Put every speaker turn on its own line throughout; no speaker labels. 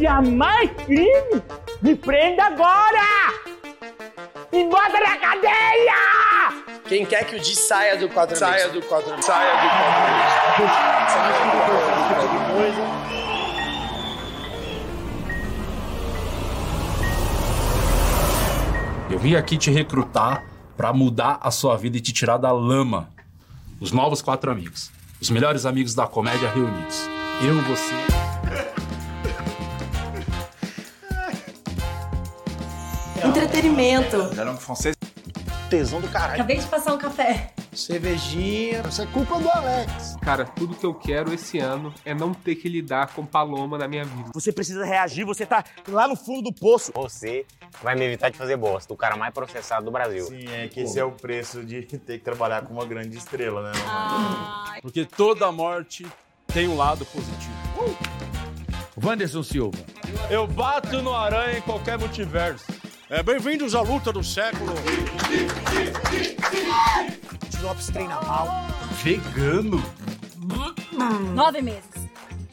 denunciar mais crime, me prenda agora! Me bota na cadeia!
Quem quer que o Di saia do quadro Saia do quadro Saia do quadro
Eu vim aqui te recrutar pra mudar a sua vida e te tirar da lama. Os novos quatro amigos. Os melhores amigos da comédia reunidos. Eu, você.
Entretenimento.
Tesão do caralho.
Acabei de passar um café.
Cervejinha.
Isso é culpa do Alex.
Cara, tudo que eu quero esse ano é não ter que lidar com Paloma na minha vida.
Você precisa reagir, você tá lá no fundo do poço.
Você vai me evitar de fazer bosta. O cara mais processado do Brasil.
Sim, é que esse é o preço de ter que trabalhar com uma grande estrela, né?
Porque toda morte tem um lado positivo.
Wanderson Silva.
Eu bato no aranha em qualquer multiverso.
É, Bem-vindos à luta do século.
Lopes treina mal.
Vegano?
Nove meses.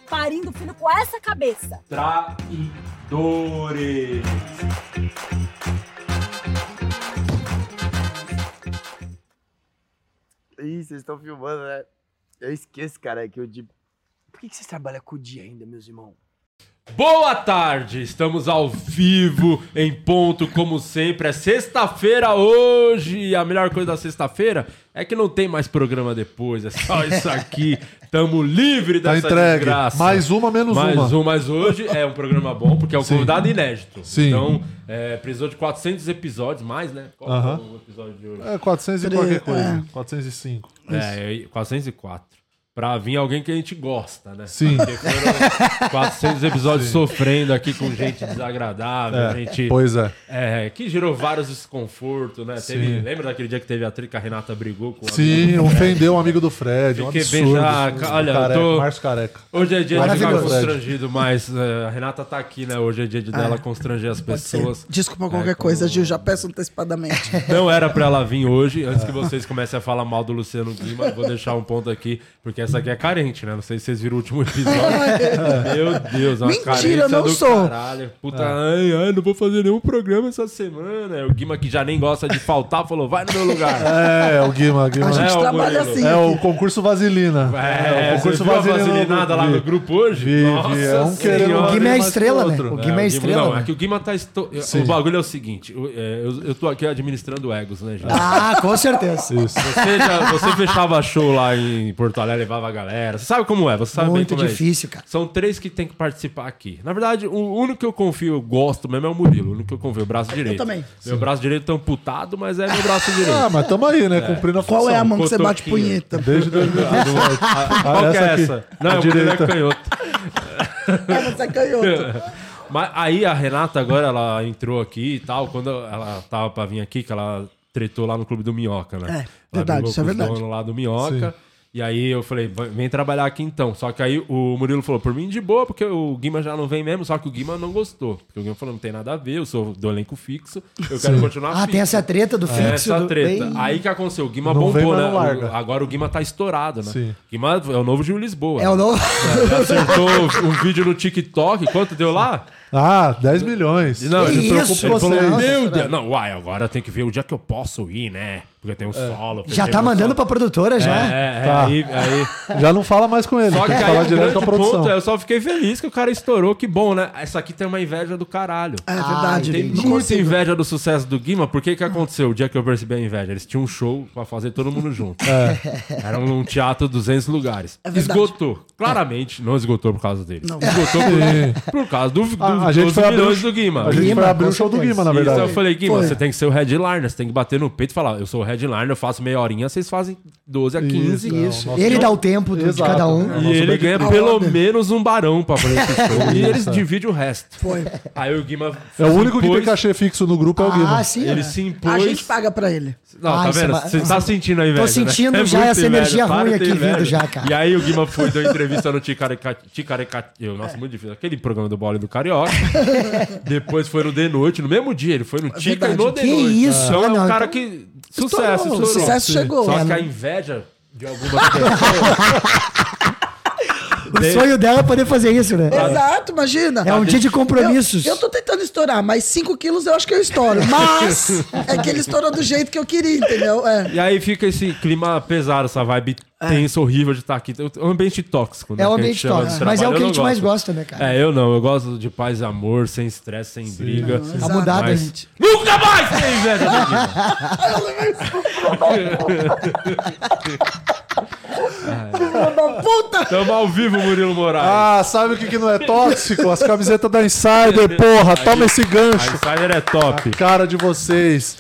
Parindo filho com essa cabeça.
Traidores.
Ih, vocês estão filmando, né? Eu esqueço, cara, que eu de. Por que, que vocês trabalham com o dia ainda, meus irmãos?
Boa tarde, estamos ao vivo, em ponto, como sempre. É sexta-feira hoje. E a melhor coisa da sexta-feira é que não tem mais programa depois. É só isso aqui. Tamo livre
Tá
dessa
entregue.
desgraça.
Mais uma, menos
mais
uma.
um, mas hoje é um programa bom porque é um
Sim.
convidado inédito.
Sim.
Então, é, precisou de 400 episódios, mais, né? Qual
Aham.
é o episódio de hoje?
É 400 e qualquer coisa.
é.
405.
É, 404. Pra vir alguém que a gente gosta, né?
Sim.
Porque foram 400 episódios sofrendo aqui com gente desagradável,
É,
gente.
Pois é.
É, que gerou vários desconfortos, né? Teve,
Sim.
lembra daquele dia que teve a trica Renata brigou com o
Sim,
amigo?
ofendeu um amigo do Fred. Um
Fiquei
absurdo.
bem já- olha, eu
careca,
tô-
Márcio Careca.
Hoje é dia de ficar constrangido, mas é, a Renata tá aqui, né? Hoje é dia de dela
Ah,
constranger as
Pode ser.
pessoas.
Desculpa qualquer
É,
coisa,
como-
Gil, já peço antecipadamente.
Não era pra ela vir hoje. Antes que vocês comecem a falar mal do Luciano Guima, vou deixar um ponto aqui, porque essa aqui é carente, né? Não sei se vocês viram o último episódio. Meu Deus, uma
Mentira, eu não
do
sou.
caralho. Puta, ai, ai, não vou fazer nenhum programa essa semana. O Guima que já nem gosta de faltar falou, vai no meu lugar.
É, o Guima. Guima.
A gente
É, o
trabalha
Murilo.
assim.
É o concurso Vaselina.
É,
o concurso
você viu a
Vaselina.
vaselinada lá no grupo hoje?
Vi, vi. É um querendo um
Guima é
mais que
estrela,
o
né?
outro.
O Guima é
o
estrela,
Não,
né?
é que o Guima tá. esto-
Sim.
O bagulho é o seguinte: eu, é, eu, eu tô aqui administrando egos, né, gente?
Ah, com certeza.
Isso.
Você, já- você fechava show lá em Porto Alegre, levava a galera. Você sabe como é, você sabe
Muito
bem como
difícil,
é.
cara.
São três que tem que participar aqui. Na verdade, o único que eu confio, eu gosto mesmo é o Murilo. O único que eu confio, o braço direito.
também.
Meu braço direito tá amputado, mas é meu braço direito.
Ah, mas tamo aí, né? Cumprindo a função.
Qual é a mão que você bate punheta?
Desde 2017.
Qual que é
aqui.
essa? Não,
A
o Murilo é
direita.
canhoto.
É, você é canhoto.
Mas aí a Renata agora, ela entrou aqui e tal, quando ela tava pra vir aqui, que ela tretou lá no Clube do Minhoca, né?
É,
Ela
verdade, isso é verdade.
lá do Minhoca. E aí eu falei, "Vai- vem trabalhar aqui então. Só que aí o Murilo falou, por mim de boa, porque o Guima já não vem mesmo, só que o Guima não gostou. Porque o Guima falou, não tem nada a ver, eu sou do elenco fixo, eu quero continuar
Ah,
fixo.
tem essa treta do
É,
fixo.
essa
do-
treta.
bem-
Aí que aconteceu? O Guima
Não vem,
bombou,
mas
né? O- agora o Guima tá estourado, né?
Sim.
Guima é o novo Gil Lisboa.
É o novo.
Ele acertou um vídeo no TikTok. Quanto deu lá?
Ah, 10 milhões.
Não,
Que
ele
isso,
preocupa- ele falou, meu Deus. Não, uai, agora tem que ver o dia que eu posso ir, né? Porque tem um solo.
Já tá mandando
solo.
pra produtora já.
É, é,
Tá.
aí, aí...
Já não fala mais com ele.
Só que
tem
aí
falar
o
direto com a produção.
ponto é, eu só fiquei feliz que o cara estourou, que bom, né? Essa aqui tem uma inveja do caralho.
É verdade.
Tem
não
muita
consigo.
inveja do sucesso do Guima. Por que que aconteceu? O dia que eu percebi a inveja, eles tinham um show pra fazer todo mundo junto. Era um teatro 200 lugares.
É
esgotou. Claramente, não esgotou por causa deles.
Não.
Esgotou por, por causa do, do,
A- a gente
dos
foi abrir
do Guima.
A gente
Guima,
foi abrir o show do. Guima, na
Isso
verdade.
eu falei, Guima,
Foi.
você tem que ser o headliner, você tem que bater no peito e falar, eu sou o headliner, eu faço meia horinha, vocês fazem 12 a 15.
Não,
Isso.
nosso
Ele dá o tempo do- de
Exato.
cada um.
É,
E ele ganha pelo
ordem.
menos um barão pra fazer esse show. e eles dividem o resto.
Foi.
Aí o Guima.
É o único que
impôs-
tem cachê fixo no grupo é o Guima.
Ah, sim.
Ele
né?
se impôs.
A gente paga pra ele.
Não,
Ah,
tá vendo?
é
Você
ma-
tá sentindo a inveja.
Tô sentindo
né? É
já essa energia.
Para
ruim aqui vindo já, cara.
E aí o Guima foi deu entrevista no Ticareca. Ticareca. eu, Nossa, muito difícil. Aquele programa do Bola e do Carioca. Depois foi no The Noite. No mesmo dia, ele foi no Tica e no The
Que
Noite.
isso?
Então
Ah,
é um cara
então-
que. Sucesso,
o
estourou.
sucesso chegou.
Só
É,
que a inveja de algumas pessoas.
O sonho dela é poder fazer isso, né?
Exato, imagina.
É um dia de compromissos.
Eu, eu tô tentando estourar, mas 5 quilos eu acho que eu estouro. Mas é que ele estourou do jeito que eu queria, entendeu? É.
E aí fica esse clima pesado, essa vibe tensa, horrível de estar aqui. É um ambiente tóxico, né?
É
a
ambiente
gente chama de
tóxico. Mas é o que a gente
não
mais gosta, né, cara?
É, eu não. Eu gosto de paz e amor, sem estresse, sem briga.
Tá mudado,
Mas-
gente.
Nunca mais tem inveja do
Puta!
Tamo ao vivo, Murilo Moraes.
Ah, sabe o que, que não é tóxico? As camisetas da Insider, porra. Toma esse
A
gancho.
Insider é top.
Cara de vocês.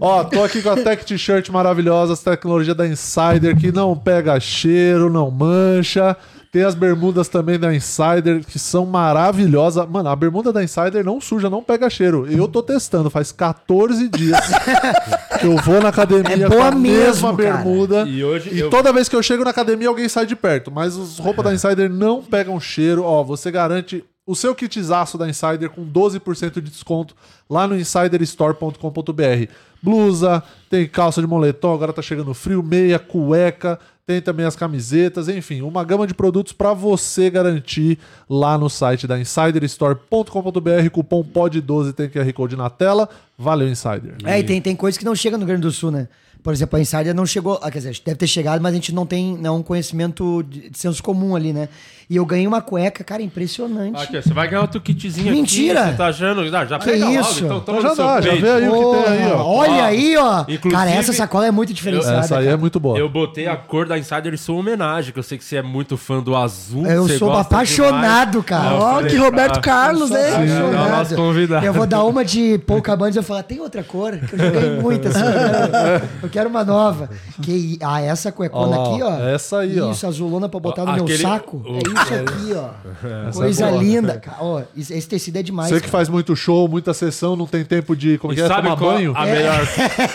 Ó, tô aqui com a Tech T-shirt maravilhosa, essa tecnologia da Insider que não pega cheiro, não mancha. Tem as bermudas também da Insider que são maravilhosas. Mano, a bermuda da Insider não suja, não pega cheiro. Eu tô testando, faz 14 dias que eu vou na academia
É
com a mesma
mesmo, cara.
bermuda.
E hoje
E
eu-
toda vez que eu chego na academia, alguém sai de perto. Mas as roupas da Insider não pegam cheiro. Ó, você garante o seu kitzaço da Insider com 12% de desconto lá no insiderstore.com.br. Blusa, tem calça de moletom, agora tá chegando frio, meia, cueca, tem também as camisetas, enfim, uma gama de produtos para você garantir lá no site da insiderstore.com.br, cupom POD12 tem QR Code na tela. Valeu, Insider.
É, e tem, tem coisas que não chegam no Rio Grande do Sul, né? Por exemplo, a Insider não chegou. ah, Quer dizer, deve ter chegado, mas a gente não tem não, um conhecimento de, de senso comum ali, né? E eu ganhei uma cueca, cara, impressionante.
Aqui, você vai ganhar outro kitzinho
Mentira!
aqui. Você tá achando? Ah, já
Que
pega
isso?
logo, então toma
Então já
no seu
dá, já
peito.
vê aí o que tem aí, ó.
Olha aí, ó.
Inclusive,
cara, essa sacola é muito diferenciada.
Essa aí é
cara.
muito boa.
Eu botei a cor da Insider em sua homenagem, que eu sei que você é muito fã do azul.
Eu
você
sou
gosta
apaixonado,
demais.
cara.
Ó,
falei,
que Roberto
ah,
Carlos,
sou
hein?
apaixonado.
Nosso convidado.
Eu vou dar uma de Polka Bands e eu falar, tem outra cor? Que eu joguei muito assim. Eu quero, uma nova. Que, ah, essa cuecona
Ó lá,
aqui, ó.
essa aí, ó.
Isso, azulona pra botar
Ó,
no meu
aquele-
saco.
o-
É isso aqui, ó.
Essa
Coisa
é
linda, cara. Ó, esse tecido é demais.
Você que
cara.
faz muito show, muita sessão, não tem tempo de como
E
que é,
sabe
tomar
qual
banho?
a melhor,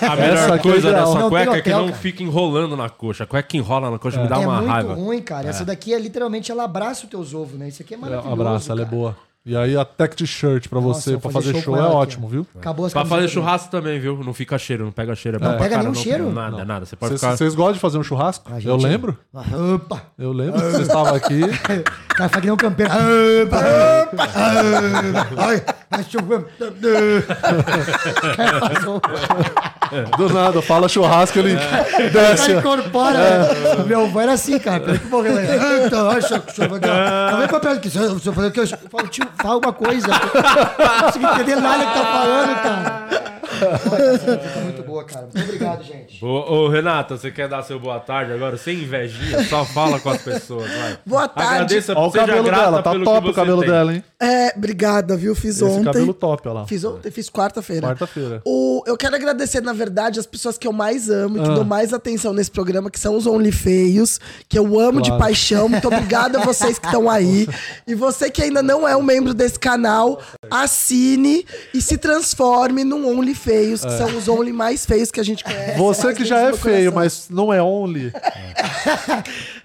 a melhor
é
coisa dessa
Não
cueca é que
hotel,
não
cara.
fica enrolando na coxa. A cueca que enrola na coxa me dá
é
uma
muito
raiva.
ruim, cara. Essa daqui é literalmente, ela abraça os teus ovos, né? Isso aqui é maravilhoso.
Abraço, ela é boa. E aí a Tech T-shirt pra
Nossa,
você,
eu
pra fazer
fazer
show,
show
é
aqui,
ótimo,
ó.
viu?
Acabou as
Pra fazer
camisetas.
churrasco também, viu? Não fica cheiro, não pega cheiro. É
Não pega
caramba,
nenhum
não-
cheiro?
Nada, nada. Você pode
Vocês
ficar...
vocês gostam de fazer um churrasco?
A
Eu
gente-
lembro.
Ah, Opa!
Eu lembro que você estava aqui.
Cara, faz que nem um campeiro. Opa! Opa! Ai, ai,
Do nada, fala churrasco, ele
O
desce.
cara incorpora, né? Meu avô era assim, cara. Pelo que morreu. ele, "Ah, Então, acha que o senhor vai pra perto aqui. Se eu se eu fazer o que eu falo, tio, fala alguma coisa. Não consigo entender nada que tá falando, cara. Fica muito boa, cara. Muito obrigado, gente.
Ô, ô, Renata, você quer dar seu boa tarde agora? Sem invejinha, só fala com as pessoas, vai.
Boa tarde.
Agradeça,
Olha o cabelo dela, tá top o cabelo
tem.
dela, hein?
É, obrigada, viu? Fiz
Esse
ontem.
cabelo top, olha lá.
Fiz ontem, fiz quarta-feira.
Quarta-feira.
O, eu quero agradecer, na verdade, as pessoas que eu mais amo e que
Ah.
dou mais atenção nesse programa, que são os Only Feios, que eu amo de
Claro.
paixão. Muito obrigada a vocês que estão aí. E você que ainda não é um membro desse canal, assine e se transforme num Only Feios, que
É.
são os Only mais feios que a gente conhece.
Você
mais
que já é feio, mas não é only.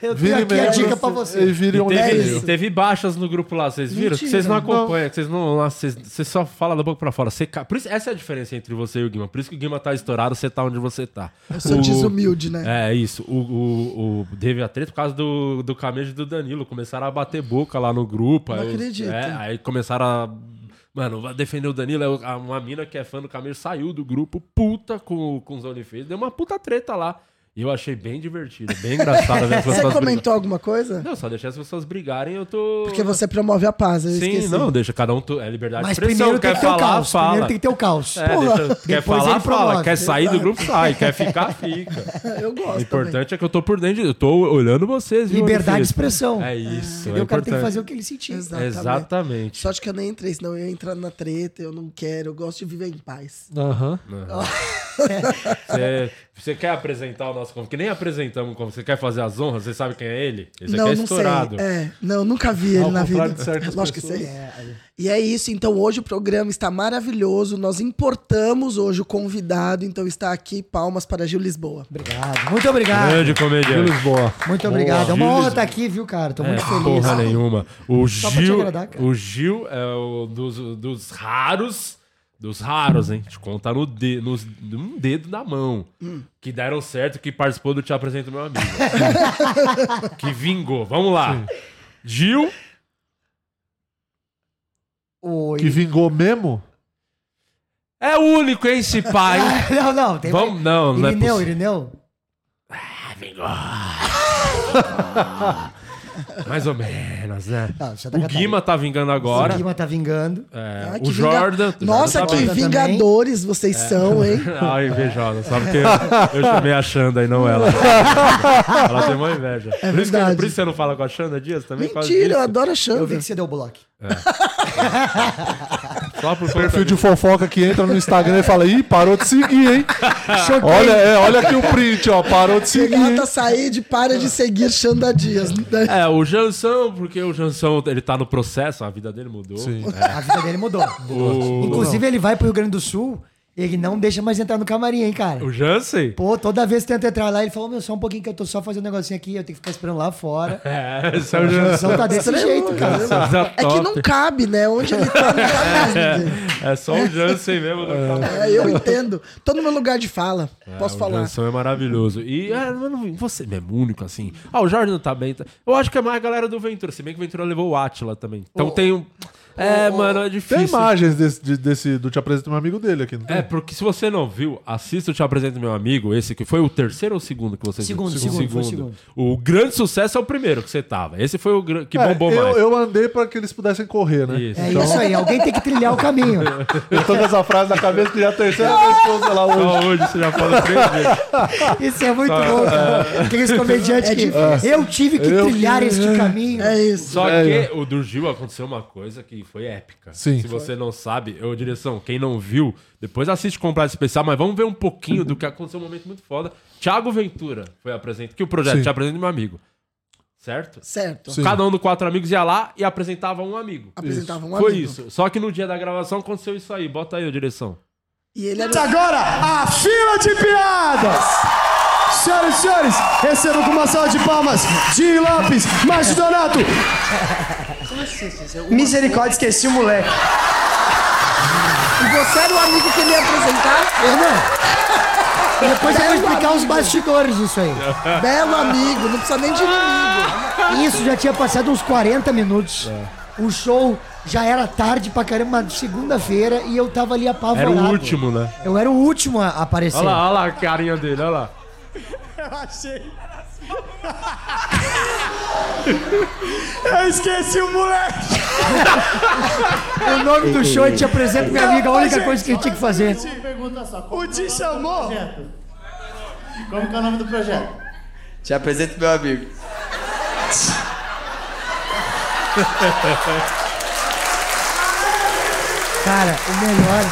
Eu
Vire
tenho aqui a
membro
dica pra você.
E vire
E
only
teve,
feio.
teve baixas no grupo lá, vocês viram? Que
Mentira.
vocês não acompanham, que vocês não. lá, Vocês, vocês só falam da boca pra fora. Você ca- Por isso, essa é a diferença entre você e o Guima. Por isso que o Guima tá estourado, você tá onde você tá.
Eu sou
O-
desumilde, né?
É, isso. O, o, o- teve a treta por causa do, do camejo do Danilo. Começaram a bater boca lá no grupo.
Não
aí,
acredito.
é, aí começaram a. Mano, defender o Danilo. A- Uma mina que é fã do camejo saiu do grupo, puta com, com os OnlyFans. Deu uma puta treta lá. E eu achei bem divertido, bem engraçado ver as
Você comentou alguma coisa?
Não, só deixar as pessoas brigarem, eu tô.
Porque você promove a paz, eu
Sim,
esqueci.
não, deixa cada um. tu- É liberdade
Mas
de expressão.
primeiro tem
Quer
que ter o
falar,
caos.
fala.
Primeiro tem que ter o caos.
É,
Porra.
deixa- quer
Depois
falar, fala. Quer sair do grupo, sai. Quer ficar, fica.
Eu gosto
O importante é que eu tô por dentro. de- Eu tô olhando vocês, viu?
Liberdade de expressão.
É isso.
E
é
o cara tem que fazer o que ele sentir.
Exatamente.
Exatamente.
Sorte que eu nem entrei, senão eu ia entrar na treta, eu não quero, eu gosto de viver em paz.
Aham.
Você, você quer apresentar o nosso convidado? Que nem apresentamos como você quer fazer as honras, você sabe quem é ele? Esse
não,
aqui é
não
estourado.
sei. É, não, nunca vi ele
Ao
na vida.
de certas
Lógico que sei. E é isso, então hoje o programa está maravilhoso. Nós importamos hoje o convidado, então está aqui. Palmas para Gil Lisboa.
Obrigado. Muito obrigado.
Grande
Gil
comediante.
Lisboa.
Muito obrigado. É uma
Gil
honra estar aqui, viu, cara? Tô muito
É,
feliz.
Porra nenhuma. O
Só pra te
Gil,
agradar, cara.
o Gil é o dos, dos raros, dos raros, hein? Te contar no de, nos, num dedo da mão.
Hum.
Que deram certo, que participou do Te Apresento Meu Amigo. que vingou. Vamos lá. Gil.
O...
Que vingou mesmo?
É o único, hein, esse pai.
Não, não, tem
Vamos, não, não é
Irineu,
possível.
Irineu.
Mais ou menos, né?
Santa
o
Catarina.
Guima tá vingando agora.
O Guima tá vingando.
É,
Ah,
o
que vinga-
Jordan.
Nossa,
Jordan
que
tá
vingadores vocês são, hein?
Ai, invejosa. Sabe que eu, eu chamei a Xanda e não ela. ela tem uma inveja.
É
por, isso que, por isso você não fala com a Xanda Dias também?
Mentira, eu adoro a Xanda.
Eu vi que você deu bloco.
Só por
Perfil de fofoca que entra no Instagram e fala, ih, parou de seguir, hein?
Choquei.
olha, é, olha aqui o print, ó, parou de seguir.
Renata Said para de seguir Xanda Dias.
É, o Jansão, porque o Jansão, ele tá no processo, a vida dele mudou.
Sim.
A vida dele mudou.
O,
Inclusive, ele vai pro Rio Grande do Sul, ele não deixa mais entrar no camarim, hein, cara.
o Jansen?
Pô, toda vez que tenta entrar lá, ele falou, meu, só um pouquinho que eu tô só fazendo um negocinho aqui, eu tenho que ficar esperando lá fora.
É, esse é
O
o Jansão.
Jansão tá desse jeito, cara.
É que não cabe, né? Onde ele tá, não cabe ninguém.
É só o Jansen mesmo. não tá-
É, eu entendo. Tô no meu lugar de fala. Posso
o
falar.
Jansson é maravilhoso. E é, mano, você mesmo, único, assim. Ah, o Jordan tá bem. tá- Eu acho que é mais a galera do Ventura. Se bem que o Ventura levou o Atila também. Então
Ô,
tem um. É, mano, é
Tem
difícil.
imagens desse, de- desse do Te Apresento Meu Amigo dele aqui, não tem?
É, porque se você não viu, assista o Te Apresento Meu Amigo, esse que foi o terceiro ou o segundo que você
Segundo,
viu?
segundo, foi o segundo.
O grande sucesso é o primeiro que você tava. Esse foi o que
É,
bombou
eu,
mais.
eu andei pra que eles pudessem correr, né?
Isso.
É isso aí, alguém tem que trilhar o caminho.
Eu tô com essa frase na cabeça que já é a terceira vez que eu uso ela hoje.
Só hoje você já fala três vezes.
Isso é muito
Só-
bom, cara. Aqueles comediantes
É
que
difícil.
eu tive que
Eu
trilhar
que-
este caminho.
É isso.
Só
É,
que o do Gil aconteceu uma coisa que foi épica.
Sim.
Se você não sabe, eu, direção, quem não viu, depois assiste completo especial, mas vamos ver um pouquinho do que aconteceu, um momento muito foda. Thiago Ventura foi apresentado, que o projeto
Sim.
te apresenta meu amigo. Certo?
Certo.
Sim.
Cada um dos quatro amigos ia lá e apresentava um amigo.
Apresentava um
Foi
amigo.
isso. Só que no dia da gravação aconteceu isso aí. Bota aí, ô direção.
E ele era
Agora, a fila de piadas! Senhoras e senhores, recebam com uma salva de palmas de Lopes, Márcio Donato. Misericórdia, esqueci o moleque.
E você era o amigo que ele ia apresentar?
Eu não. Depois eu vou explicar os bastidores disso aí.
Belo amigo, não precisa nem de inimigo.
Isso já tinha passado uns 40 minutos. O show já era tarde pra caramba, segunda-feira, e eu tava ali apavorado.
Era o último, né?
Eu era o último a aparecer.
Olha lá, olha lá a carinha dele, olha lá.
Eu achei. Eu esqueci o moleque.
O nome do show, eu te apresento minha amiga, a única coisa que eu tinha que fazer.
Pergunta só.
O Ti chamou.
Como que é o nome do projeto?
Te apresento meu amigo.
Cara, o melhor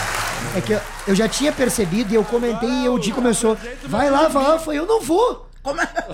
é que eu, eu já tinha percebido e eu comentei e o Di começou. Vai lá, vai lá. Eu falei, eu não vou.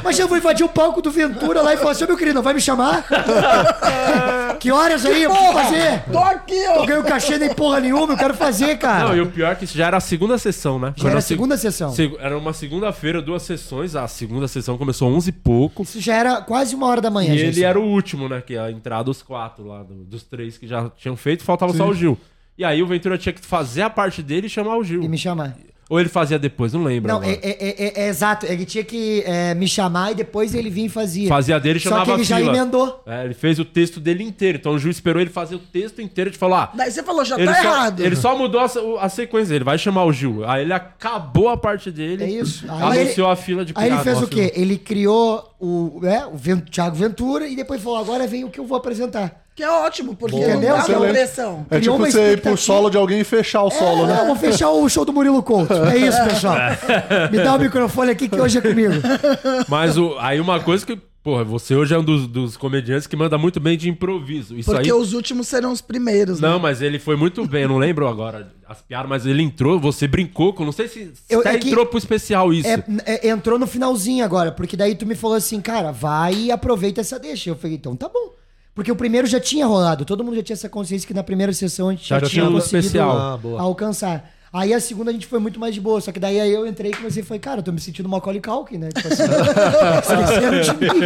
Mas eu vou invadir o palco do Ventura lá e falar assim, ô meu querido, não vai me chamar? que horas aí? Eu preciso fazer?
Tô aqui,
Eu
ó.
ganhei o cachê nem porra nenhuma, eu quero fazer, cara.
Não, e o pior é que isso já era a segunda sessão, né?
Já
Foi
era
na
a
seg-
segunda sessão.
seg- Era uma segunda-feira, duas sessões. A segunda sessão começou às 11 e pouco.
Isso já era quase uma hora da manhã.
E ele era o último, né? Que ia entrar dos quatro lá, do- dos três que já tinham feito, faltava só o Gil. E aí o Ventura tinha que fazer a parte dele e chamar o Gil.
E me chamar.
Ou ele fazia depois, não lembro.
Não,
agora.
é, é- é- é exato. Ele tinha que é, me chamar e depois ele vinha e fazia.
Fazia dele e
Só
chamava
que ele
a
já emendou.
É, ele fez o texto dele inteiro. Então o Gil esperou ele fazer o texto inteiro de falar.
Daí você falou, já
ele,
tá
só,
errado.
ele só mudou a, a sequência, ele vai chamar o Gil. Aí ele acabou a parte dele.
É isso. Aí
Anunciou
ele-
a fila de
Aí ele fez o quê?
fila.
Ele criou o, é, o Thiago Ventura e depois falou: agora vem o que eu vou apresentar.
Que é ótimo, porque
Boa.
não dá uma pressão.
É tipo
uma
você ir pro solo de alguém e fechar o solo,
Não,
né?
vou fechar o show do Murilo Couto. É isso, pessoal. Me dá o microfone aqui que hoje é comigo.
Mas o, aí uma coisa que, porra, você hoje é um dos, dos comediantes que manda muito bem de improviso. Isso
Porque
aí.
os últimos serão os primeiros, né?
Não, mas ele foi muito bem, eu não lembro agora as piadas, mas ele entrou, você brincou com, não sei se
Eu-
até
é que-
entrou pro especial isso.
É, é, entrou no finalzinho agora, porque daí tu me falou assim, cara, vai e aproveita essa deixa. Eu falei, então tá bom. Porque o primeiro já tinha rolado, todo mundo já tinha essa consciência que na primeira sessão a gente já,
Já
tinha conseguido
especial.
Ah,
alcançar. Aí a segunda a gente foi muito mais de boa, só que daí aí eu entrei e comecei e falei, cara, eu tô me sentindo Macaulay Culkin, né? Tipo assim, de mim.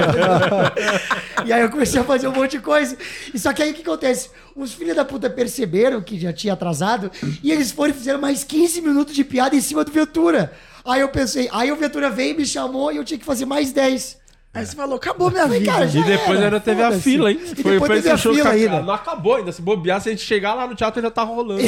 e aí eu comecei a fazer um monte de coisa. E só que aí o que acontece? Os filhos da puta perceberam que já tinha atrasado e eles foram e fizeram mais 15 minutos de piada em cima do Ventura. Aí eu pensei, aí o Ventura veio e me chamou e eu tinha que fazer mais 10.
Aí você falou, acabou minha vida.
cara,
E depois
era,
ainda teve a fila, hein?
E depois teve a
show
fila ainda.
Não acabou ainda. Se bobear, se a gente chegar lá no teatro, ainda tá rolando.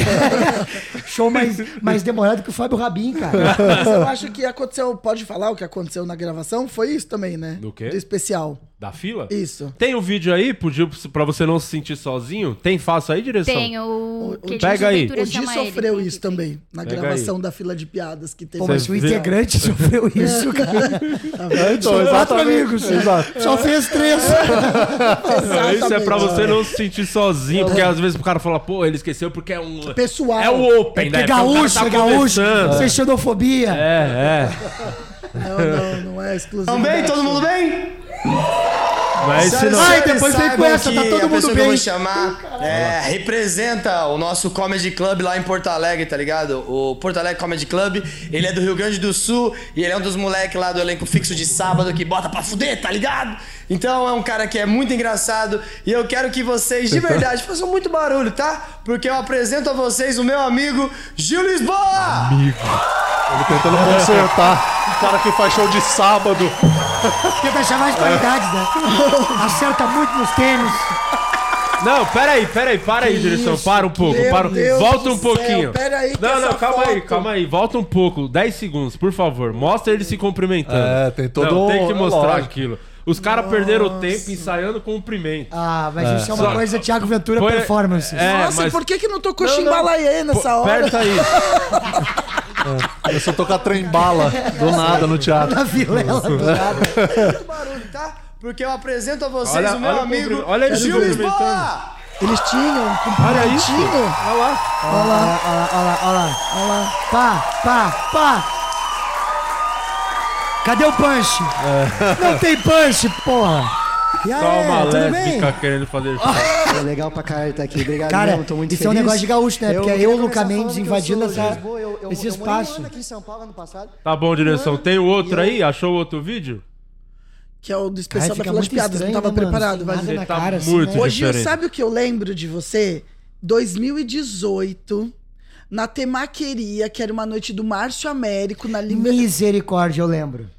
Show mais, mais demorado que o Fábio Rabin, cara.
Mas eu acho que aconteceu, pode falar o que aconteceu na gravação? Foi isso também, né?
Do quê?
Do especial.
Da fila?
Isso.
Tem o vídeo aí, pra você não se sentir sozinho? Tem fácil aí, direção?
Tem o. que
Pega aí.
O Di sofreu isso também, na
Pega
gravação
aí.
da fila de piadas que teve.
Pô, mas o integrante sofreu isso, cara.
Tá?
É, então,
quatro
exatamente.
Amigos.
Exato.
Só fez três.
Isso é pra você não se sentir sozinho, porque às vezes o cara fala, pô, ele esqueceu porque é um.
Pessoal.
É o Open,
É
né?
que é
Porque o cara
gaúcho,
tá
é gaúcho.
começando.
Sem xenofobia.
É, é.
Não, não, não é exclusivo.
Tamo bem? Todo mundo bem?
É esse não.
Ai, depois vem com essa, tá todo mundo
pessoa que eu
bem.
vou chamar é, representa o nosso Comedy Club lá em Porto Alegre, tá ligado? O Porto Alegre Comedy Club, ele é do Rio Grande do Sul e ele é um dos moleques lá do elenco fixo de sábado que bota pra fuder, tá ligado? Então é um cara que é muito engraçado e eu quero que vocês de verdade façam muito barulho, tá? Porque eu apresento a vocês o meu amigo Gil Lisboa!
Ele tentando consertar. O cara que faz show de sábado.
Tenta achar mais qualidades, né? Acerta muito nos tênis.
Não, pera aí, pera aí, para aí, direção. Para um pouco,
Meu
para.
Deus
volta
do
um pouquinho.
céu, pera aí que
Não, não,
essa
calma aí,
foto-
calma aí. Volta um pouco. 10 segundos, por favor. Mostra ele se cumprimentando.
É, tem todo
Não,
um-
tem que mostrar
lógico.
aquilo. Os caras perderam o tempo ensaiando cumprimento.
Ah, mas isso é uma
Só-
coisa Thiago Ventura
Põe-
performance.
É,
Nossa,
mas-
e por que que não tocou
Não, não.
Chimbalaê nessa hora?
Aperta aí.
Começou a tocar trem bala do nada no teatro.
Na vilela do.
Muito barulho, tá? Porque eu apresento a vocês
Olha-
o meu
olha o
amigo
cumpri- olha
Gil Lisboa!
Eles tinham um
Olha isso.
cumprimentinho.
Olha lá.
Olha lá, olha lá, olha lá, olha lá.
Olha lá.
Pá, pá, pá. Cadê o punch? Não tem punch, porra. E aí,
Só uma
tudo bem?
lésbica querendo fazer
É legal pra caralho estar aqui. Obrigado
Cara,
mesmo, tô muito
isso é um
feliz.
negócio de gaúcho, né? Porque é
queria
eu, Luca Mendes,
eu
invadindo essa-
Lisboa, eu- eu-
esse
eu
espaço.
ano aqui em São Paulo ano passado.
Tá bom, direção. Tem o outro aí? Achou o outro vídeo?
Que é o do especial
Cara,
da
fica
piadas.
estranho,
não tava
né, mano?
preparado, vai
na
Tá
cara, assim,
muito
né?
Diferente.
sabe o que eu lembro de você? 2018, na Temaqueria, que era uma noite do Márcio Américo, na Liber...
Misericórdia, eu lembro.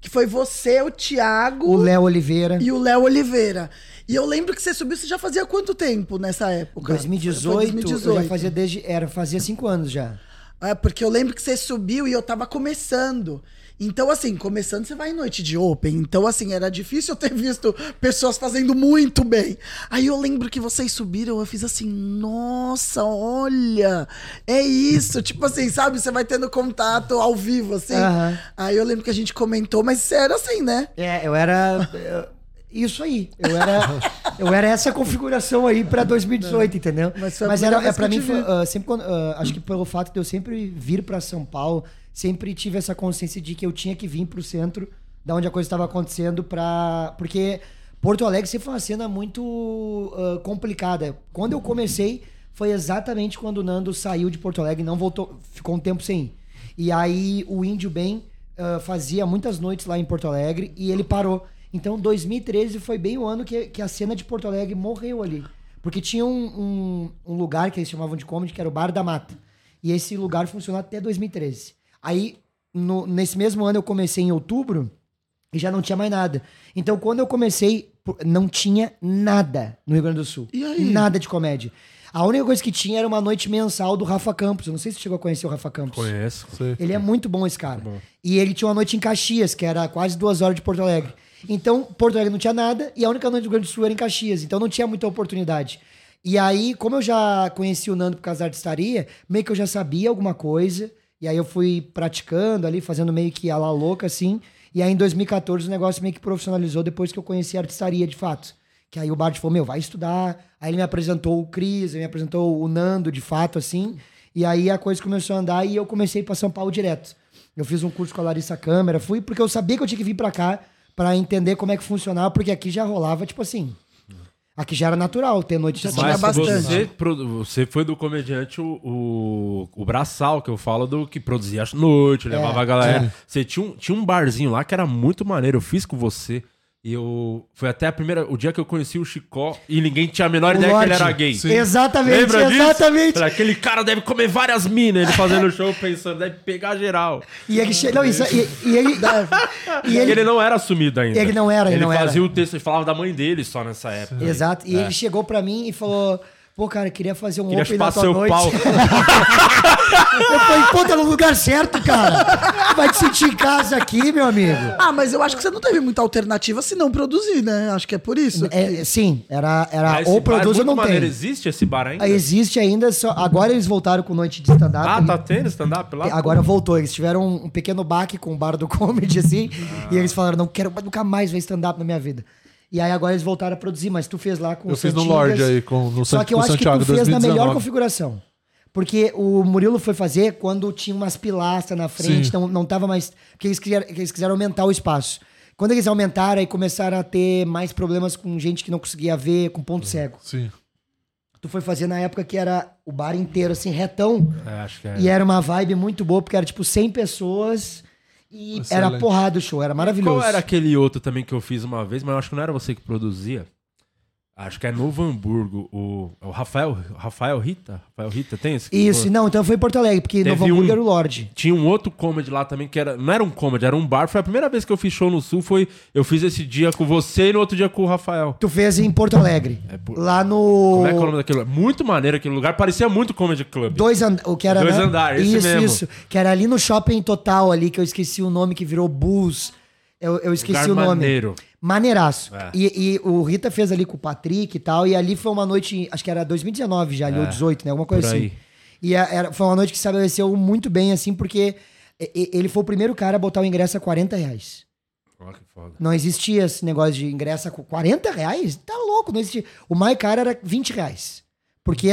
Que foi você, o Thiago
O Léo Oliveira.
e o Léo Oliveira. E eu lembro que você subiu, você já fazia quanto tempo nessa época?
2018,
Foi
eu já fazia desde. Era, fazia cinco anos já.
É, porque eu lembro que você subiu e eu tava começando. Então, assim, começando, você vai em noite de open. Então, assim, era difícil eu ter visto pessoas fazendo muito bem. Aí eu lembro que vocês subiram, eu fiz assim, nossa, olha, é isso. tipo assim, sabe? Você vai tendo contato ao vivo, assim.
Aham.
Aí eu lembro que a gente comentou, mas você era assim, né?
É, eu era. eu- Isso aí. Eu era, eu era essa configuração aí pra 2018, entendeu?
Mas
Mas era, é,
eu
mim, foi, ah, sempre quando, ah, acho que pelo fato de eu sempre vir pra São Paulo, sempre tive essa consciência de que eu tinha que vir pro centro, da onde a coisa estava acontecendo, pra. Porque Porto Alegre sempre foi uma cena muito ah, complicada. Quando eu comecei, foi exatamente quando o Nando saiu de Porto Alegre não voltou, ficou um tempo sem ir. E aí o Índio Bem ah, fazia muitas noites lá em Porto Alegre e ele parou. Então 2013 foi bem o ano que, que a cena de Porto Alegre morreu ali. Porque tinha um, um, um lugar que eles chamavam de comedy, que era o Bar da Mata. E esse lugar funcionou até 2013. Aí, no- nesse mesmo ano, eu comecei em outubro e já não tinha mais nada. Então, quando eu comecei, não tinha nada no Rio Grande do Sul.
E aí?
Nada de comédia. A única coisa que tinha era uma noite mensal do Rafa Campos. Eu não sei se você chegou a conhecer o Rafa Campos.
Conheço.
Ele é muito bom, esse cara. E ele tinha uma noite em Caxias, que era quase duas horas de Porto Alegre. Então, Porto Alegre não tinha nada e a única noite do Rio Grande do Sul era em Caxias. Então, não tinha muita oportunidade. E aí, como eu já conheci o Nando por causa da artistaria, meio que eu já sabia alguma coisa. E aí, eu fui praticando ali, fazendo meio que a la louca, assim. E aí, em 2014, o negócio meio que profissionalizou depois que eu conheci a artistaria, de fato. Que aí o Bart falou, meu, vai estudar. Aí ele me apresentou o Cris, ele me apresentou o Nando, de fato, assim. E aí a coisa começou a andar e eu comecei para São Paulo direto. Eu fiz um curso com a Larissa Câmara, fui porque eu sabia que eu tinha que vir para cá para entender como é que funcionava, porque aqui já rolava, tipo assim. Aqui já era natural ter noite de
Mas
sábado.
você, produ- você foi do comediante o, o, o braçal, que eu falo do que produzia as noites, levava
É,
a galera.
é.
Você tinha um, tinha um barzinho lá que era muito maneiro. Eu fiz com você. E eu. Foi até a primeira. O dia que eu conheci o Chicó e ninguém tinha a menor
O
ideia que ele
Lorde.
era gay.
Sim. Exatamente,
Lembra disso?
exatamente.
Falei, Aquele cara deve comer várias minas. Ele fazendo show pensando, deve pegar geral.
E ele che... não, isso, e, e ele.
E
e
ele...
ele,
não era assumido ainda.
Ele não era, ele
Ele
não
fazia
era.
o texto, ele falava da mãe dele só nessa época.
Exato. E
É.
ele chegou pra mim e falou: Pô, cara, queria fazer um
Queria
open na
chupar
tua
seu
noite.
pau.
eu falei, pô, tá no lugar certo, cara. Vai te sentir em casa aqui, meu amigo.
Ah, mas eu acho que você não teve muita alternativa se não produzir, né? Acho que é por isso.
É, sim, era, era
Ah,
ou
é
produz ou não
maneiro.
tem.
Existe esse bar ainda?
Existe ainda, só, agora eles voltaram com noite de stand-up.
Ah, tá tendo stand-up lá?
Agora voltou, eles tiveram um, um pequeno baque com o bar do comedy, assim,
Ah.
e eles falaram, não quero nunca mais ver stand-up na minha vida. E aí agora eles voltaram a produzir, mas tu fez lá com
Eu
o
fiz no. Lorde aí, com- no
Só que eu acho
Santiago,
que tu fez na melhor
2019.
configuração. Porque o Murilo foi fazer quando tinha umas pilastras na frente,
Sim.
não, não tava mais... Porque eles, quiseram, eles quiseram aumentar o espaço. Quando eles aumentaram, aí começaram a ter mais problemas com gente que não conseguia ver, com ponto cego.
Sim.
Tu foi fazer na época que era o bar inteiro, assim, retão.
É, acho que é.
E era uma vibe muito boa, porque era tipo 100 pessoas e
Excelente.
era porrada o show, era maravilhoso.
Qual era aquele outro também que eu fiz uma vez, mas eu acho que não era você que produzia? Acho que é Novo Hamburgo. O, o Rafael, Rafael Rita? Rafael Rita tem esse?
Isso, não, então foi em Porto Alegre, porque Novo Hamburgo era o Lorde.
Tinha um outro comedy lá também que era. Não era um comedy, era um bar. Foi a primeira vez que eu fiz show no Sul. Foi. Eu fiz esse dia com você e no outro dia com o Rafael.
Tu fez em Porto Alegre. Lá no.
Como é que é o nome daquele lugar? Muito maneiro aquele lugar. Parecia muito Comedy Club.
Dois and... o que era
Dois
né?
andares,
isso,
mesmo.
isso, que era ali no Shopping Total ali que eu esqueci o nome que virou Bulls. Eu, eu esqueci
Lugar
o nome.
maneiro.
Maneiraço.
É.
E, e o Rita fez ali com o Patrick e tal, e ali foi uma noite, acho que era 2019 já, ali,
É,
ou 18, né? Alguma coisa
por
assim.
aí.
E era, foi uma noite que se estabeleceu muito bem, assim, porque ele foi o primeiro cara a botar o ingresso a 40 reais.
Ó, que foda.
Não existia esse negócio de ingresso a 40 reais? Tá louco, não existia. O mais caro era 20 reais. Porque,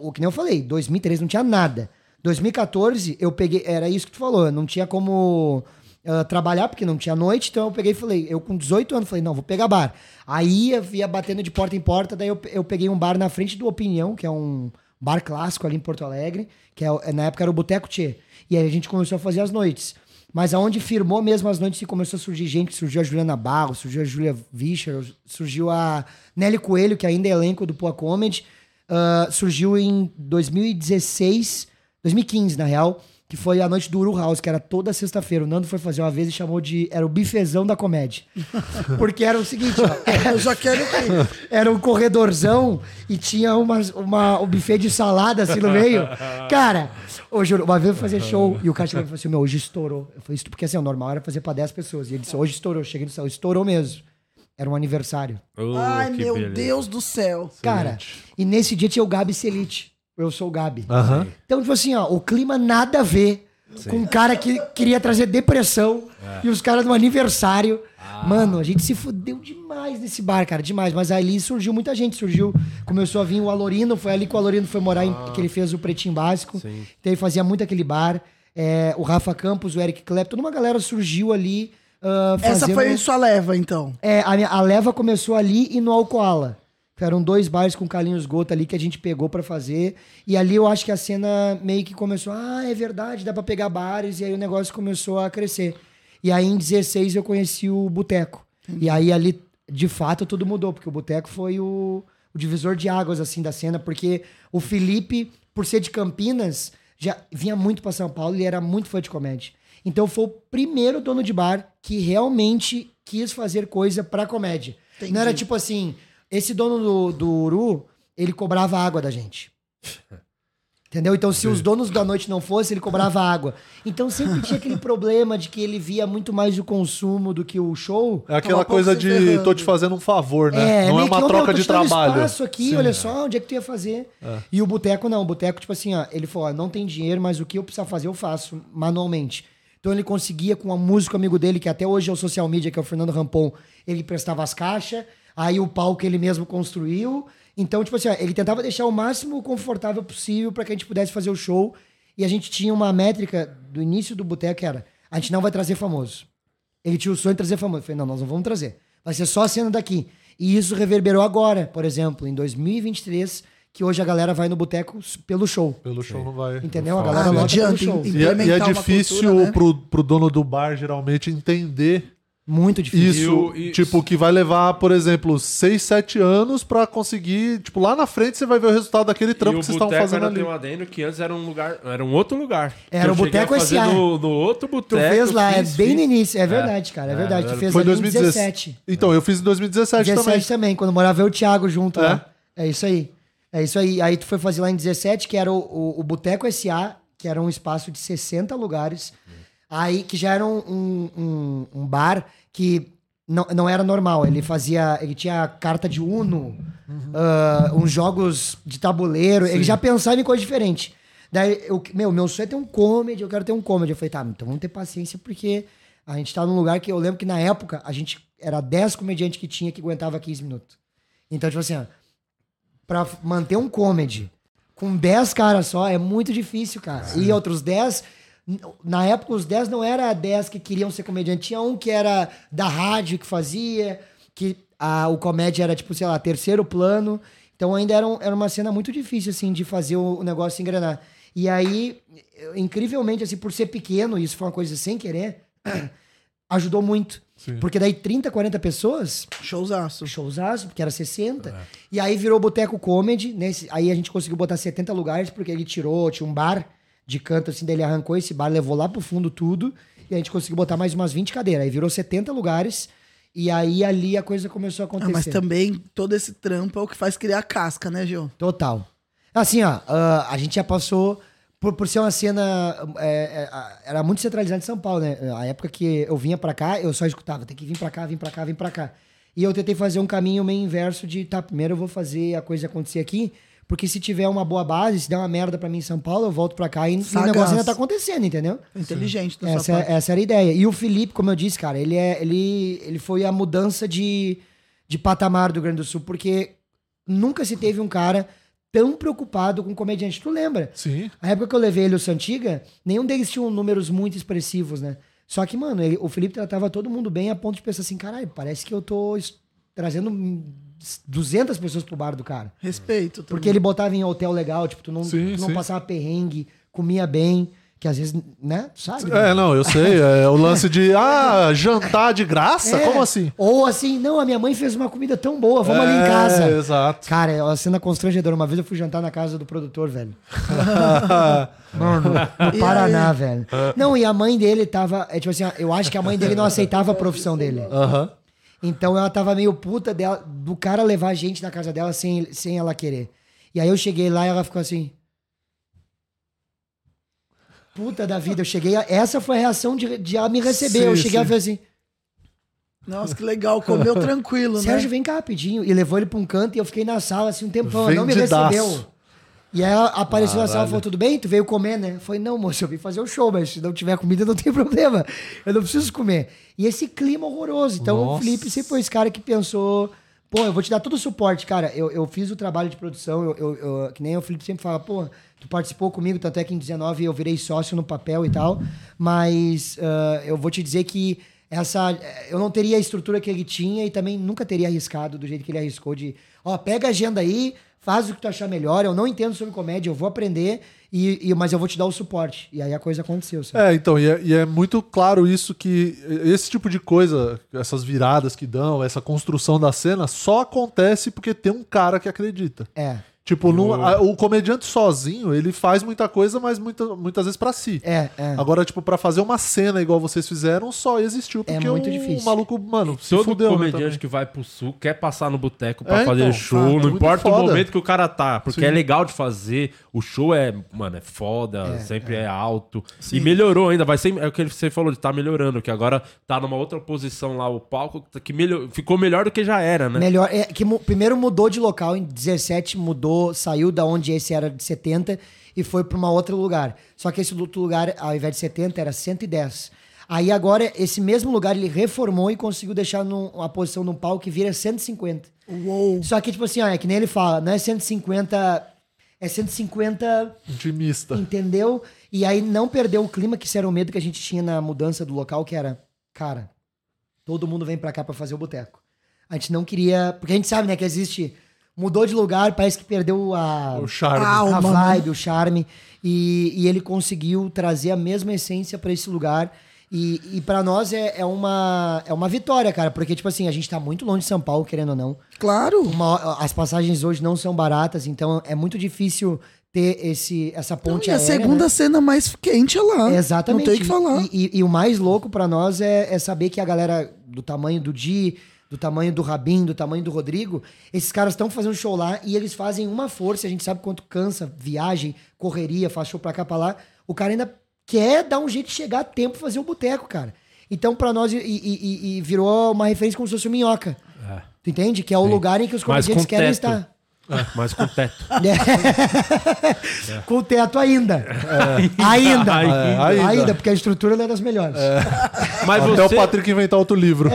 o que nem eu falei, 2013 não tinha nada. 2014, eu peguei. Era isso que tu falou, não tinha como ah, trabalhar, porque não tinha noite, então eu peguei e falei, eu com 18 anos, falei, não, vou pegar bar. Aí eu ia batendo de porta em porta, daí eu, eu peguei um bar na frente do Opinião, que é um bar clássico ali em Porto Alegre, que é, na época era o Boteco Tchê. E aí a gente começou a fazer as noites. Mas aonde firmou mesmo as noites e começou a surgir gente, surgiu a Juliana Barros, surgiu a Julia Vischer, surgiu a Nelly Coelho, que ainda é elenco do Poa Comedy, ah, surgiu em 2016, 2015, na real, que foi a noite do Uru House, que era toda sexta-feira. O Nando foi fazer uma vez e chamou de. Era o bifezão da comédia. Porque era o seguinte, ó.
Eu já quero
Era um corredorzão e tinha uma, uma, um buffet de salada assim no meio. Cara, eu juro, uma vez eu fui fazer show e o cara chegou e falou assim: Meu, hoje estourou. Eu falei, isso porque assim, o normal era fazer pra 10 pessoas. E ele disse: Hoje estourou. Eu cheguei no céu, estourou mesmo. Era um aniversário.
Ai, meu Deus do céu.
Cara, e nesse dia tinha o Gabi Celite. Eu sou o Gabi.
Aham.
Então, tipo assim, ó, o clima nada a ver com um cara que queria trazer depressão
É.
e os caras no aniversário.
Ah.
Mano, a gente se fudeu demais nesse bar, cara, demais. Mas ali surgiu muita gente, surgiu. Começou a vir o Alorino, foi ali que o Alorino foi morar, em, que ele fez o Pretinho Básico.
Ah. Sim.
Então ele fazia muito aquele bar. É, o Rafa Campos, o Eric Clapton, toda uma galera surgiu ali. ah,
Essa
fazendo-
foi sua leva, então.
é, a, minha- a leva começou ali e no Alcoala. Eram dois bares com Carlinhos Gota ali que a gente pegou pra fazer. E ali eu acho que a cena meio que começou. Ah, é verdade, dá pra pegar bares. E aí o negócio começou a crescer. E aí em 16 eu conheci o Boteco. E aí ali, de fato, tudo mudou. Porque o Boteco foi o, o divisor de águas, assim, da cena. Porque o Felipe, por ser de Campinas, já vinha muito pra São Paulo e era muito fã de comédia. Então foi o primeiro dono de bar que realmente quis fazer coisa pra comédia.
Entendi.
Não era tipo assim, esse dono do, do Uru, ele cobrava água da gente. Entendeu? Então, se os donos da noite não fossem, ele cobrava água. Então, sempre tinha aquele problema de que ele via muito mais o consumo do que o show.
É aquela coisa de tô te fazendo um favor, né? não é
meio que,
uma
"Ô, meu,
troca de trabalho.
espaço aqui,
Sim.
olha só, onde é que tu ia fazer?
É.
E o Boteco não, o Boteco, tipo assim, ó, ele falou, ó, não tem dinheiro, mas o que eu precisar fazer, eu faço manualmente. Então ele conseguia com um músico amigo dele, que até hoje é o social media, que é o Fernando Rampon, ele prestava as caixas, aí o palco ele mesmo construiu. Então, tipo assim, ó, ele tentava deixar o máximo confortável possível para que a gente pudesse fazer o show. E a gente tinha uma métrica do início do Boteco, que era, a gente não vai trazer famoso. Ele tinha o sonho de trazer famoso. Eu falei, não, nós não vamos trazer. Vai ser só a cena daqui. E isso reverberou agora, por exemplo, em 2023, que hoje a galera vai no boteco pelo show.
Pelo show não vai.
Entendeu? A
não
galera lota pelo show.
E é, e é difícil pro, pro dono do bar, geralmente, entender
Muito difícil.
Isso, tipo, que vai levar, por exemplo, 6, 7 anos pra conseguir. Tipo, lá na frente você vai ver o resultado daquele trampo
e
que vocês
o
estavam fazendo ali.
um adendo que antes era um lugar, era um outro lugar.
Era o Boteco S.A..
No, no outro
Tu
boteco.
fez lá, é
fiz,
bem
fiz.
no início. É verdade, cara. É, verdade. Tu fez
Foi
ali em
2017.
17.
Então, eu fiz em 2017
17
também.
também. quando morava eu e o Thiago junto
É?
lá. É isso aí. É isso aí. Aí tu foi fazer lá em 17, que era o, o, o Boteco S.A., que era um espaço de 60 lugares. Aí, que já era um, um, um- bar que não, não era normal. Ele fazia. Ele tinha carta de Uno, ah, uns jogos de tabuleiro. Ele já pensava em coisa diferente. Daí, eu, meu, meu sonho é ter um comedy, eu quero ter um comedy. Eu falei, tá, então vamos ter paciência, porque a gente tá num lugar que eu lembro que na época a gente era 10 comediantes que tinha que aguentava 15 minutos. Então, tipo assim, ó, pra manter um comedy com 10 caras só é muito difícil, cara. E outros 10. Na época, os 10 não era 10 que queriam ser comediante. Tinha um que era da rádio que fazia, que a, o comédia era, tipo, sei lá, terceiro plano. Então ainda era, um- era uma cena muito difícil, assim, de fazer o, o negócio engrenar. E aí, incrivelmente, assim, por ser pequeno, isso foi uma coisa sem querer, ajudou muito. Porque daí 30, 40 pessoas.
Showzaço.
Showzaço, porque era 60. E aí virou Boteco Comedy. Nesse, aí a gente conseguiu botar 70 lugares, porque ele tirou, tinha um bar de canto assim, daí ele arrancou esse bar, levou lá pro fundo tudo. E a gente conseguiu botar mais umas 20 cadeiras. Aí virou 70 lugares. E aí ali a coisa começou a
Ah,
acontecer.
mas também todo esse trampo é o que faz criar a casca, né, Gil?
Total. Assim, ó, ah, a gente já passou. Por, por ser uma cena. é, é, era muito centralizada em São Paulo, né? A época que eu vinha pra cá, eu só escutava, tem que vir pra cá, vir pra cá, vir pra cá. E eu tentei fazer um caminho meio inverso de, tá, primeiro eu vou fazer a coisa acontecer aqui, porque se tiver uma boa base, se der uma merda pra mim em São Paulo, eu volto pra cá e, e o
Sagaz.
negócio ainda tá acontecendo, entendeu?
Inteligente da
Essa,
parte.
essa era a ideia. E o Felipe, como eu disse, cara, ele, é, ele, ele foi a mudança de, de patamar do Rio Grande do Sul, porque nunca se teve um cara tão preocupado com comediante. Tu lembra?
Sim.
A época que eu levei ele o Santiga, nenhum deles tinham números muito expressivos, né? Só que, mano, ele- o Felipe tratava todo mundo bem a ponto de pensar assim, caralho, parece que eu tô trazendo 200 pessoas pro bar do cara.
Respeito.
Porque ele botava em hotel legal, tipo, tu não,
Sim,
tu não
sim.
passava perrengue, comia bem, que às vezes, né? Tu sabe?
É, não, eu sei. É o lance de, ah, jantar de graça?
É.
Como assim?
Ou assim, não, a minha mãe fez uma comida tão boa, vamos ali em
É,
casa.
exato.
Cara, é uma cena constrangedora. Uma vez eu fui jantar na casa do produtor, velho. Mano, no Paraná, velho. Não, e a mãe dele tava. É tipo assim, eu acho que a mãe dele não aceitava a profissão dele.
Aham.
Então ela tava meio puta dela, do cara levar a gente na casa dela sem, sem ela querer. E aí eu cheguei lá e ela ficou assim. Puta da vida, eu cheguei. a- essa foi a reação de, de ela me receber.
Sim,
eu cheguei
sim.
e falei assim.
Nossa, que legal. Comeu tranquilo, né?
Sérgio, vem cá rapidinho. E levou ele pra um canto e eu fiquei na sala assim um tempão. Ela não me recebeu. E aí ela apareceu na sala e falou: tudo bem? Tu veio comer, né? Eu falei, não, moço, eu vim fazer o show, mas se não tiver comida, não tem problema. Eu não preciso comer. E esse clima horroroso. Então o
Nossa.
Felipe sempre foi esse cara que pensou. Pô, eu vou te dar todo o suporte, cara. Eu, eu fiz o trabalho de produção, eu, eu- eu- que nem o Felipe sempre fala, pô, tu participou comigo, tanto é que em 19 eu virei sócio no papel e tal. Mas ah, eu vou te dizer que essa. Eu não teria a estrutura que ele tinha e também nunca teria arriscado do jeito que ele arriscou de. Ó, pega a agenda aí, faz o que tu achar melhor. Eu não entendo sobre comédia, eu vou aprender, e, e- mas eu vou te dar o suporte. E aí a coisa aconteceu. sabe?
É, então, e é, e é muito claro isso que esse tipo de coisa, essas viradas que dão, essa construção da cena, só acontece porque tem um cara que acredita.
É.
Tipo, a- o comediante sozinho, ele faz muita coisa, mas muita- muitas vezes pra si.
É, é.
Agora, tipo, pra fazer uma cena igual vocês fizeram, só existiu porque
muito
o
difícil.
maluco, mano, se
Todo
fudeu, né,
comediante
também.
que vai pro sul quer passar no boteco pra
É,
fazer
então,
show,
tá,
não
muito
importa o
foda.
momento que o cara tá, porque
Sim.
é legal de fazer, o show é, mano, é foda, sempre é, alto.
Sim.
E melhorou ainda, vai ser, é o que você falou, de tá melhorando, que agora tá numa outra posição lá, o palco, que melhor, ficou melhor do que já era, né?
Melhor. É, que mu- primeiro mudou de local, em 17 mudou, saiu da onde esse era de 70 e foi pra uma outro lugar. Só que esse outro lugar, ao invés de 70, era 110. Aí agora, esse mesmo lugar ele reformou e conseguiu deixar num- uma posição num palco que vira 150.
Uou.
Só que, tipo assim, ó, é que nem ele fala, não é 150. É 150
Intimista.
Entendeu? E aí não perdeu o clima, que isso era o medo que a gente tinha na mudança do local, que era, cara, todo mundo vem pra cá pra fazer o boteco. A gente não queria. Porque a gente sabe, né, que existe. Mudou de lugar, parece que perdeu a,
O charme.
a
Alma, né?
vibe, o charme. E, e ele conseguiu trazer a mesma essência pra esse lugar. E, e para nós é, é, uma, é uma vitória, cara, porque, tipo assim, a gente tá muito longe de São Paulo, querendo ou não.
Claro.
Uma- as passagens hoje não são baratas, então é muito difícil ter esse, essa ponte
E a
aérea,
segunda
né?
cena mais quente é lá.
Exatamente.
Não tem o que falar.
E, e- e o mais louco pra nós é, é saber que a galera do tamanho do Di, do tamanho do Rabin, do tamanho do Rodrigo, esses caras estão fazendo show lá e eles fazem uma força. A gente sabe quanto cansa, viagem, correria, faz show pra cá, pra lá. O cara ainda quer dar um jeito de chegar a tempo e fazer um boteco, cara. Então, pra nós, e, e- e- virou uma referência como se fosse o Minhoca.
É.
Tu entende? Que é o
Sim.
lugar em que os comediantes
com
querem estar.
É, mas com teto.
É. Com teto ainda.
É.
Ainda.
Ainda.
ainda.
Ainda.
porque a estrutura não é das melhores.
Mas
Até
você-
o Patrick inventar outro livro.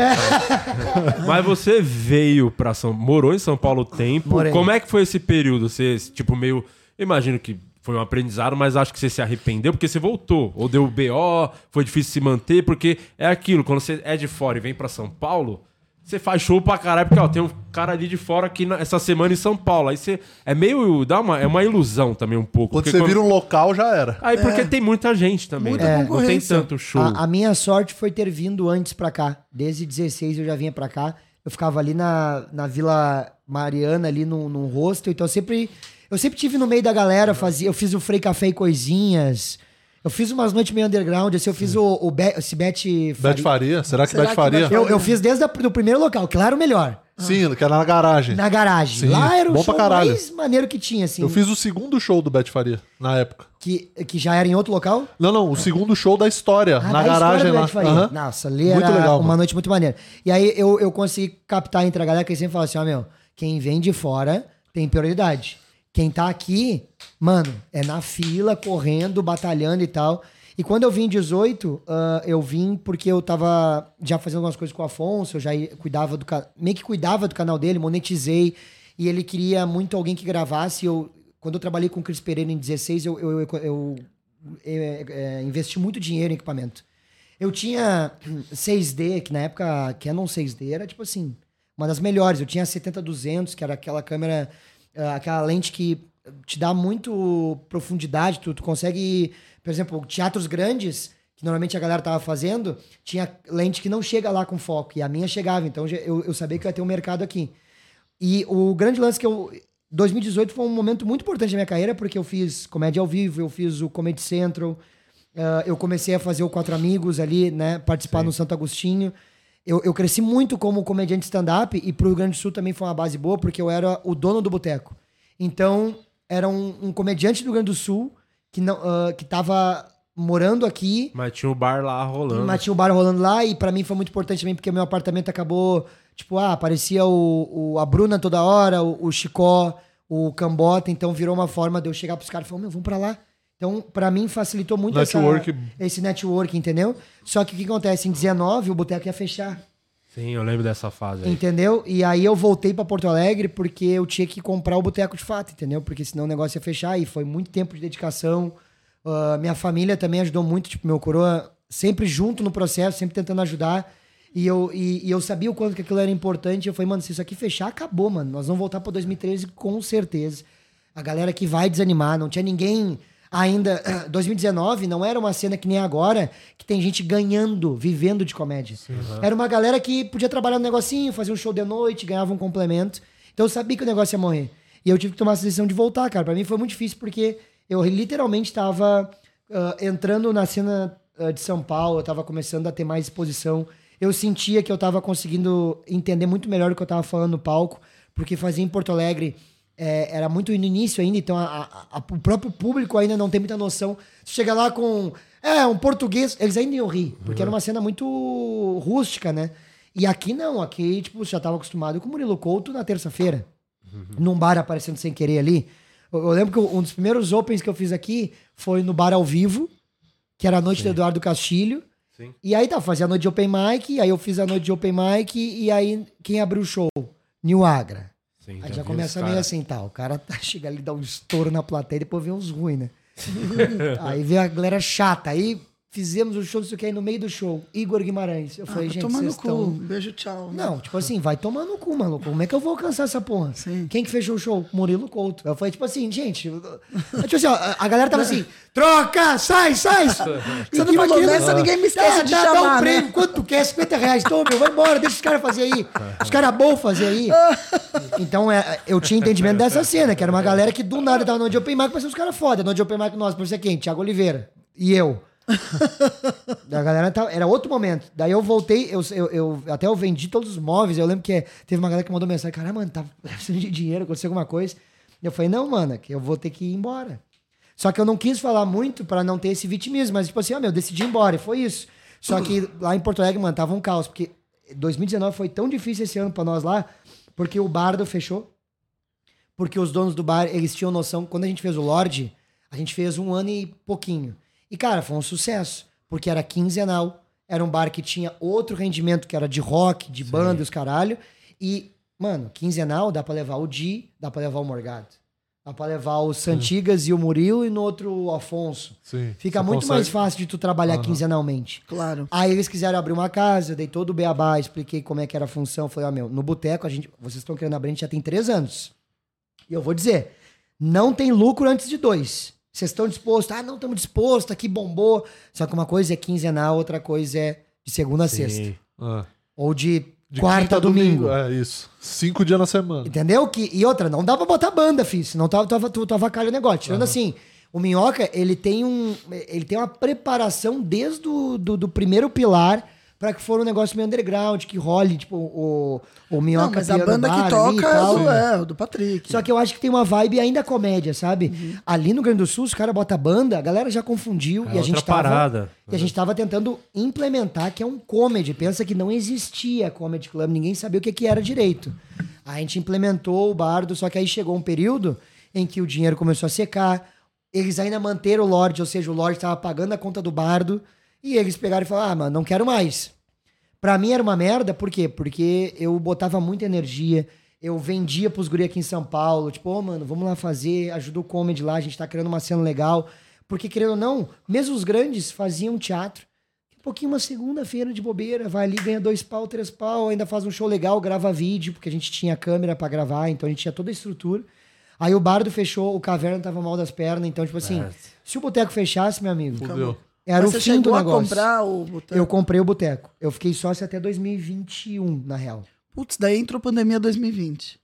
Mas você veio pra São... Morou em São Paulo tempo.
Morei.
Como é que foi esse período? Você, tipo, meio... Imagino que foi um aprendizado, mas acho que você se arrependeu porque você voltou. Ou deu BO, foi difícil se manter, porque é aquilo, quando você é de fora e vem pra São Paulo, você faz show pra caralho, porque ó, tem um cara ali de fora aqui na- essa semana em São Paulo. Aí você... É meio... Dá uma, é uma ilusão também um pouco.
Quando
porque
você vira um local, já era.
Aí porque
É.
tem muita gente também.
Muita
né? Não tem
concorrência.
tanto show.
A, a minha sorte foi ter vindo antes pra cá. Desde 16 eu já vinha pra cá. Eu ficava ali na, na Vila Mariana, ali num, num hostel. Então eu sempre, eu sempre tive no meio da galera. Fazia, eu fiz o Frei Café e Coisinhas. Eu fiz umas noites meio underground. Assim, eu fiz o, o Be, esse Bet
Bete Faria? Será que Bete Faria?
Eu, eu fiz desde o primeiro local, que lá era o melhor.
Sim, que era na garagem.
Na garagem.
Sim,
Lá era o
bom
show mais maneiro que tinha, assim.
Eu fiz o segundo show do Bete Faria, na época.
Que, que já era em outro local?
Não, não, o segundo show da história,
Ah,
na
da história
garagem
do
lá.
Faria.
Aham.
Nossa, ali
Muito
era
legal,
uma
mano.
noite muito maneira. E aí eu, eu consegui captar entre a galera que eles sempre falam assim, ó, meu, quem vem de fora tem prioridade. Quem tá aqui, mano, é na fila, correndo, batalhando e tal. E quando eu vim em 18, ah, eu vim porque eu tava já fazendo algumas coisas com o Afonso, eu já cuidava do meio que cuidava do canal dele, monetizei. E ele queria muito alguém que gravasse. Eu, quando eu trabalhei com o Cris Pereira em 16, eu, eu, eu, eu, é, é, investi muito dinheiro em equipamento. Eu tinha 6D, que na época Canon 6D era tipo assim, uma das melhores. Eu tinha 70-200, que era aquela câmera, aquela lente que te dá muito profundidade. Tu, tu consegue, por exemplo, teatros grandes, que normalmente a galera tava fazendo, tinha lente que não chega lá com foco. E a minha chegava. Então eu, eu sabia que eu ia ter um mercado aqui. E o grande lance que eu. 2018 foi um momento muito importante da minha carreira, porque eu fiz comédia ao vivo, eu fiz o Comedy Central, ah, eu comecei a fazer o Quatro Amigos ali, né? Participar no Santo Agostinho. Eu, eu cresci muito como comediante stand-up e pro Rio Grande do Sul também foi uma base boa, porque eu era o dono do boteco. Então, era um, um comediante do Rio Grande do Sul que, não, ah, que tava morando aqui
Mas tinha o bar lá rolando.
mas tinha o bar rolando lá e pra mim foi muito importante também porque meu apartamento acabou, tipo, ah, aparecia o, o- a Bruna toda hora, o, o Chicó, o Cambota, então virou uma forma de eu chegar pros caras e falar, meu, vamos pra lá. Então, pra mim facilitou muito essa-
Network.
esse network, entendeu? Só que o que acontece? Em 19, o boteco ia fechar.
Sim, eu lembro dessa fase aí.
Entendeu? E aí eu voltei pra Porto Alegre porque eu tinha que comprar o boteco de fato, entendeu? Porque senão o negócio ia fechar e foi muito tempo de dedicação. Ah, minha família também ajudou muito, tipo, meu coroa sempre junto no processo, sempre tentando ajudar. E eu, e, e eu sabia o quanto que aquilo era importante. Eu falei, mano, se isso aqui fechar, acabou, mano. Nós vamos voltar pra 2013 com certeza. A galera que vai desanimar, não tinha ninguém ainda. 2019 não era uma cena que nem agora, que tem gente ganhando, vivendo de comédia. Era uma galera que podia trabalhar no negocinho, fazer um show de noite, ganhava um complemento. Então eu sabia que o negócio ia morrer. E eu tive que tomar essa decisão de voltar, cara. Pra mim foi muito difícil porque eu literalmente tava ah, entrando na cena ah, de São Paulo, eu tava começando a ter mais exposição. Eu sentia que eu tava conseguindo entender muito melhor o que eu tava falando no palco, porque fazia em Porto Alegre é, era muito no início ainda, então a- a- a- o próprio público ainda não tem muita noção. Você chega lá com é, um português, eles ainda iam rir, porque era uma cena muito rústica, né? E aqui não, aqui, tipo, já tava acostumado com o Murilo Couto na terça-feira, num bar aparecendo sem querer ali. Eu, eu lembro que um dos primeiros opens que eu fiz aqui foi no bar ao vivo, que era a noite do Eduardo Castilho.
Sim.
E aí tá, fazia a noite de open mic, aí eu fiz a noite de open mic, e aí quem abriu o show? New Agra.
Sim,
Aí
já
já começa meio assim, tá? O cara tá, chega ali, dá um estouro na plateia e depois vem uns ruins, né? aí vem a galera chata. Aí fizemos o show, não sei o que, aí no meio do show, Igor Guimarães. Eu falei,
Ah,
gente, vocês
cu.
estão...
Beijo, tchau. né?
Não, tipo assim, vai tomar no cu, maluco. Como é que eu vou alcançar essa porra? Quem que fechou o show? Murilo Couto. Eu falei, tipo assim, gente. Tipo assim, ó, a- galera tava assim, troca, sai, sai.
Você não falou dessa, ninguém me esquece de
dá, Dá
chamar,
um prêmio,
né?
quanto tu quer? 50 reais. Toma, meu, vai embora, deixa os caras fazer aí. Os caras bons fazer aí. Então, é, eu tinha entendimento dessa cena, que era uma galera que do nada tava no de Open Mic, mas os caras foda. No de Open Mic, nós, por ser quem? Thiago Oliveira. E eu. A galera tava, era outro momento. Daí eu voltei, eu, eu, eu- até eu vendi todos os móveis. Eu lembro que teve uma galera que mandou mensagem: Caramba, mano, tava precisando de dinheiro, aconteceu alguma coisa. Eu falei: Não, mano, é que eu vou ter que ir embora. Só que eu não quis falar muito pra não ter esse vitimismo, mas tipo assim, ó, meu, eu decidi ir embora, e foi isso. Só que lá em Porto Alegre, mano, tava um caos, porque 2019 foi tão difícil esse ano pra nós lá, porque o Bardo fechou. Porque os donos do bar, eles tinham noção. Quando a gente fez o Lorde, a gente fez um ano e pouquinho. E, cara, foi um sucesso. Porque era quinzenal. Era um bar que tinha outro rendimento, que era de rock, de banda, e os caralho. E, mano, quinzenal dá pra levar o Di, dá pra levar o Morgado. Dá pra levar o Santigas e o Murilo e no outro o Afonso.
Sim.
Fica
Você
muito
consegue-
mais fácil de tu trabalhar
Aham.
quinzenalmente.
Claro.
Aí eles quiseram abrir uma casa, eu dei todo o beabá, expliquei como é que era a função. Falei, ó, meu, no boteco, a gente, vocês estão querendo abrir, a gente já tem três anos. E eu vou dizer, não tem lucro antes de dois. Vocês estão dispostos? Ah, não estamos dispostos, aqui bombou. Só que uma coisa é quinzenal, outra coisa é de segunda a sexta.
Ah.
Ou de,
De
quarta a domingo.
É isso. Cinco dias na semana.
Entendeu? Que, e outra, não dá pra botar banda, filho. Senão tu, tu, tu, tu avacalha o negócio. Tirando assim, o Minhoca, ele tem um. Ele tem uma preparação desde o do, do primeiro pilar pra que for um negócio meio underground, que role, tipo, o, o Minhoca
Não, mas a banda
bar
que toca é do, é, o do Patrick.
Só que eu acho que tem uma vibe ainda comédia, sabe? Ali no Rio Grande do Sul, os caras botam banda, a galera já confundiu
É
e a gente tava,
parada.
E a gente tava tentando implementar que é um comedy. Pensa que não existia comedy club, ninguém sabia o que, que era direito. A gente implementou o bardo, só que aí chegou um período em que o dinheiro começou a secar. Eles ainda manteram o Lorde, ou seja, o Lorde estava pagando a conta do bardo. E eles pegaram e falaram: ah, mano, não quero mais. Pra mim era uma merda, por quê? Porque eu botava muita energia, eu vendia pros guri aqui em São Paulo, tipo, ô, mano, vamos lá fazer, ajuda o comedy lá, a gente tá criando uma cena legal. Porque, querendo ou não, mesmo os grandes faziam teatro. Um pouquinho uma segunda-feira de bobeira, vai ali, ganha dois pau, três pau, ainda faz um show legal, grava vídeo, porque a gente tinha câmera pra gravar, então a gente tinha toda a estrutura. Aí o Bardo fechou, o Caverna tava mal das pernas, então, tipo assim, se o boteco fechasse, meu amigo,
Fudeu.
Era
Mas
o
você
fim do
a
negócio.
comprar o boteco?
Eu comprei o boteco. Eu fiquei sócio até 2021, na real.
Putz, daí entrou pandemia 2020.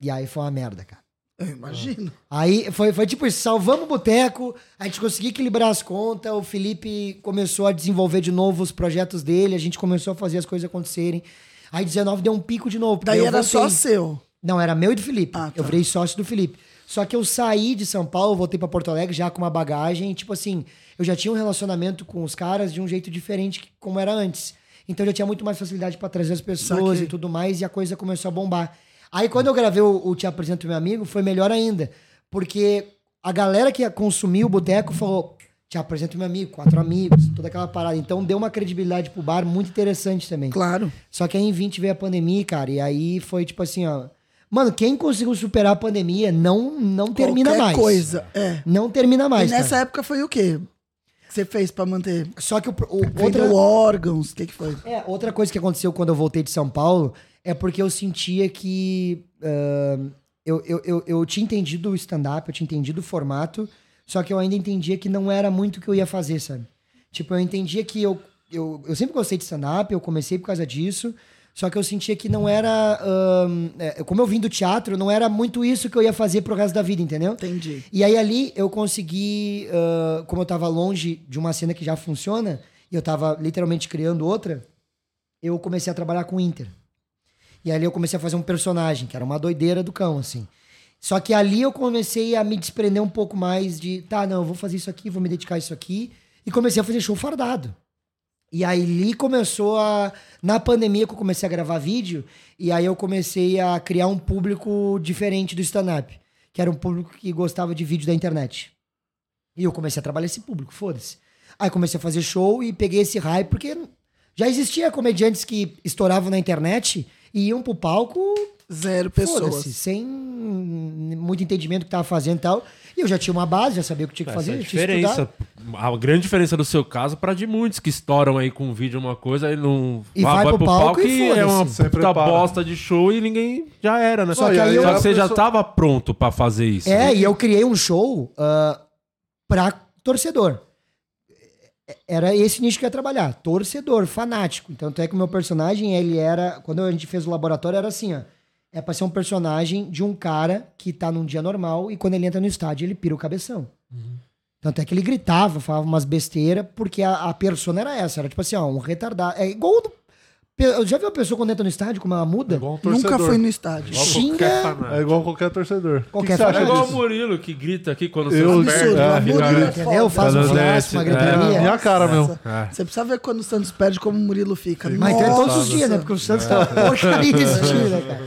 E aí foi uma merda, cara.
Eu imagino.
Aí foi, foi tipo isso, salvamos o boteco, a gente conseguiu equilibrar as contas, o Felipe começou a desenvolver de novo os projetos dele, a gente começou a fazer as coisas acontecerem. Aí 19 deu um pico de novo.
Daí era só
voltei.
seu.
Não, era meu e do Felipe.
Ah, tá.
Eu virei sócio do Felipe. Só que eu saí de São Paulo, voltei pra Porto Alegre já com uma bagagem, e, tipo assim, eu já tinha um relacionamento com os caras de um jeito diferente que como era antes. Então eu já tinha muito mais facilidade pra trazer as pessoas e tudo mais, e a coisa começou a bombar. Aí quando eu gravei o, o Te Apresento Meu Amigo, foi melhor ainda. Porque a galera que consumiu o boteco falou: Te apresento meu amigo, quatro amigos, toda aquela parada. Então deu uma credibilidade pro bar muito interessante também.
Claro.
Só que aí em 20 veio a pandemia, cara, e aí foi tipo assim, ó. Mano, quem conseguiu superar a pandemia não, não termina
Qualquer
mais.
coisa, é.
Não termina mais.
e nessa
cara.
época foi o quê? Que você fez pra manter?
Só que o, o outra,
órgãos, o que que foi?
é, outra coisa que aconteceu quando eu voltei de São Paulo é porque eu sentia que. ah, eu, eu, eu, eu tinha entendido o stand-up, eu tinha entendido o formato, só que eu ainda entendia que não era muito o que eu ia fazer, sabe? Tipo, eu entendia que eu. Eu, eu sempre gostei de stand-up, eu comecei por causa disso, só que eu sentia que não era. é, como eu vim do teatro, não era muito isso que eu ia fazer pro resto da vida, entendeu?
Entendi.
E aí ali eu consegui, ah, como eu tava longe de uma cena que já funciona, e eu tava literalmente criando outra, eu comecei a trabalhar com o Inter. E ali eu comecei a fazer um personagem, que era uma doideira do cão, assim. Só que ali eu comecei a me desprender um pouco mais de, tá, não, eu vou fazer isso aqui, vou me dedicar a isso aqui. E comecei a fazer show fardado. E aí ali começou a. Na pandemia que eu comecei a gravar vídeo, e aí eu comecei a criar um público diferente do stand-up. Que era um público que gostava de vídeo da internet. E eu comecei a trabalhar esse público, foda-se. Aí comecei a fazer show e peguei esse hype, porque já existia comediantes que estouravam na internet e iam pro palco.
Zero pessoas.
Sem muito entendimento do que tava fazendo e tal. E eu já tinha uma base, já sabia o que tinha que
Essa
fazer.
é a
já tinha
diferença a grande diferença do seu caso para de muitos que estouram aí com um vídeo uma coisa e não
E vai pro palco e
é uma puta bosta de show e ninguém já era, né?
Só que aí eu-
Só que você já
pessoa-
tava pronto pra fazer isso.
É, e eu criei um show ah, pra torcedor. Era esse nicho que eu ia trabalhar. Torcedor, fanático. Então, Tanto é que o meu personagem, ele era. Quando a gente fez o laboratório, era assim, ó. É pra ser um personagem de um cara que tá num dia normal e quando ele entra no estádio, ele pira o cabeção. Tanto é que ele gritava, falava umas besteiras, porque a, a persona era essa. Era tipo assim, ó, um retardado. É igual. do- Eu já viu a pessoa quando entra no estádio, como ela muda?
Igual um
Nunca fui no estádio.
Xinga.
É igual qualquer torcedor.
Qualquer
que, que você acha
É igual o? Murilo que grita aqui quando
Eu-
você
Absurdo,
perde.
é, Murilo é
Entendeu? Faz um uma
é.
gritaria.
Minha cara mesmo.
É.
Você precisa ver quando o Santos perde como o Murilo fica.
Mas então é todos os dias, né? Porque o Santos tá porcaria esse time, né, cara?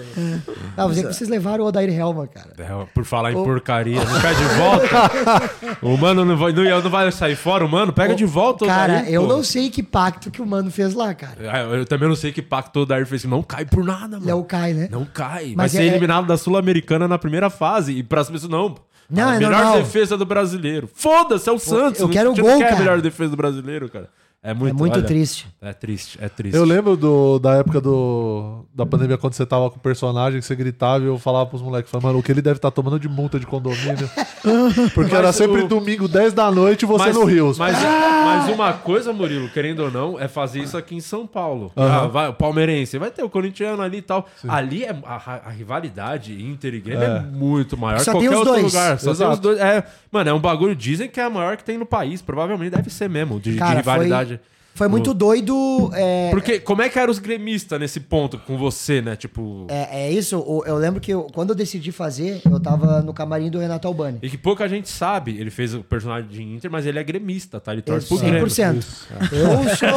Ah, você que vocês levaram o Odair Helma, cara.
É, Por falar em porcaria, não pede de volta. o mano não vai, não, não vai sair fora, o mano pega de volta. o
Cara,
Odair,
eu
pô.
não sei que pacto que o mano fez lá, cara.
Eu também não sei que pacto o Dair fez. Não cai por nada, mano.
Não cai, né?
Não cai. Vai
Mas
ser
é-
eliminado da Sul-Americana na primeira fase. E para as pessoas, não.
Não,
a
é
melhor defesa do brasileiro. Foda-se, é o Santos.
eu
Não-
quero
a
o
não
gol,
quer a
cara.
melhor defesa do brasileiro, cara. É muito,
É muito
olha,
triste.
É triste, é triste.
Eu lembro do, da época do, da pandemia, quando você tava com o personagem, que você gritava e eu falava pros moleques, falava, mano, o que ele deve estar tomando de multa de condomínio. Porque era
Mas
sempre
o-
domingo, 10 da noite, e você
mas,
no Rio.
Mas,
Ah!
mas uma coisa, Murilo, querendo ou não, é fazer isso aqui em São Paulo.
Aham.
Ah, vai, o palmeirense, vai ter o corintiano ali e tal. Ali é a, a rivalidade Inter e Grêmio é.
É.
muito maior que
tem
qualquer
os
outro
dois.
lugar. Só tem
Exato.
os dois. É, mano, é um bagulho, dizem que é a maior que tem no país. Provavelmente deve ser mesmo, de, de
Cara,
rivalidade.
foi, foi muito doido. É,
Porque como é que eram os gremistas nesse ponto com você, né? Tipo.
é, é isso, eu lembro que eu- quando eu decidi fazer, eu tava no camarim do Renato Albani.
E que pouca gente sabe. Ele fez o personagem de Inter, mas ele é gremista, tá? Ele torce pro
100%.
Grêmio.
Eu sou.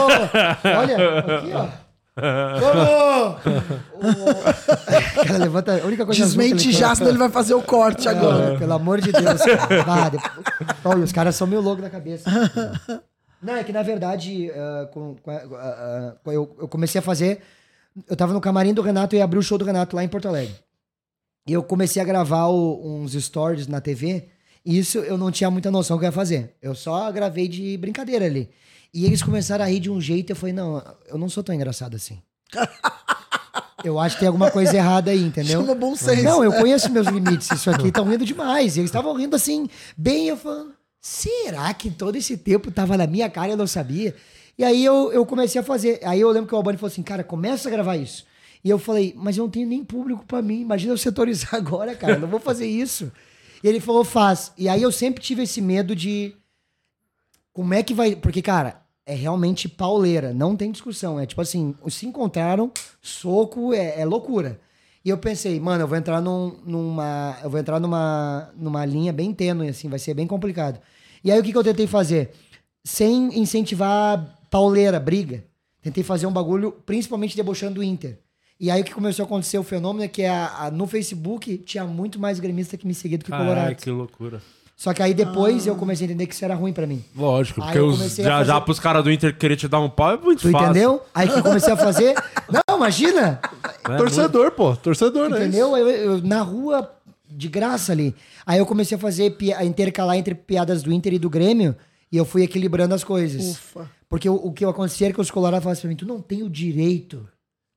Olha, aqui, ó. Vamos! O- Cara, levanta. A única coisa
Desmente
ele
já, senão ele vai fazer o corte agora.
Ah, pelo amor de Deus, cara. Depois- Olha, os caras são meio loucos da cabeça. Não, é que na verdade, ah, com- com- ah, ah, eu, eu comecei a fazer. Eu tava no camarim do Renato e abri o show do Renato lá em Porto Alegre. E eu comecei a gravar o- uns stories na TV. E isso eu não tinha muita noção do que eu ia fazer. Eu só gravei de brincadeira ali. E eles começaram a rir de um jeito. Eu falei, não, eu não sou tão engraçado assim. Eu acho que tem alguma coisa errada aí, entendeu?
Chama bom senso.
Não, eu conheço meus limites. Isso aqui tá rindo demais. E eles estavam rindo assim, bem, eu falando, será que todo esse tempo tava na minha cara e eu não sabia? E aí eu, eu comecei a fazer. Aí eu lembro que o Albani falou assim, cara, começa a gravar isso. E eu falei, mas eu não tenho nem público pra mim. Imagina eu setorizar agora, cara. Não vou fazer isso. E ele falou, faz. E aí eu sempre tive esse medo de. Como é que vai. Porque, cara, é realmente pauleira. Não tem discussão. É tipo assim, se encontraram, soco é, é loucura. E eu pensei, mano, eu vou entrar num- numa. Eu vou entrar numa, numa linha bem tênue, assim, vai ser bem complicado. E aí o que, que eu tentei fazer? Sem incentivar pauleira, briga. Tentei fazer um bagulho, principalmente debochando do Inter. E aí o que começou a acontecer, o fenômeno é que a- a- no Facebook tinha muito mais gremista que me seguia do que
Ai,
Colorado.
que loucura.
Só que aí depois eu comecei a entender que isso era ruim pra mim.
Lógico,
Aí
porque
eu
os, já, já
fazer-
pros caras do Inter querer te dar um pau é muito
Tu
fácil.
entendeu? Aí que eu comecei a fazer. Não, imagina!
É
Torcedor, pô. Torcedor, né?
Entendeu? Eu, eu- na rua, de graça ali. Aí eu comecei a fazer, a intercalar entre piadas do Inter e do Grêmio, e eu fui equilibrando as coisas.
Ufa.
Porque o, o que acontecia era que os colorados falavam pra mim, tu não tem o direito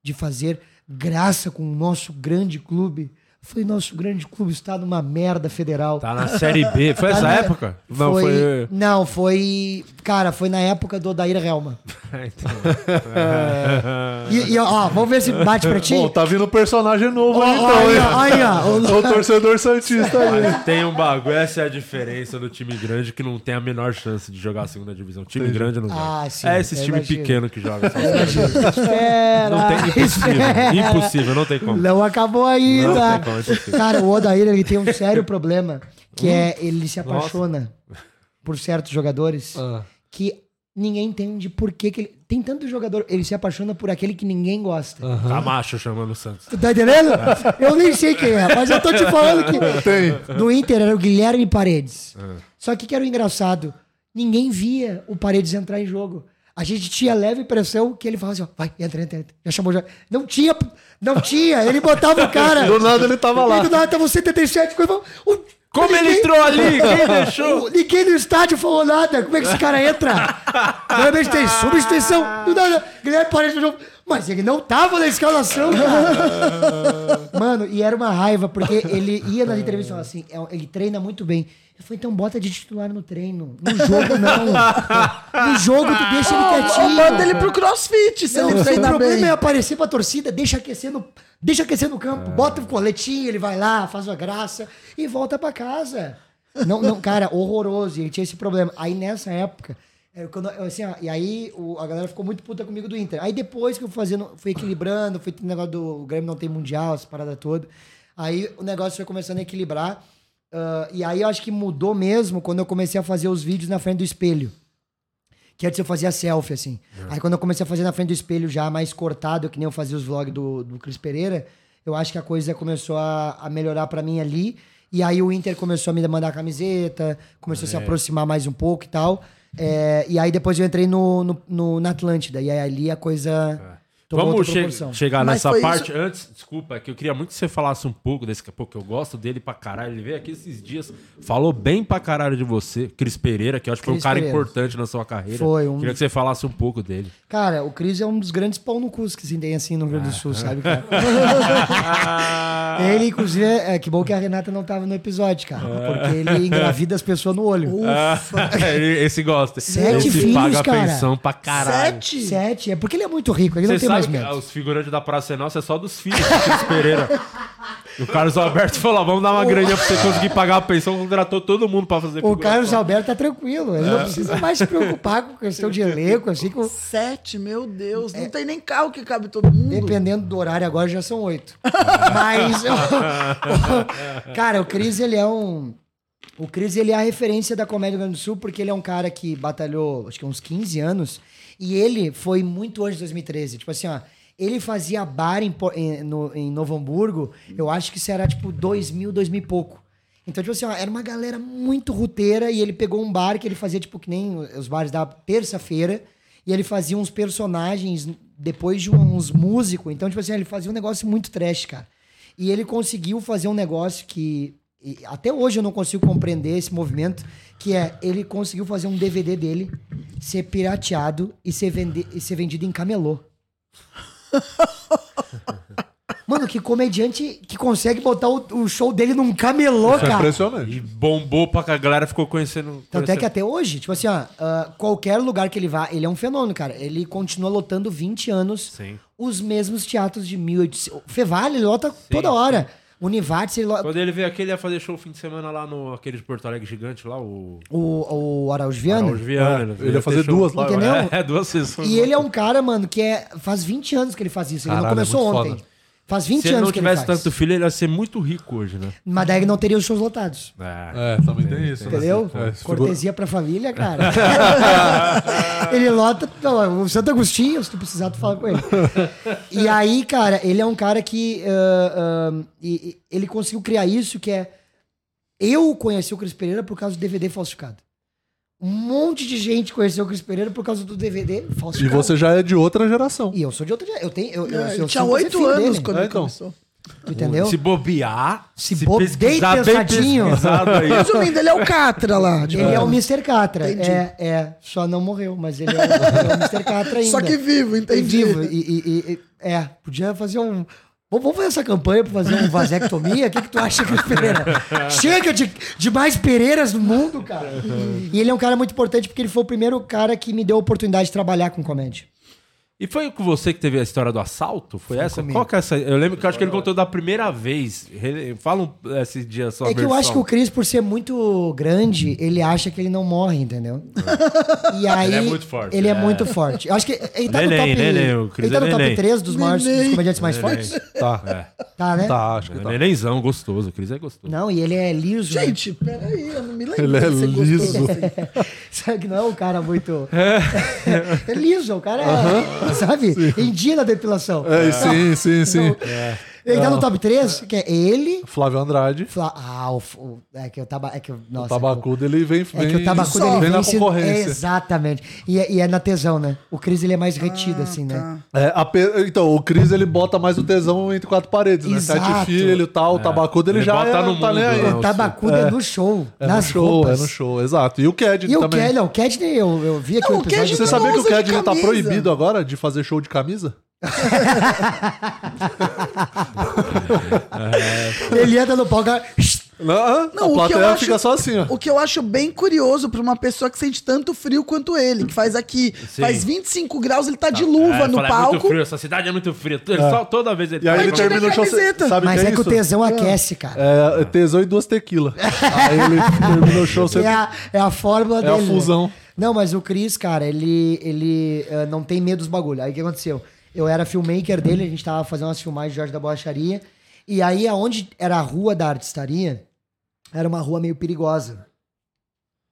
de fazer graça com o nosso grande clube. Eu falei, nosso grande clube está numa merda federal.
Tá na Série B. Foi
Tá
essa
na-
época? Não,
foi,
foi.
Não, foi. Cara, foi na época do Odair Helma.
Então.
E, e, ó, vamos ver se bate pra ti.
Bom, tá vindo um personagem novo
Ó,
aí, então,
aí,
hein?
ó, aí, ó.
O torcedor Santista aí.
Mas tem um bagulho, essa é a diferença do time grande que não tem a menor chance de jogar a segunda divisão. Time
Entendi.
grande não.
Ah, sim,
é esses time
imagino.
pequeno que joga.
Espera,
Não tem impossível.
espera.
Impossível, não tem como.
Não acabou ainda.
Não tem como, é.
Cara, o Odair ele tem um sério problema, que é ele se apaixona por certos jogadores
Ah.
que ninguém entende por que, que ele. Tem tanto jogador, ele se apaixona por aquele que ninguém gosta.
Tá macho chamando o Santos.
Tu tá entendendo? Eu nem sei quem é, mas eu tô te falando que.
Tem.
Do Inter era o Guilherme Paredes.
Ah.
Só que que era o engraçado? Ninguém via o Paredes entrar em jogo. A gente tinha leve impressão que ele falava assim, ó, vai, entra, entra, entra. Já chamou já. Não tinha, não tinha. Ele botava o cara.
Do nada ele tava lá.
Do nada tava o 77, coisa, o-
Como ele entrou ali? Quem deixou?
Ninguém no estádio falou nada. Como é que esse cara entra? Normalmente tem substituição. Do nada, Guilherme aparece no jogo. Mas ele não tava na escalação, cara. Mano, e era uma raiva, porque ele ia nas entrevistas e falava assim: é, ele treina muito bem. Eu falei, então bota de titular no treino. No jogo, não. No jogo, tu deixa ele quietinho.
manda ele pro crossfit, se
Não,
ele
o
treinar
problema
bem.
é aparecer pra torcida, deixa aquecer no, deixa aquecer no campo, bota o coletinho, ele vai lá, faz uma graça e volta pra casa. Não, não, cara, horroroso. E ele tinha esse problema. Aí nessa época, é, eu, assim, ó, e aí o- a galera ficou muito puta comigo do Inter. Aí depois que eu fazendo, fui equilibrando, fui tendo negócio do o Grêmio não tem mundial, essa parada toda. Aí o negócio foi começando a equilibrar. ah, e aí eu acho que mudou mesmo quando eu comecei a fazer os vídeos na frente do espelho. Que antes eu fazia selfie, assim. Aí quando eu comecei a fazer na frente do espelho já mais cortado, que nem eu fazia os vlogs do, do Cris Pereira, eu acho que a coisa começou a, a melhorar pra mim ali. E aí o Inter começou a me mandar camiseta, começou a se
É.
aproximar mais um pouco e tal. É, e aí depois eu entrei no, no, no- na Atlântida. E aí ali a coisa tomou
Vamos
outra
che- chegar
Mas
nessa parte.
isso-
Antes, desculpa, é que eu queria muito que você falasse um pouco desse pô, que eu gosto dele pra caralho. Ele veio aqui esses dias, falou bem pra caralho de você. Cris Pereira, que eu acho que foi um cara
Pereira.
importante na sua carreira.
Foi, um-
Queria que você falasse um pouco dele.
Cara, o Cris é um dos grandes pau no cu que se tem assim no Rio Grande do Sul, sabe, cara? ele, inclusive, é que bom que a Renata não tava no episódio, cara. Porque ele engravida as pessoas no olho.
Ele- esse gosta.
Sete
Esse
filhos,
paga
cara.
pensão pra caralho.
Sete? Sete. É porque ele é muito rico, ele não tem mais medo.
os figurantes da Praça é Nossa é só dos filhos do Cris Pereira. E o Carlos Alberto falou: vamos dar uma graninha pra você conseguir pagar a pensão, contratou todo mundo pra fazer
O. Carlos Alberto tá tranquilo. Ele não
É.
precisa mais se preocupar com questão de elenco, assim, com...
Sete, meu Deus. Não tem nem carro que cabe todo mundo.
Dependendo do horário, agora já são oito. Mas, cara, o Cris, ele é um. O Cris, ele é a referência da comédia do Rio Grande do Sul, porque ele é um cara que batalhou, acho que uns 15 anos, e ele foi muito antes de 2013. Tipo assim, ó, ele fazia bar em, em- no- em Novo Hamburgo, eu acho que isso era tipo 2000, 2000 e pouco. Então, tipo assim, ó, era uma galera muito ruteira e ele pegou um bar que ele fazia, tipo, que nem os bares da terça-feira, e ele fazia uns personagens depois de uns músicos. Então, tipo assim, ele fazia um negócio muito trash, cara. E ele conseguiu fazer um negócio que e até hoje eu não consigo compreender esse movimento, que é ele conseguiu fazer um DVD dele ser pirateado e ser, vende, e ser vendido em camelô. Mano, que comediante que consegue botar o, o show dele num camelô,
Isso é
cara.
impressionante. E bombou pra que a galera ficou conhecendo.
Tanto é que até hoje, tipo assim, ó, ah, qualquer lugar que ele vá, ele é um fenômeno, cara. Ele continua lotando 20 anos
Sim.
os mesmos teatros de 1800. Fevale, ele lota toda hora. Univates, ele.
Quando ele veio aqui, ele ia fazer show fim de semana lá no aquele de Porto Alegre gigante lá, o.
O, o Araújo Viana.
Araújo Viana,
É,
né?
ele ia fazer duas lá,
Entendeu?
É, duas sessões.
E ele é um cara, mano, que é, faz 20 anos que ele faz isso. Ele
Caralho,
não começou
é
ontem.
foda.
Faz 20
Se ele
anos
não
que ele
tivesse
faz.
tanto filho, ele ia ser muito rico hoje, né?
Mas daí ele não teria os shows lotados.
É, também tem isso. né?
Entendeu?
É, figura-
Cortesia pra família, cara. ele lota. Não, o Santo Agostinho, se tu precisar, tu fala com ele. E aí, cara, ele é um cara que. ah, e- e ele conseguiu criar isso que é. Eu conheci o Cris Pereira por causa do DVD falsificado. Um monte de gente conheceu o Cris Pereira por causa do DVD
E
falsificado.
você já é de outra geração.
E eu sou de outra geração. Eu tenho. Eu, eu,
É, ele
eu
tinha oito anos
dele.
quando
É,
ele
então.
começou.
Tu entendeu?
Se bobear,
Se,
se, pesquisar bem
pensadinho.
pesquisado aí.
Resumindo, ele é o Catra lá. de
Ele é o. Mr. Catra.
Entendi.
É, é. Só não morreu, mas ele é, o- é o Mr. Catra ainda.
Só que vivo, entendi.
Vivo. E, e- e- é, podia fazer um. Vamos fazer essa campanha pra fazer um vasectomia? O que, que tu acha, Cris Pereira? Chega de, de mais Pereiras no mundo, cara. E ele é um cara muito importante porque ele foi o primeiro cara que me deu a oportunidade de trabalhar com comédia.
E foi com você que teve a história do assalto? Foi, essa?
comigo.
Qual que é essa? Eu lembro que eu acho que ele contou da primeira vez. Fala um, esse dia só.
é que eu acho que o Cris, por ser muito grande, ele acha que ele não morre, entendeu? E aí,
Ele é muito forte,
Ele é,
é.
muito forte. Eu acho que ele tá
Neném,
no top,
neném, o Cris
ele tá no
é
top
neném.
3 dos maiores dos comediantes mais fortes.
Tá.
É.
Tá, né?
Tá, acho que tá.
Nenenzão, gostoso. O Cris é gostoso.
Não, e ele é liso. né?
Gente, peraí, eu não me lembro
Ele é
de ser gostoso
liso.
Sabe que não é um cara muito. É, liso, o cara é. Sabe? Em dia na depilação.
É, sim, sim, sim.
Ele tá
Ah.
no top 3, que é ele.
Flávio Andrade.
Fla- Ah, o, o- é que o taba, é que o, nossa,
o Tabacudo, ele vem,
É que
vem-
o tabacudo ele
vem
vem
na
se-
concorrência.
é, exatamente. E é, e é na tesão, né? O Cris ele é mais retido, assim, né?
É, a pe- Então, o Cris ele bota mais o tesão entre quatro paredes, né?
Exato.
Sete filhos e tal, o
É.
tabacudo ele,
Ele
já
bota
é,
no
tá
mundo,
nem aí.
né,
O tabacudo é, no show,
É
nas
no show,
roupas.
é no show, exato. E o Kedney
E o
também.
Kedney, não, o Kedney eu, eu vi aqui
Não,
o
o
episódio.
Você
não
sabia que o
usa de
Kedney tá
camisa.
proibido agora de fazer show de camisa?
Ele entra no palco, cara,
Não,
Não,
a
o que eu
plateia
acho,
fica só assim, ó.
O que eu acho bem curioso pra uma pessoa que sente tanto frio quanto ele, que faz aqui,
Sim.
faz 25 graus, ele tá de luva
É,
no
fala, É
palco.
muito frio, essa cidade é muito fria.
É.
só- toda vez ele
E aí
tá-
ele termina o show.
camiseta.
Sabe
Mas
que
é, que o
isso?
tesão aquece, cara.
É, tesão e duas tequila. aí ele termina o show sempre.
É a, é a fórmula
É
dele.
a
né?
fusão.
Não, mas o Cris, cara, ele, ele eh, não tem medo dos bagulho. Aí o que aconteceu? Eu era filmmaker dele, a gente tava fazendo umas filmagens de Jorge da Borracharia. E aí, aonde era a rua da artistaria, era uma rua meio perigosa.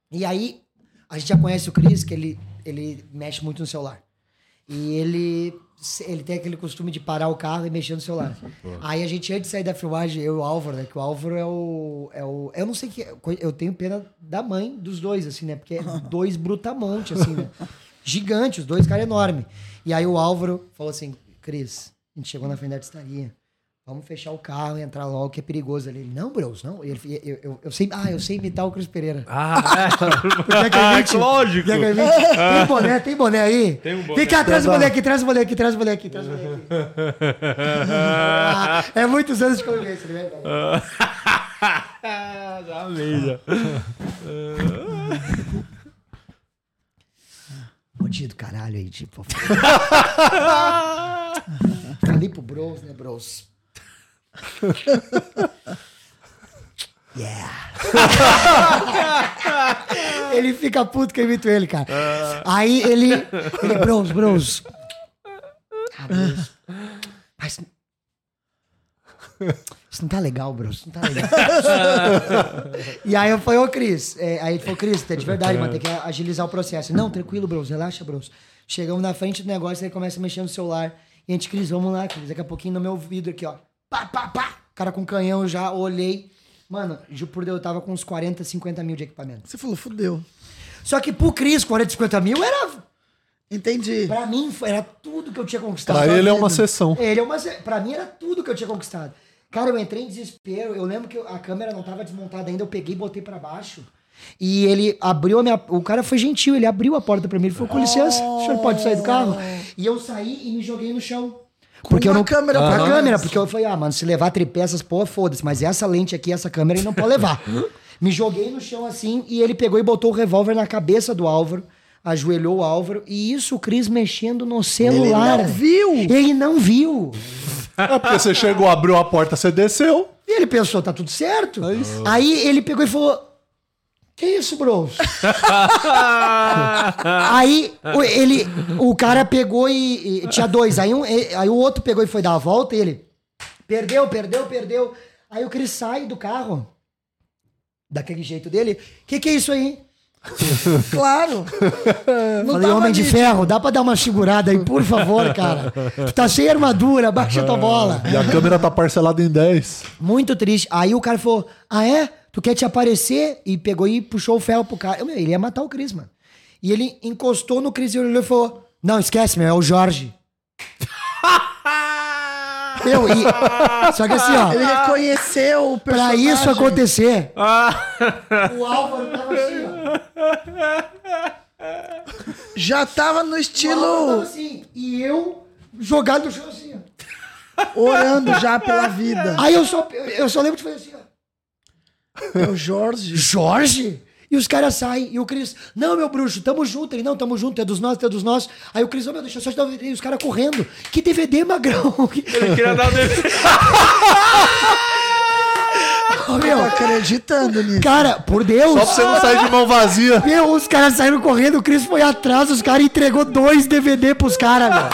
E aí, a gente já conhece o Cris, que ele, ele mexe muito no celular. E ele, ele tem aquele costume de parar o carro e mexer no celular. Aí a gente, antes de sair da filmagem, eu e o Álvaro, né? Que o Álvaro é o. É o eu não sei que. Eu tenho pena da mãe dos dois, assim, né? Porque é dois brutamonte, assim, né? Gigante, os dois caras enormes. E aí o Álvaro falou assim: Cris, a gente chegou na frente da artistaria. Vamos fechar o carro e entrar logo, que é perigoso ali. Ele, não, bros, não. Ele, eu, eu, eu sei, ah, eu sei imitar o Cris Pereira.
Ah, é.
Que eu imite?
Lógico.
Imite? Tem boné, tem boné aí?
Tem um boné.
Vem cá, traz o boné aqui, traz o boné aqui, traz o boné aqui, traz o boné aqui. Ah, é muitos anos de convivência, né?
Já amei, já.
Montinho do caralho aí, tipo. Falei pro Bros, né, Bros? Yeah. ele fica puto que eu imito ele, cara. Aí ele. Ele, Bros, Bros. Ah, Bros. Mas. Isso não tá legal, Bros. Isso não tá legal. e aí eu falei, ô Cris. é, aí ele falou, Cris, é de verdade, mano, tem que agilizar o processo. Não, tranquilo, Bros, relaxa, Bros. Chegamos na frente do negócio, ele começa a mexer no celular. E a gente, Cris, vamos lá, Cris. Daqui a pouquinho no meu vidro aqui, ó. Pá, pá, pá. Cara com canhão, já olhei. Mano, juro por Deus, eu tava com uns 40, 50 mil de equipamento.
Você falou, fudeu.
Só que pro Cris, 40, 50 mil era.
Entendi.
Pra mim, era tudo que eu tinha conquistado.
Pra ele é uma sessão.
Ele é uma. se- Pra mim era tudo que eu tinha conquistado. Cara, eu entrei em desespero. Eu lembro que a câmera não tava desmontada ainda. Eu peguei e botei pra baixo. E ele abriu a minha. O cara foi gentil, ele abriu a porta pra mim. Ele falou: com licença, o senhor pode sair do carro? E eu saí e me joguei no chão. Porque eu não.
câmera
com a
pra
câmera, porque eu falei, ah, mano, se levar tripé, essas porra, foda-se. Mas essa lente aqui, essa câmera, ele não pode levar. me joguei no chão assim e ele pegou e botou o revólver na cabeça do Álvaro. Ajoelhou o Álvaro. E isso, o Cris mexendo no celular.
não viu?
Ele não viu.
É porque você chegou, abriu a porta, você desceu.
E ele pensou, tá tudo certo.
É isso.
Aí ele pegou e falou: Que isso, bros? aí o, ele, o cara pegou e, e- Tinha dois. Aí, um, e- aí o outro pegou e foi dar a volta e ele. Perdeu, perdeu, perdeu. Aí o Cris sai do carro. Daquele jeito dele. Que que é isso aí?
Claro. Não
Falei, homem de ferro, dá pra dar uma segurada aí, por favor, cara. Tu tá sem armadura, baixa tua bola.
E a câmera tá parcelada em 10.
Muito triste. Aí o cara falou: Ah, é? Tu quer te aparecer? E pegou e puxou o ferro pro cara. Eu, meu, ele ia matar o Cris, mano. E ele encostou no Cris e olhou e falou: Não, esquece, meu, é o Jorge. meu, e. Só que assim, ó.
Ele reconheceu o
Pra
personagem.
isso acontecer, o Álvaro tava assim, ó.
Já tava no
O Álvaro tava
estilo
assim. E eu jogado no chão assim, ó.
orando já pela vida.
Aí eu só, eu só lembro de fazer assim, ó.
É o Jorge.
Jorge? E os caras saem, e o Cris, não, meu bruxo, tamo junto. Ele, não, tamo junto, é dos nossos, é dos nossos. Aí o Cris, oh, meu, deixa eu só te dar. E os caras correndo. Que DVD, magrão?
Ele queria dar o DVD.
Ô,
Tô
meu,
acreditando nisso.
cara, por Deus.
Só pra você não sair de mão vazia.
Meu, os caras saíram correndo, o Cris foi atrás, os caras entregou dois DVD pros caras, meu.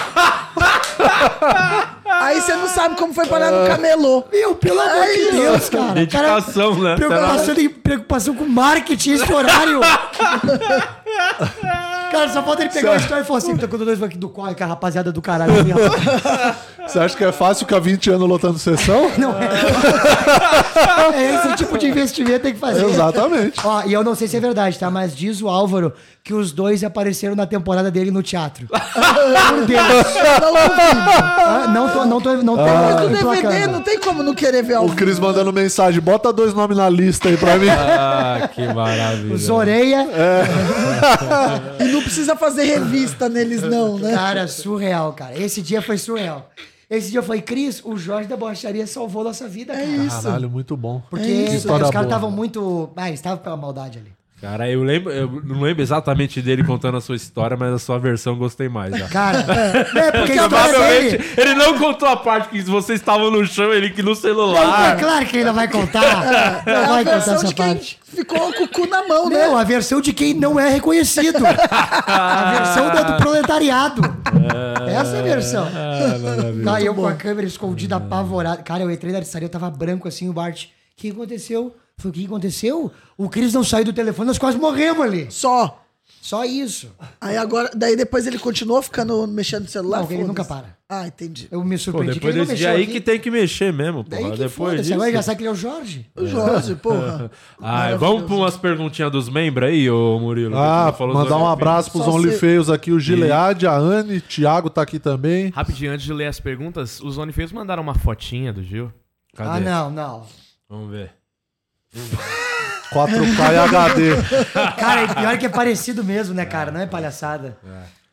Aí você não sabe como foi parar no camelô.
Meu, pelo amor de Deus, cara. Cara,
Dedicação, né?
preocupação, de, preocupação com marketing esse horário. Cara, só falta ele pegar a história e falar assim, tô com dois aqui do corre, que a rapaziada do caralho. assim.
Você acha que é fácil ficar 20 anos lotando sessão?
Não É esse tipo de investimento que tem que fazer.
Exatamente.
Ó, e eu não sei se é verdade, tá? Mas diz o Álvaro que os dois apareceram na temporada dele no teatro. Por Deus. Ah, Não tô, não tô, não tô,
Mas
tô
DVD não tem como não querer ver ao
O. Cris mandando mensagem, bota dois nomes na lista aí pra mim.
Ah, que maravilha.
Os Oreia.
E não precisa fazer revista neles, não, né?
Cara, surreal, cara. Esse dia foi surreal. Esse dia eu falei, Cris, o Jorge da Borracharia salvou nossa vida, cara.
Caralho, muito bom.
Porque
Que
os caras estavam muito. Ah, eles estavam pela maldade ali.
Cara, eu lembro, eu não lembro exatamente dele contando a sua história, mas a sua versão eu gostei mais. Já.
Cara, é porque a história
Provavelmente
dele.
ele não contou a parte que vocês estavam no chão, ele que no
Não,
celular.
é claro que ele não vai contar.
É
Não
a
vai contar
versão
essa
de quem
parte.
ficou com o cu na mão, né?
Não, a versão de quem não é reconhecido. A versão da do proletariado. Essa é a versão. Tá, eu com a câmera escondida, apavorado. Cara, eu entrei na listaria, eu tava branco assim, o Bart. O que aconteceu? Falei, o que aconteceu? O Cris não saiu do telefone, nós quase morremos ali.
Só.
Só isso.
Aí agora, daí depois ele continuou ficando mexendo no celular?
Não, ele nunca para.
Ah, entendi.
Eu me
Pô,
surpreendi
depois
que ele não
desse dia aí
aqui.
que tem que mexer mesmo,
Daí
porra.
que
Depois disso.
agora já sabe que ele é o Jorge.
O Jorge, porra.
Ah, vamos pra umas perguntinhas dos membros aí, ô Murilo.
Ah,
falou
mandar um abraço pros
Só
OnlyFeios aqui, o Gilead, a Anne, Thiago tá aqui também.
Rapidinho, antes de ler as perguntas, os OnlyFans mandaram uma fotinha do Gil.
Cadê?
Ah, não, não.
Vamos ver.
4K e HD.
Cara, e pior que é parecido mesmo, né, cara? Não é palhaçada.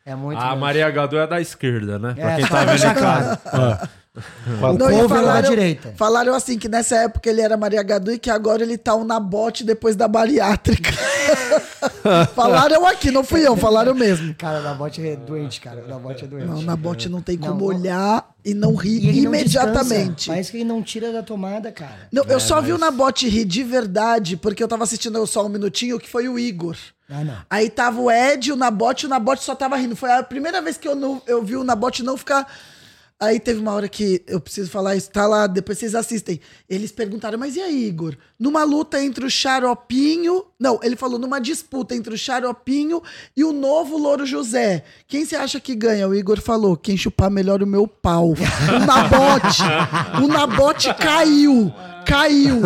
É, muito.
a
mesmo.
Maria Gadu é da esquerda, né? Pra
É,
quem tá
pra
vendo
deixar
em casa.
O
Não, e
da
falaram,
direita.
falaram assim que nessa época ele era Maria Gadu e que agora ele tá um nabote depois da bariátrica. falaram aqui, não fui eu, falaram mesmo.
Cara, o Nabote é doente, cara. O Nabote é doente.
Não, o Nabote não tem como
não.
olhar e não rir
E não
imediatamente.
Parece que ele não tira da tomada, cara.
Não, eu
É,
só vi o
mas-
Nabote rir de verdade, porque eu tava assistindo só um minutinho, que foi o Igor.
Ah, não.
Aí tava o Ed, o Nabote, o Nabote só tava rindo. Foi a primeira vez que eu, não, eu vi o Nabote não ficar. Aí teve uma hora que eu preciso falar isso, tá lá, depois vocês assistem. Eles perguntaram, mas e aí, Igor? Numa luta entre o Xaropinho. Não, ele falou, numa disputa entre o Xaropinho e o novo Louro José. Quem você acha que ganha? O Igor falou, quem chupar melhor o meu pau. O Nabote. o Nabote caiu. Caiu.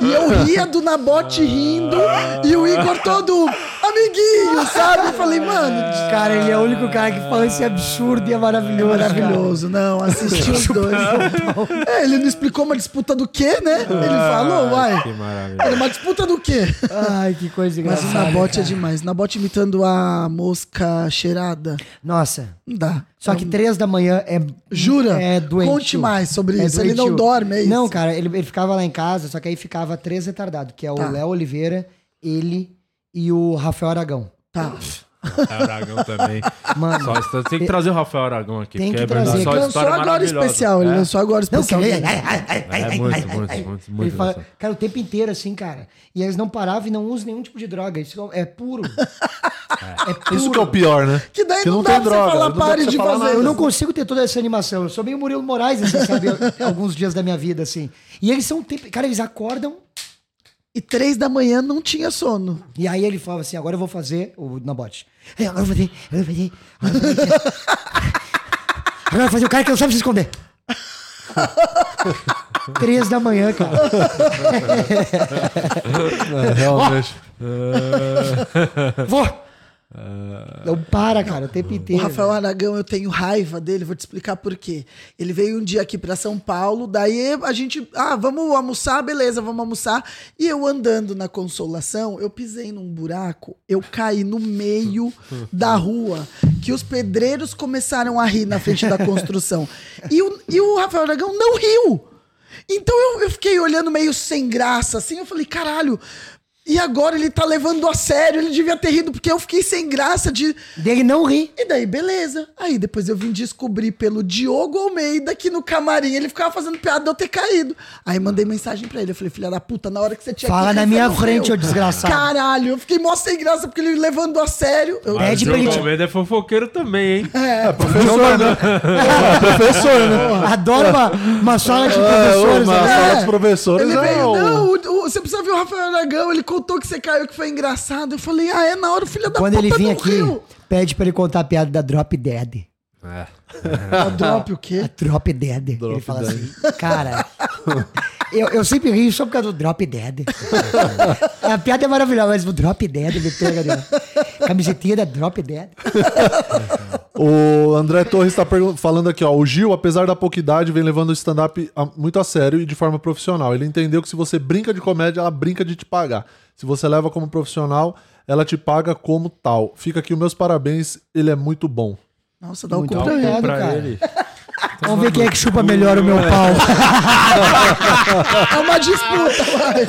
E eu ria do Nabote rindo e o Igor todo amiguinho, sabe? Eu falei, mano,
Cara, ele é o único cara que fala esse absurdo e é maravilhoso.
Maravilhoso, não, assisti os dois. É, ele não explicou uma disputa do quê, né? Ele falou, vai.
Que maravilha.
Era uma disputa do quê?
Ai, que coisa
Mas
engraçada.
o Nabote é
cara.
demais. Nabote imitando a mosca cheirada.
Nossa.
Não dá.
Só que três da manhã é.
Jura?
É doente.
Conte mais sobre isso. Ele não dorme, é isso?
Não, cara, ele, ele ficava lá em casa, só que aí ficava três retardados, que é o
Tá.
Léo Oliveira, ele e o Rafael Aragão.
Tá.
Rafael Aragão também.
Mano,
Só tem que trazer o Rafael Aragão aqui.
Tem que
é
trazer.
só
Ele
Lançou agora especial. Ele
É.
lançou agora
Não, que
especial.
ele...
dele.
É muito, muito, muito, muito
Ele fala,
engraçado.
cara, o tempo inteiro assim, cara. E eles não paravam e não usam nenhum tipo de droga. Isso é puro. É puro.
Isso que é o pior, né?
Que daí
Que
não,
não
dá
tem
pra
droga,
você falar,
não
pare de
falar
fazer.
nada.
Eu não consigo ter toda essa animação. Eu sou meio Murilo Moraes, assim, sabe? Alguns dias da minha vida, assim. E eles são... tempo- Cara, eles acordam
E três da manhã não tinha sono.
E aí ele falava assim, agora eu vou fazer o Nabote. É, agora eu vou fazer, agora eu vou fazer, agora eu vou fazer. Agora eu vou fazer o cara que não sabe se esconder. Três da manhã, cara.
É, realmente.
Vou! Não para, cara, o tempo
O
inteiro.
Rafael Aragão, eu tenho raiva dele, vou te explicar por quê. Ele veio um dia aqui pra São Paulo, daí a gente, ah, vamos almoçar, beleza, vamos almoçar. E eu andando na Consolação, eu pisei num buraco, eu caí no meio da rua, que os pedreiros começaram a rir na frente da construção. E o, e o Rafael Aragão não riu. Então eu, eu fiquei olhando meio sem graça, assim, eu falei, caralho. E agora ele tá levando a sério, ele devia ter rido, porque eu fiquei sem graça de.
Dele não ri.
E daí, beleza. Aí depois eu vim descobrir pelo Diogo Almeida que no camarim ele ficava fazendo piada de eu ter caído. Aí mandei mensagem pra ele. Eu falei, filha da puta, na hora que você tinha
Fala
que
na
rir,
minha frente, ô desgraçado.
Caralho, eu fiquei mó sem graça porque ele levando a sério. Eu,
Mas
Pede pra
Diogo Almeida é fofoqueiro também, hein?
é,
Professor, né? É, professor, né?
Adoro uma, uma sala de
É,
professores.
uma
né?
sala dos professores
ele
é
veio, não, o, o você precisa ver o Rafael Aragão, ele contou que você caiu, que foi engraçado. Eu falei, ah, é na hora o filho da
Quando
puta
ele vir
não
aqui,
riu.
pede pra ele contar a piada da Drop Dead.
É.
A drop o quê?
A Drop Dead. ele fala
Dead.
assim, cara, eu, eu sempre rio só por causa do Drop Dead. a piada é maravilhosa, mas o Drop Dead me pega ó. Camisetinha da Drop Dead.
O André Torres está falando aqui, ó. O Gil, apesar da pouca idade, vem levando o stand-up muito a sério e de forma profissional. Ele entendeu que se você brinca de comédia, ela brinca de te pagar. Se você leva como profissional, ela te paga como tal. Fica aqui os meus parabéns, ele é muito bom.
Nossa, dá o
Muito
cu pra ele.
Pra
cara.
ele.
Vamos ver quem é que chupa melhor o meu pau.
É uma disputa, vai.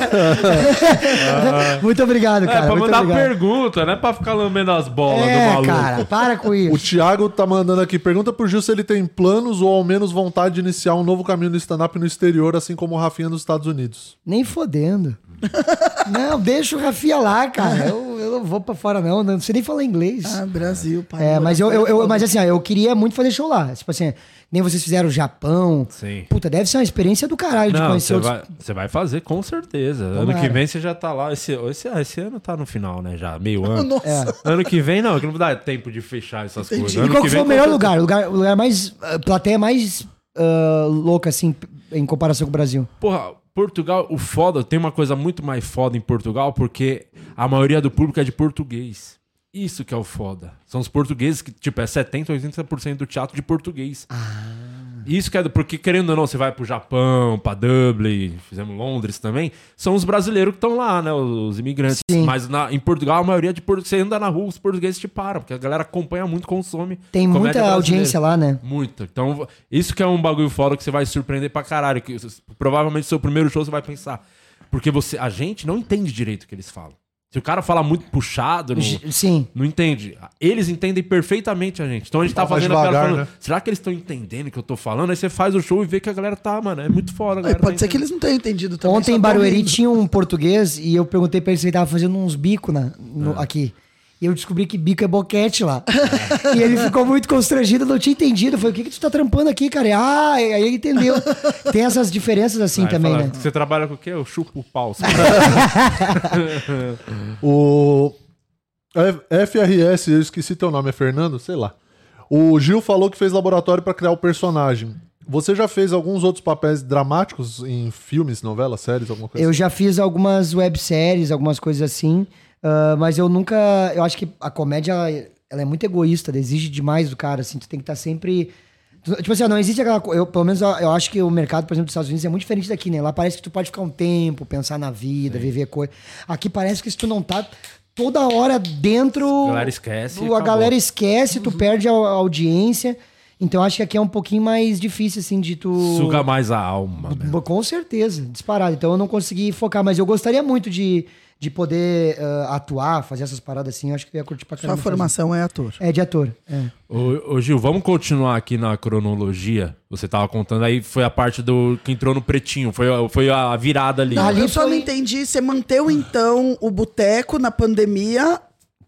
muito obrigado,
É,
cara.
pra
muito
mandar
obrigado.
pergunta, não é pra ficar lambendo as bolas do
É,
maluco.
cara, para com
O
isso.
Thiago tá mandando aqui, pergunta pro Gil se ele tem planos ou ao menos vontade de iniciar um novo caminho no stand-up no exterior, assim como o Rafinha nos Estados Unidos.
Nem fodendo. não, deixa o Rafinha lá, cara. Eu, eu não vou pra fora, não. Não sei nem falar inglês.
Ah, Brasil, pai.
É, mas eu, eu, eu- mas assim, ó, eu queria muito fazer show lá. Tipo assim, nem vocês fizeram o Japão.
Sim.
Puta, deve ser uma experiência do caralho de
Não,
conhecer
você
outros.
vai, você vai fazer com certeza. Ano
Tomara.
que vem você já tá lá. Esse, esse, esse ano tá no final, né? Já, meio ano.
Nossa.
É.
Ano que vem, não, que não dá tempo de fechar essas coisas.
E
Ano
qual
que
que foi
vem,
o melhor
com
lugar? O lugar, o lugar mais. A plateia mais ah, louca, assim, em comparação com o Brasil.
Porra, Portugal, o foda, tem uma coisa muito mais foda em Portugal, porque a maioria do público é de português. Isso que é o foda. São os portugueses que, tipo, é 70, 80% do teatro de português. Isso que é do, porque querendo ou não, você vai pro Japão, pra Dublin, fizemos Londres também, são os brasileiros que estão lá, né, os imigrantes.
Sim.
Mas na- em Portugal, a maioria de portugueses, você anda na rua, os portugueses te param, porque a galera acompanha muito, consome.
Tem muita audiência lá, né?
Muito. Então, isso que é um bagulho foda que você vai surpreender pra caralho. Que, provavelmente, seu primeiro show você vai pensar. Porque você, a gente não entende direito o que eles falam. Se o cara fala muito puxado, não,
Sim.
não entende. Eles entendem perfeitamente a gente. Então a gente tá
Fala
fazendo a piada
devagar,
falando,
né?
será que eles estão entendendo o que eu tô falando? Aí você faz o show e vê que a galera tá, mano, é muito foda. a
É,
galera
pode
tá
ser que
entendendo.
eles não tenham entendido também.
Ontem
só
em
tão
Barueri
rindo.
tinha um português e eu perguntei pra ele se ele tava fazendo uns bicos na, no- aqui. E eu descobri que bico é boquete lá. e ele ficou muito constrangido, não tinha entendido. Eu falei, o que, que tu tá trampando aqui, cara? E, ah, e aí ele entendeu. Tem essas diferenças assim
Vai
também,
falar,
né?
Você trabalha com o quê? Eu chupo o pau.
O FRS, eu esqueci teu nome, é Fernando? Sei lá. O Gil falou que fez laboratório pra criar o personagem. Você já fez alguns outros papéis dramáticos em filmes, novelas, séries, alguma coisa
Eu já fiz algumas webséries, algumas coisas assim, ah, mas eu nunca. Eu acho que a comédia ela, é muito egoísta, ela exige demais do cara, assim, tu tem que estar sempre. tu- Tipo assim, não existe aquela coisa. Eu, pelo menos eu, acho que o mercado, por exemplo, dos Estados Unidos é muito diferente daqui, né? Lá parece que tu pode ficar um tempo, pensar na vida, viver coisa. Aqui parece que se tu não tá toda hora dentro.
A galera esquece e
A galera esquece, tu perde a, a audiência. Então eu acho que aqui é um pouquinho mais difícil, assim, de tu.
Suga mais a alma. mesmo.
Com certeza, disparado. Então eu não consegui focar, mas eu gostaria muito de, de poder ah, atuar, fazer essas paradas assim. Eu acho que eu ia curtir pra
Sua
caramba.
formação é ator.
fazer. É de ator. É.
Ô, ô, Gil, vamos continuar aqui na cronologia. Você tava contando aí, foi a parte do que entrou no pretinho, foi, a- foi a virada ali.
eu só não entendi. Você manteu, então, o boteco na pandemia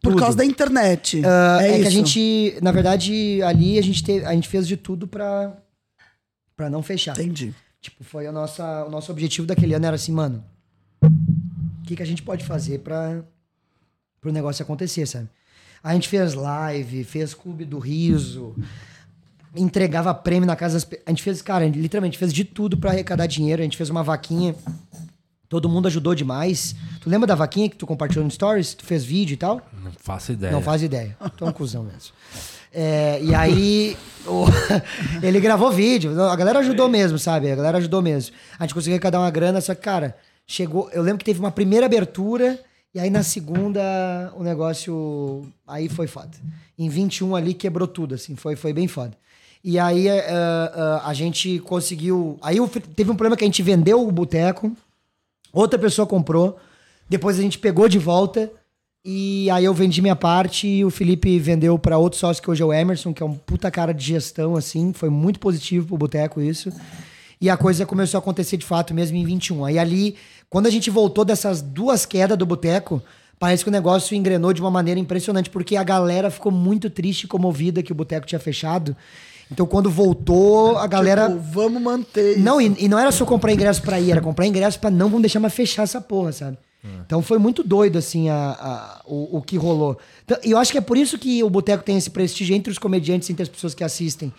por
Tudo.
causa da internet.
Ah,
é,
é, que
isso.
a gente, na verdade, ali a gente, teve, a gente fez de tudo pra, pra não fechar.
Entendi.
Tipo, foi a nossa, o nosso objetivo daquele ano era assim, mano, o que, que a gente pode fazer pra pro negócio acontecer, sabe? A gente fez live, fez clube do riso, entregava prêmio na casa das A gente fez, cara, gente literalmente fez de tudo pra arrecadar dinheiro. A gente fez uma vaquinha. Todo mundo ajudou demais. Tu lembra da vaquinha que tu compartilhou no Stories? Tu fez vídeo e tal?
Não faço ideia.
Não faz ideia. Tu é um cuzão mesmo. É, e aí, o- ele gravou vídeo. A galera ajudou mesmo, sabe? A galera ajudou mesmo. A gente conseguiu arrecadar uma grana, só que, cara, chegou. Eu lembro que teve uma primeira abertura, e aí na segunda o negócio. Aí foi foda. Em 21 ali quebrou tudo, assim. Foi, foi bem foda. E aí eh, eh, a gente conseguiu. Aí teve um problema que a gente vendeu o boteco, outra pessoa comprou, depois a gente pegou de volta. E aí eu vendi minha parte e o Felipe vendeu para outro sócio que hoje é o Emerson, que é um puta cara de gestão, assim. Foi muito positivo pro boteco isso. E a coisa começou a acontecer de fato mesmo em 21. Aí ali, quando a gente voltou dessas duas quedas do boteco, parece que o negócio engrenou de uma maneira impressionante, porque a galera ficou muito triste e comovida que o boteco tinha fechado. Então quando voltou, a galera.
Tipo, vamos manter.
Não, e, e não era só comprar ingresso pra ir, era comprar ingresso pra não vamos deixar mais fechar essa porra, sabe? Então foi muito doido, assim, a, a- o, o que rolou. Então, E eu acho que é por isso que o Boteco tem esse prestígio entre os comediantes, entre as pessoas que assistem.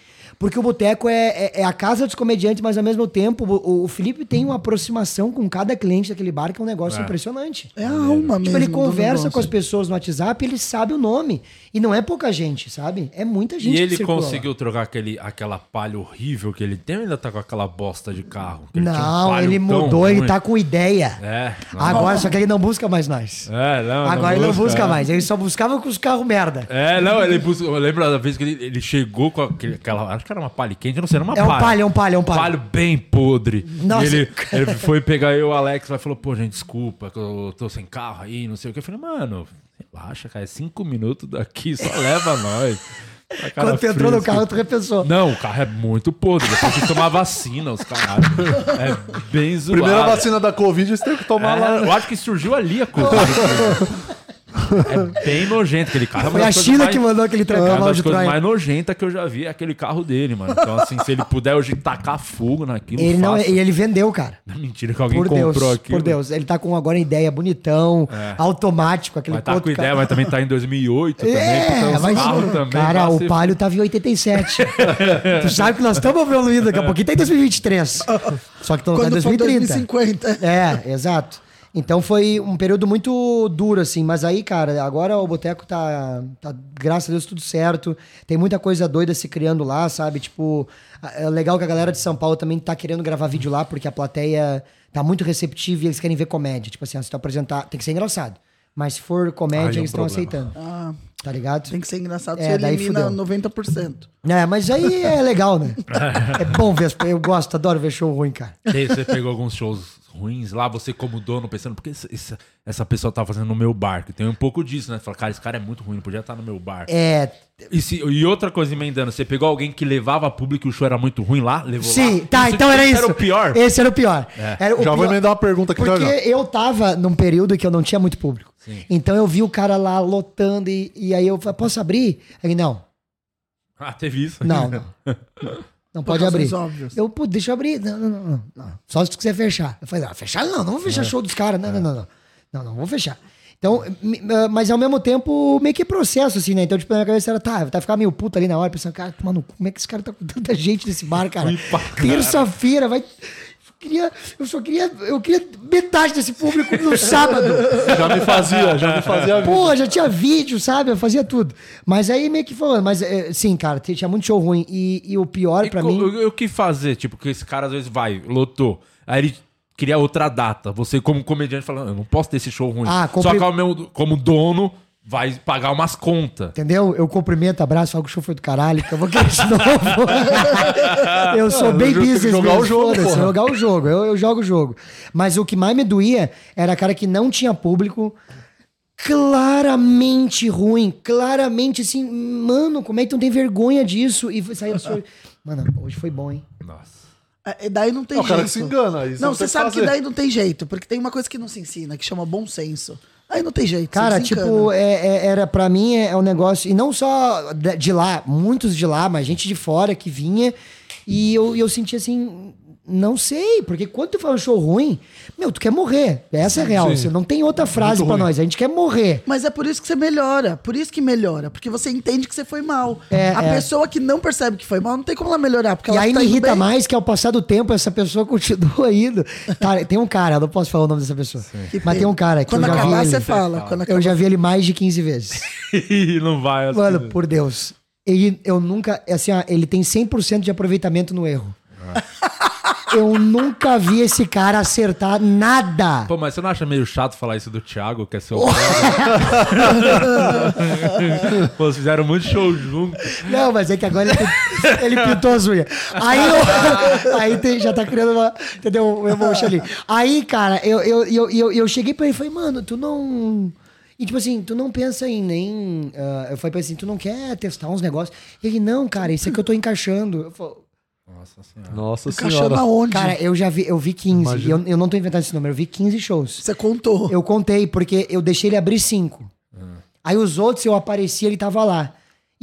Porque o Boteco é, é, é a casa dos comediantes, mas ao mesmo tempo o, o Felipe tem uma aproximação com cada cliente daquele bar que é um negócio
É.
impressionante.
É a alma
Tipo,
mesmo.
ele conversa com as pessoas no WhatsApp, ele sabe o nome. E não é pouca gente, sabe? É muita gente
E
que
ele
circula
conseguiu trocar aquele, aquela palha horrível que ele tem ou ainda tá com aquela bosta de carro? Que ele tinha um
Não,
palio
ele mudou, ele tá com ideia.
É. não.
Agora, só que ele não busca mais nós.
É, não,
Agora ele não busca
é.
mais. Ele só buscava com os carros merda.
É, não, ele busca. Eu lembro da vez que ele, ele chegou com aquele- aquela. Acho que era uma palha quente, não sei, era uma
É um
palha.
palha, é um palha, é um palha.
Palho bem podre.
Nossa.
E ele, ele foi pegar eu, o Alex, lá e falou: pô, gente, desculpa, que eu tô sem carro aí, não sei o que. Eu falei, mano, relaxa, cara, é cinco minutos daqui, só leva nós.
Quando tu entrou no carro, tu repensou.
Não, o carro é muito podre. Depois tem que tomar vacina, os caras. É bem zoado.
Primeira vacina da Covid, você tem que tomar
É,
lá.
Eu acho que surgiu ali a Covid. É bem nojento aquele carro. É
Foi a
das coisas
China
mais-
que mandou aquele
É
trancar
uma das
de
coisas mais nojentas que eu já vi é aquele carro dele, mano. Então, assim, se ele puder hoje tacar fogo naquilo,
Ele não,
faça.
e ele vendeu, cara.
Mentira que alguém
Por Deus,
comprou aquilo.
por Deus. Ele tá com agora ideia bonitão,
É.
automático, aquele
Mas tá com ideia, mas também tá em 2008 também.
É, mas,
também
cara, o
ser-
Palio tava em 87. tu sabe que nós estamos evoluindo, daqui a pouquinho tá em 2023. Só que estamos em
Quando for
2030.
2050.
É, exato. Então foi um período muito duro, assim. Mas aí, cara, agora o Boteco tá, tá, graças a Deus, tudo certo. Tem muita coisa doida se criando lá, sabe? Tipo, é legal que a galera de São Paulo também tá querendo gravar vídeo lá, porque a plateia tá muito receptiva e eles querem ver comédia. Tipo assim, se tu apresentar, tem que ser engraçado. Mas se for comédia,
Aí é um
eles estão aceitando.
Ah,
Tá ligado?
tem que ser engraçado.
É,
você
daí
elimina
fudeu.
90%.
É, mas aí é legal, né? é bom ver, as- eu gosto, adoro ver show ruim, cara.
Tem- Você pegou alguns shows ruins lá, você como dono, pensando, por que esse- esse- essa pessoa tá fazendo no meu bar? Que tem um pouco disso, né? Fala, cara, esse cara é muito ruim, não podia estar no meu bar.
É,
E, se- e outra coisa emendando, você pegou alguém que levava público e o show era muito ruim lá? Levou
Sim,
lá?
tá, então era
esse
isso.
era o pior?
Esse era o pior.
É.
Era o
Já vou
pior.
emendar uma pergunta aqui
Porque
já.
eu tava num período que eu não tinha muito público. Então eu vi o cara lá lotando e, e aí eu falei, posso abrir? Ele, não,
Ah, teve isso?
não, não. Não pode abrir.
óbvias.
Eu, pô, deixa eu abrir. Não, não, não, não. Só se tu quiser fechar. Eu falei, não, fechar não, não vou fechar show dos caras. Não, não, não, não. Não, não, vou fechar. Então, eh, mas ao mesmo tempo, meio que processo, assim, né? Então, tipo, na minha cabeça era, tá, vai ficar meio puto ali na hora, pensando, cara, mano, como é que esse cara tá com tanta gente nesse bar, cara? Terça-feira, vai. Eu, queria, eu só queria. Eu queria metade desse público no sábado.
Já me fazia, já me fazia.
Porra, já tinha vídeo, sabe? Eu fazia tudo. Mas aí meio que falando, mas eh, sim, cara, tinha muito show ruim. E, e o pior pra
co-
mim.
O, que fazer? Tipo, que esse cara às vezes vai, lotou. Aí ele cria outra data. Você, como comediante, falando, eu não posso ter esse show ruim.
Ah,
Só
compre-
que o meu, como dono, vai pagar umas contas.
Entendeu? Eu cumprimento, abraço, falo que o show foi do caralho, que eu vou querer de novo. eu sou bem
Tem que
business
jogar
mesmo,
o jogo, porra.
jogar o jogo. Eu, eu jogo o jogo. Mas o que mais me doía era cara que não tinha público, claramente ruim, claramente assim, mano, como é que tu não tem vergonha disso? E do show. Mano, hoje foi bom, hein?
Nossa.
É, daí não tem
É o cara
jeito.
que se engana, isso
Não,
não
você sabe
que
daí não tem jeito, porque tem uma coisa que não se ensina, que chama bom senso. Aí não tem jeito.
Cara, tipo, é, é- era para mim é, é um negócio, e não só de de lá, muitos de lá, mas gente de fora que vinha, e eu, eu sentia assim, não sei, porque quando tu faz um show ruim, meu, tu quer morrer. Essa é a real.
sim.
Você não tem outra frase
ruim.
nós, a gente quer morrer.
Mas é por isso que você melhora. Por isso que melhora. Porque você entende que você foi mal.
É,
a
é.
pessoa que não percebe que foi mal, não tem como ela melhorar. Porque
E
ela
aí
tá
me irrita
bem.
mais que ao passar do tempo essa pessoa continua indo. Cara, tem um cara, eu não posso falar o nome dessa pessoa. Mas tem um cara que
Quando
eu já
acabar,
vi
você
ele.
fala. Quando
Eu
acabar-
já vi ele mais de 15 vezes.
E não vai assim.
Mano, por Deus. Ele, eu nunca. Assim, ó, ele tem 100% de aproveitamento no erro. Eu nunca vi esse cara acertar nada.
Pô, mas você não acha meio chato falar isso do Thiago, que é seu? Pô, vocês fizeram muito show junto.
Não, mas é que agora ele, ele pintou as unhas. Aí, eu, aí tem- já tá criando uma. Entendeu? Um emotion ali. Aí, cara, eu, eu, eu, eu, eu cheguei pra ele e falei, mano, tu não. E tipo assim, tu não pensa em nem. ah, eu falei pra ele assim, tu não quer testar uns negócios? Ele, não, cara, isso aqui eu tô encaixando. Eu falei,
Nossa senhora.
Nossa
Encaixando
senhora.
aonde?
Cara, eu já vi, eu vi 15.
Imagina.
E eu, eu não tô inventando esse número, eu vi 15 shows.
Você contou.
Eu contei, porque eu deixei ele abrir 5. Aí os outros, eu aparecia, ele tava lá.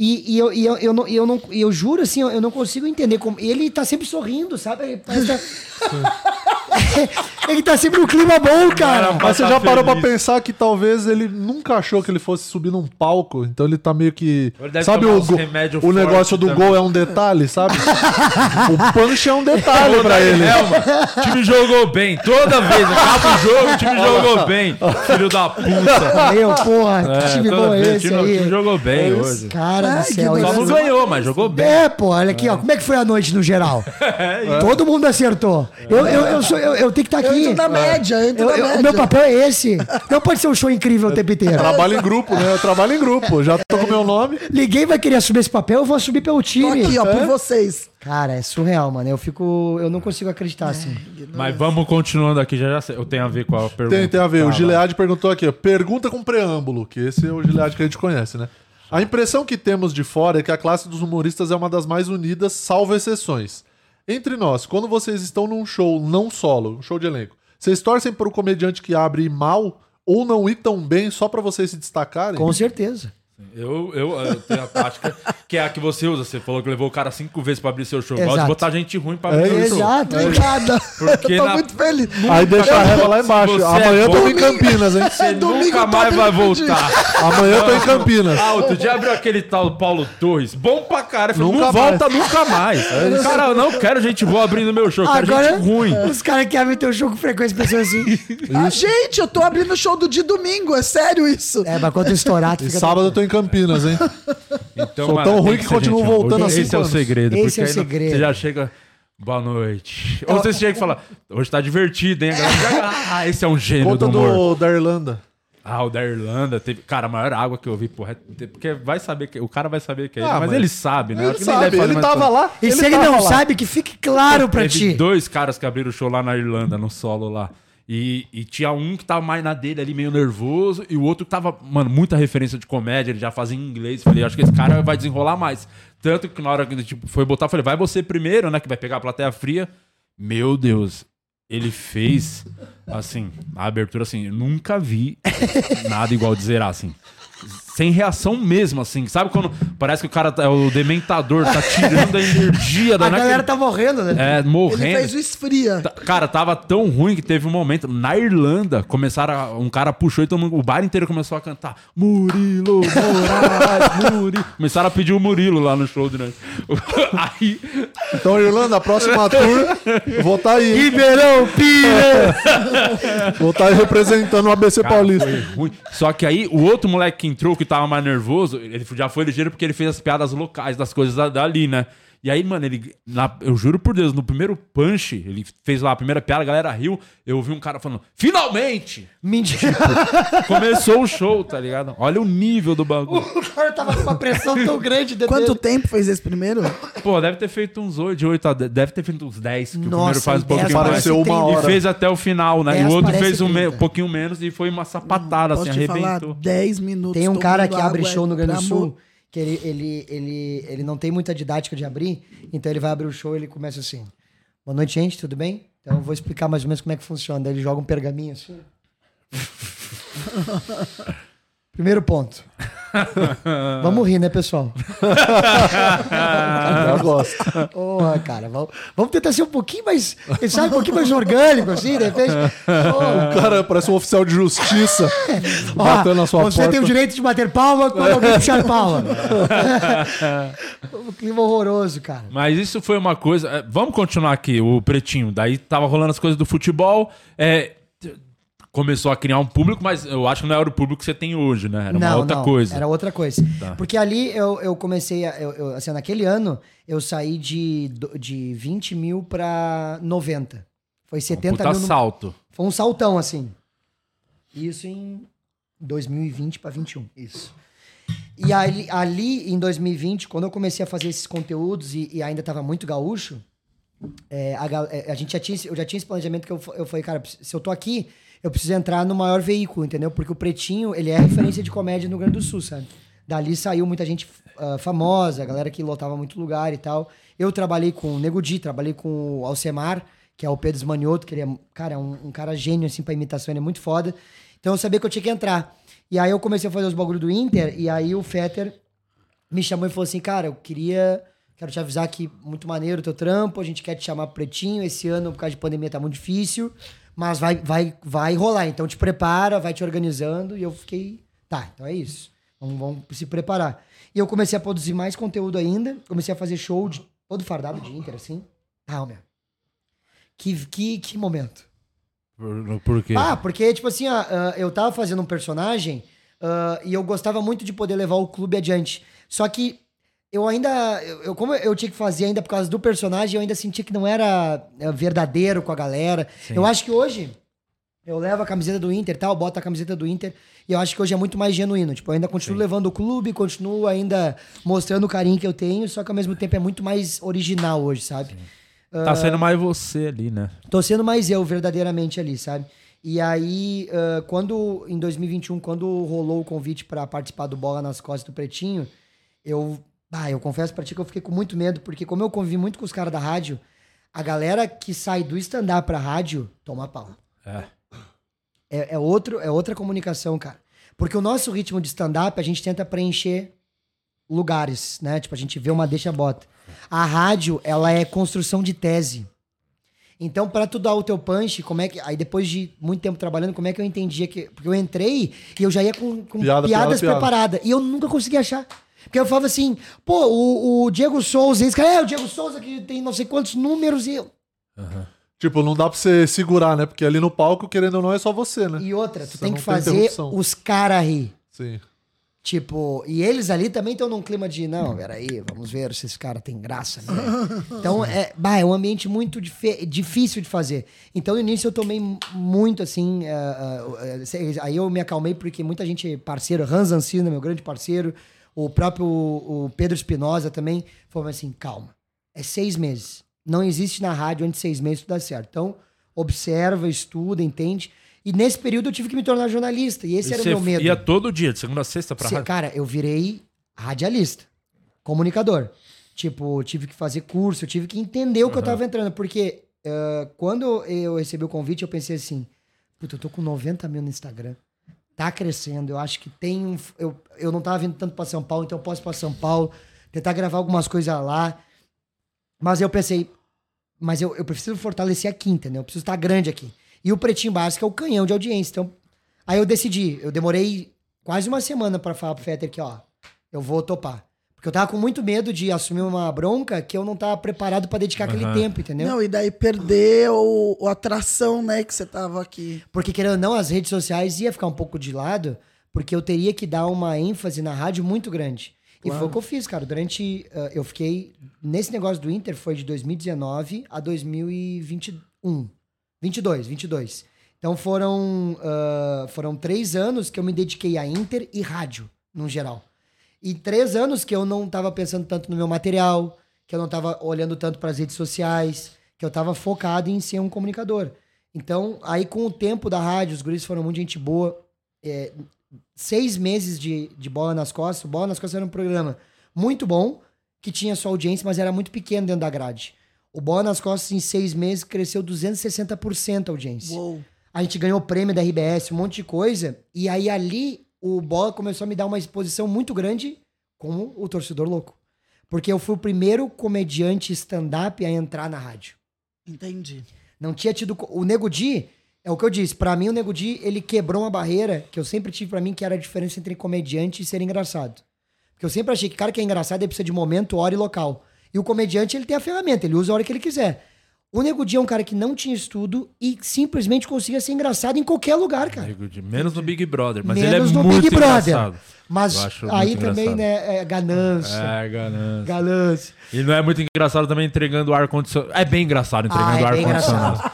E, e eu, e eu, eu, não, eu, não, eu juro, assim, eu, não consigo entender como. Ele tá sempre sorrindo, sabe? Ele, que tá- ele tá sempre no clima bom, cara.
Mas você já parou pra pensar que talvez ele nunca achou que ele fosse subir num palco, então ele tá meio que. Sabe o,
remédio
o negócio do
também.
gol é um detalhe, sabe? o punch é um detalhe pra ele.
Elma, o time jogou bem. Toda vez, acaba o jogo, o time jogou bem. Filho da puta.
Meu, porra, que
É,
time
toda
bom é esse
o time,
aí?
o time jogou bem
Esse
hoje.
Cara
Ai,
do céu.
Só não ganhou, mas jogou bem.
É, pô, olha aqui, ó. Como é que foi a noite no geral?
É,
Todo mundo acertou. Eu, eu, eu, sou, eu, eu tenho que estar
Eu
aqui.
entro na média, eu entro
Eu-
na
eu-
média.
o meu papel é esse. Não pode ser um show incrível o tempo inteiro.
Trabalho em grupo, né? Eu trabalho em grupo. Já tô com meu nome.
Ninguém vai querer assumir esse papel, eu vou assumir pelo
Tô
time.
aqui, ó, por
É?
vocês.
Cara, é surreal, mano. Eu fico. Eu não consigo acreditar assim.
Mas vamos continuando aqui, já, já sei. Eu tenho a ver com a pergunta.
Tem, tem a ver.
Tá,
o
vai.
Gilead perguntou aqui, ó, pergunta com preâmbulo, que esse é o Gilead que a gente conhece, né? A impressão que temos de fora é que a classe dos humoristas é uma das mais unidas, salvo exceções. Entre nós, quando vocês estão num show não solo, um show de elenco, vocês torcem pro comediante que abre mal ou não ir tão bem só pra vocês se destacarem?
Com certeza.
Eu, eu, eu tenho a tática que é a que você usa. Você falou que levou o cara cinco vezes pra abrir seu show. Eu Gosto de
Exato.
botar gente ruim pra
É
abrir seu
isso.
show.
Exato.
Obrigada.
Porque
eu tô
na-
muito feliz.
Aí deixa a régua lá embaixo.
você
Amanhã
é
eu tô em Campinas, hein?
Você
Domingo
nunca mais vai voltar.
Amanhã eu tô em Campinas.
Ah, outro dia abriu aquele tal Paulo Torres. Bom pra cara. Falei,
Nunca
não
mais.
volta nunca mais. Cara, eu não quero gente boa abrindo meu show. Eu quero
Agora,
gente ruim.
os caras que abrem teu show com frequência pensam assim.
Ah, gente, eu tô abrindo o show do de domingo, é sério isso.
É, mas quando estourar, tu
E
fica.
sábado eu tô em Campinas, hein?
Então,
Sou tão ruim que continuo voltando há
Esse é o segredo.
Esse
porque
é o
não-
segredo.
Você já chega. Boa noite. Ou você chega e fala, hoje tá divertido, hein? Ah, esse é um gênio
Conta
do humor.
do, da Irlanda.
Ah, o da Irlanda teve. Cara, a maior água que eu vi, porra. é- Porque vai saber que. O cara vai saber que é ele,
Ah,
mas,
mas-
ele sabe, né?
Ele
Acho que nem
sabe, ele tava
coisa.
lá.
E se
ele
ele não
lá.
sabe, que fique claro pra
Teve
ti.
dois caras que abriram o show lá na Irlanda, no solo lá. E, e tinha um que tava mais na dele ali, meio nervoso, e o outro tava, mano, muita referência de comédia, ele já fazia em inglês. Falei, acho que esse cara vai desenrolar mais. Tanto que na hora que tipo, foi botar, falei, vai você primeiro, né? Que vai pegar a plateia fria. Meu Deus, ele fez, assim, a abertura, assim, eu nunca vi nada igual de zerar, assim. Sem reação mesmo, assim. Sabe quando parece que o cara, tá, o dementador, tá tirando a energia da
A galera
naquele-
tá morrendo, né?
É,
Ele
morrendo.
fez o esfria.
Tá- Cara, tava tão ruim que teve um momento. Na Irlanda, começaram. a- um cara puxou e todo mundo, o bar inteiro começou a cantar. Murilo, Moraes, Murilo. Começaram a pedir o Murilo lá no show durante. Aí.
Então, Irlanda, a próxima tour, vou estar aí. hein?
Ribeirão Pires!
Vou estar aí representando o ABC
Cara,
Paulista.
foi ruim. Só que aí, o outro moleque que entrou, que tava mais nervoso, ele já foi ligeiro porque ele fez as piadas locais das coisas da- dali, né? E aí, mano, ele. na- eu juro por Deus, no primeiro punch, ele fez lá a primeira piada, a galera riu. Eu ouvi um cara falando, finalmente!
Mentira.
Começou o show, tá ligado? Olha o nível do bagulho.
O cara tava com uma pressão tão grande dentro
Quanto
dele.
tempo fez esse primeiro?
Pô, deve ter feito uns 8, de 8 a 10, deve ter feito uns 10, que o
Nossa,
primeiro faz um pouquinho mais.
pareceu uma hora.
E fez até o final, né? E
10
o outro fez um, me-
30.
um pouquinho menos e foi uma sapatada,
Posso
assim,
te falar?
arrebentou.
10 minutos.
Tem um cara que abre show no Grande Sul,
amor.
Que ele, ele, ele, ele não tem muita didática de abrir, então ele vai abrir o show e ele começa assim. Boa noite, gente, tudo bem? Então eu vou explicar mais ou menos como é que funciona. Daí ele joga um pergaminho assim. Primeiro ponto. Vamos rir, né, pessoal?
Eu gosto.
Porra, cara, vamos, vamos tentar ser um pouquinho mais, sabe, um pouquinho mais orgânico, assim, de repente. Porra.
O cara parece um oficial de justiça batendo na sua
você
porta.
tem o direito de bater palma quando alguém puxar palma. um clima horroroso, cara.
Mas isso foi uma coisa. é, Vamos continuar aqui, o Pretinho. Daí tava rolando as coisas do futebol. é, começou a criar um público, mas eu acho que não era o público que você tem hoje, né? Era uma outra coisa.
Era outra coisa.
Tá.
Porque ali eu, eu comecei, a, eu, eu- assim, naquele ano, eu saí de, de 20 mil pra 90. Foi 70
puta
mil. no-
salto.
Foi um saltão, assim. Isso em 2020 pra 21. Isso. E ali, ali em 2020, quando eu comecei a fazer esses conteúdos e, e ainda tava muito gaúcho, é, a, é, a gente já tinha, eu já tinha esse planejamento que eu, eu falei, cara, se eu tô aqui, eu preciso entrar no maior veículo, entendeu? Porque o Pretinho, ele é referência de comédia no Rio Grande do Sul, sabe? Dali saiu muita gente ah, famosa, galera que lotava muito lugar e tal. Eu trabalhei com o Nego Di, trabalhei com o Alcemar, que é o Pedro Manioto, que ele é, cara, um, um cara gênio, assim, pra imitação, ele é muito foda. Então eu sabia que eu tinha que entrar. E aí eu comecei a fazer os bagulho do Inter, e aí o Fetter me chamou e falou assim, cara, eu queria... Quero te avisar que muito maneiro o teu trampo, a gente quer te chamar Pretinho. Esse ano, por causa de pandemia, tá muito difícil. Mas vai, vai, vai rolar. Então te prepara, vai te organizando. E eu fiquei, tá, então é isso. Vamos, vamos se preparar. E eu comecei a produzir mais conteúdo ainda. Comecei a fazer show de todo fardado de Inter, assim. Ah, meu. Que, que, que momento.
Por, por quê?
Ah, porque, tipo assim, ó, ah, eu tava fazendo um personagem ah, e eu gostava muito de poder levar o clube adiante. Só que eu ainda. Eu, como eu tinha que fazer ainda por causa do personagem, eu ainda sentia que não era eh, verdadeiro com a galera.
Sim.
Eu acho que hoje. Eu levo a camiseta do Inter e tal, boto a camiseta do Inter. E eu acho que hoje é muito mais genuíno. Tipo, eu ainda continuo levando o clube, continuo ainda mostrando o carinho que eu tenho, só que ao mesmo tempo é muito mais original hoje, sabe?
Tá
Ah,
sendo mais você ali, né?
Tô sendo mais eu verdadeiramente ali, sabe? E aí, ah, quando em 2021, quando rolou o convite pra participar do Bola nas Costas do Pretinho, eu, ah, eu confesso pra ti que eu fiquei com muito medo, porque como eu convivi muito com os caras da rádio, a galera que sai do stand-up pra rádio toma pau.
É.
É, é outro, é outra comunicação, cara. Porque o nosso ritmo de stand-up, a gente tenta preencher lugares, né? Tipo, a gente vê uma deixa bota. A rádio, ela é construção de tese. Então, pra tu dar o teu punch, como é que. Aí depois de muito tempo trabalhando, como é que eu entendia que. Porque eu entrei e eu já ia com, com
Piada, piada,
piadas
piada.
preparadas. E eu nunca conseguia achar. Porque eu falava assim, pô, o, o Diego Souza, esse cara, é o Diego Souza que tem não sei quantos números e eu.
Tipo, não dá pra você segurar, né? Porque ali no palco, querendo ou não, é só você, né?
E outra, tu
Você
tem que fazer
interrupção.
os caras rir.
Sim.
Tipo, e eles ali também estão num clima de, não, peraí, vamos ver se esse cara tem graça, né? Então, é, bah, é um ambiente muito difícil de fazer. Então, no início eu tomei muito, assim, ah, ah, sei- aí eu me acalmei porque muita gente, parceiro, Hans Ancina, meu grande parceiro, o próprio o Pedro Espinosa também, falou assim, calma, é seis meses. Não existe na rádio onde seis meses tudo dá certo. Então, observa, estuda, entende. E nesse período eu tive que me tornar jornalista. E esse
E
era o meu medo.
ia todo dia, de segunda a sexta pra rádio?
cara, eu virei radialista, comunicador. Tipo, tive que fazer curso, eu tive que entender o que eu tava entrando. Porque eh, quando eu recebi o convite, eu pensei assim: puta, eu tô com 90 mil no Instagram. Tá crescendo. Eu acho que tem um. Eu, eu não tava vindo tanto pra São Paulo, então eu posso ir pra São Paulo, tentar gravar algumas coisas lá. Mas eu pensei, mas eu, eu preciso fortalecer aqui, entendeu? Eu preciso estar grande aqui. E o Pretinho Básico é o canhão de audiência. Então, aí eu decidi, eu demorei quase uma semana pra falar pro Fetter que, ó, eu vou topar. Porque eu tava com muito medo de assumir uma bronca que eu não tava preparado pra dedicar aquele
Aham.
tempo, entendeu?
Não, e daí perder o, o atração, né, que você tava aqui.
Porque, querendo ou não, as redes sociais ia ficar um pouco de lado, porque eu teria que dar uma ênfase na rádio muito grande. E foi o que eu fiz, cara. Durante. ah, eu fiquei. Nesse negócio do Inter foi de 2019 a 2021. 22, 22. Então foram, ah, foram três anos que eu me dediquei a Inter e rádio, no geral. E três anos que eu não tava pensando tanto no meu material, que eu não tava olhando tanto para as redes sociais, que eu tava focado em ser um comunicador. Então, aí com o tempo da rádio, os guris foram muito gente boa. É, seis meses de, de Bola nas Costas. O Bola nas Costas era um programa muito bom, que tinha sua audiência, mas era muito pequeno dentro da grade. O Bola nas Costas, em seis meses, cresceu 260% a audiência. A gente ganhou prêmio da RBS, um monte de coisa. E aí ali, o Bola começou a me dar uma exposição muito grande como o torcedor louco. Porque eu fui o primeiro comediante stand-up a entrar na rádio.
Entendi.
Não tinha tido. O Nego Di, é o que eu disse. Pra mim, o Nego Di, ele quebrou uma barreira que eu sempre tive pra mim, que era a diferença entre comediante e ser engraçado. Porque eu sempre achei que cara que é engraçado, ele precisa de momento, hora e local. E o comediante, ele tem a ferramenta, ele usa a hora que ele quiser. O Nego Di é um cara que não tinha estudo e simplesmente conseguia ser engraçado em qualquer lugar, cara.
Menos no Big Brother, mas
Menos
ele é
no
muito
Big Brother.
engraçado.
Mas aí também,
engraçado.
né, é ganância.
É, ganância.
Ganância.
E não é muito engraçado também entregando ar-condicionado. É bem engraçado entregando
Ah, é bem
ar-condicionado.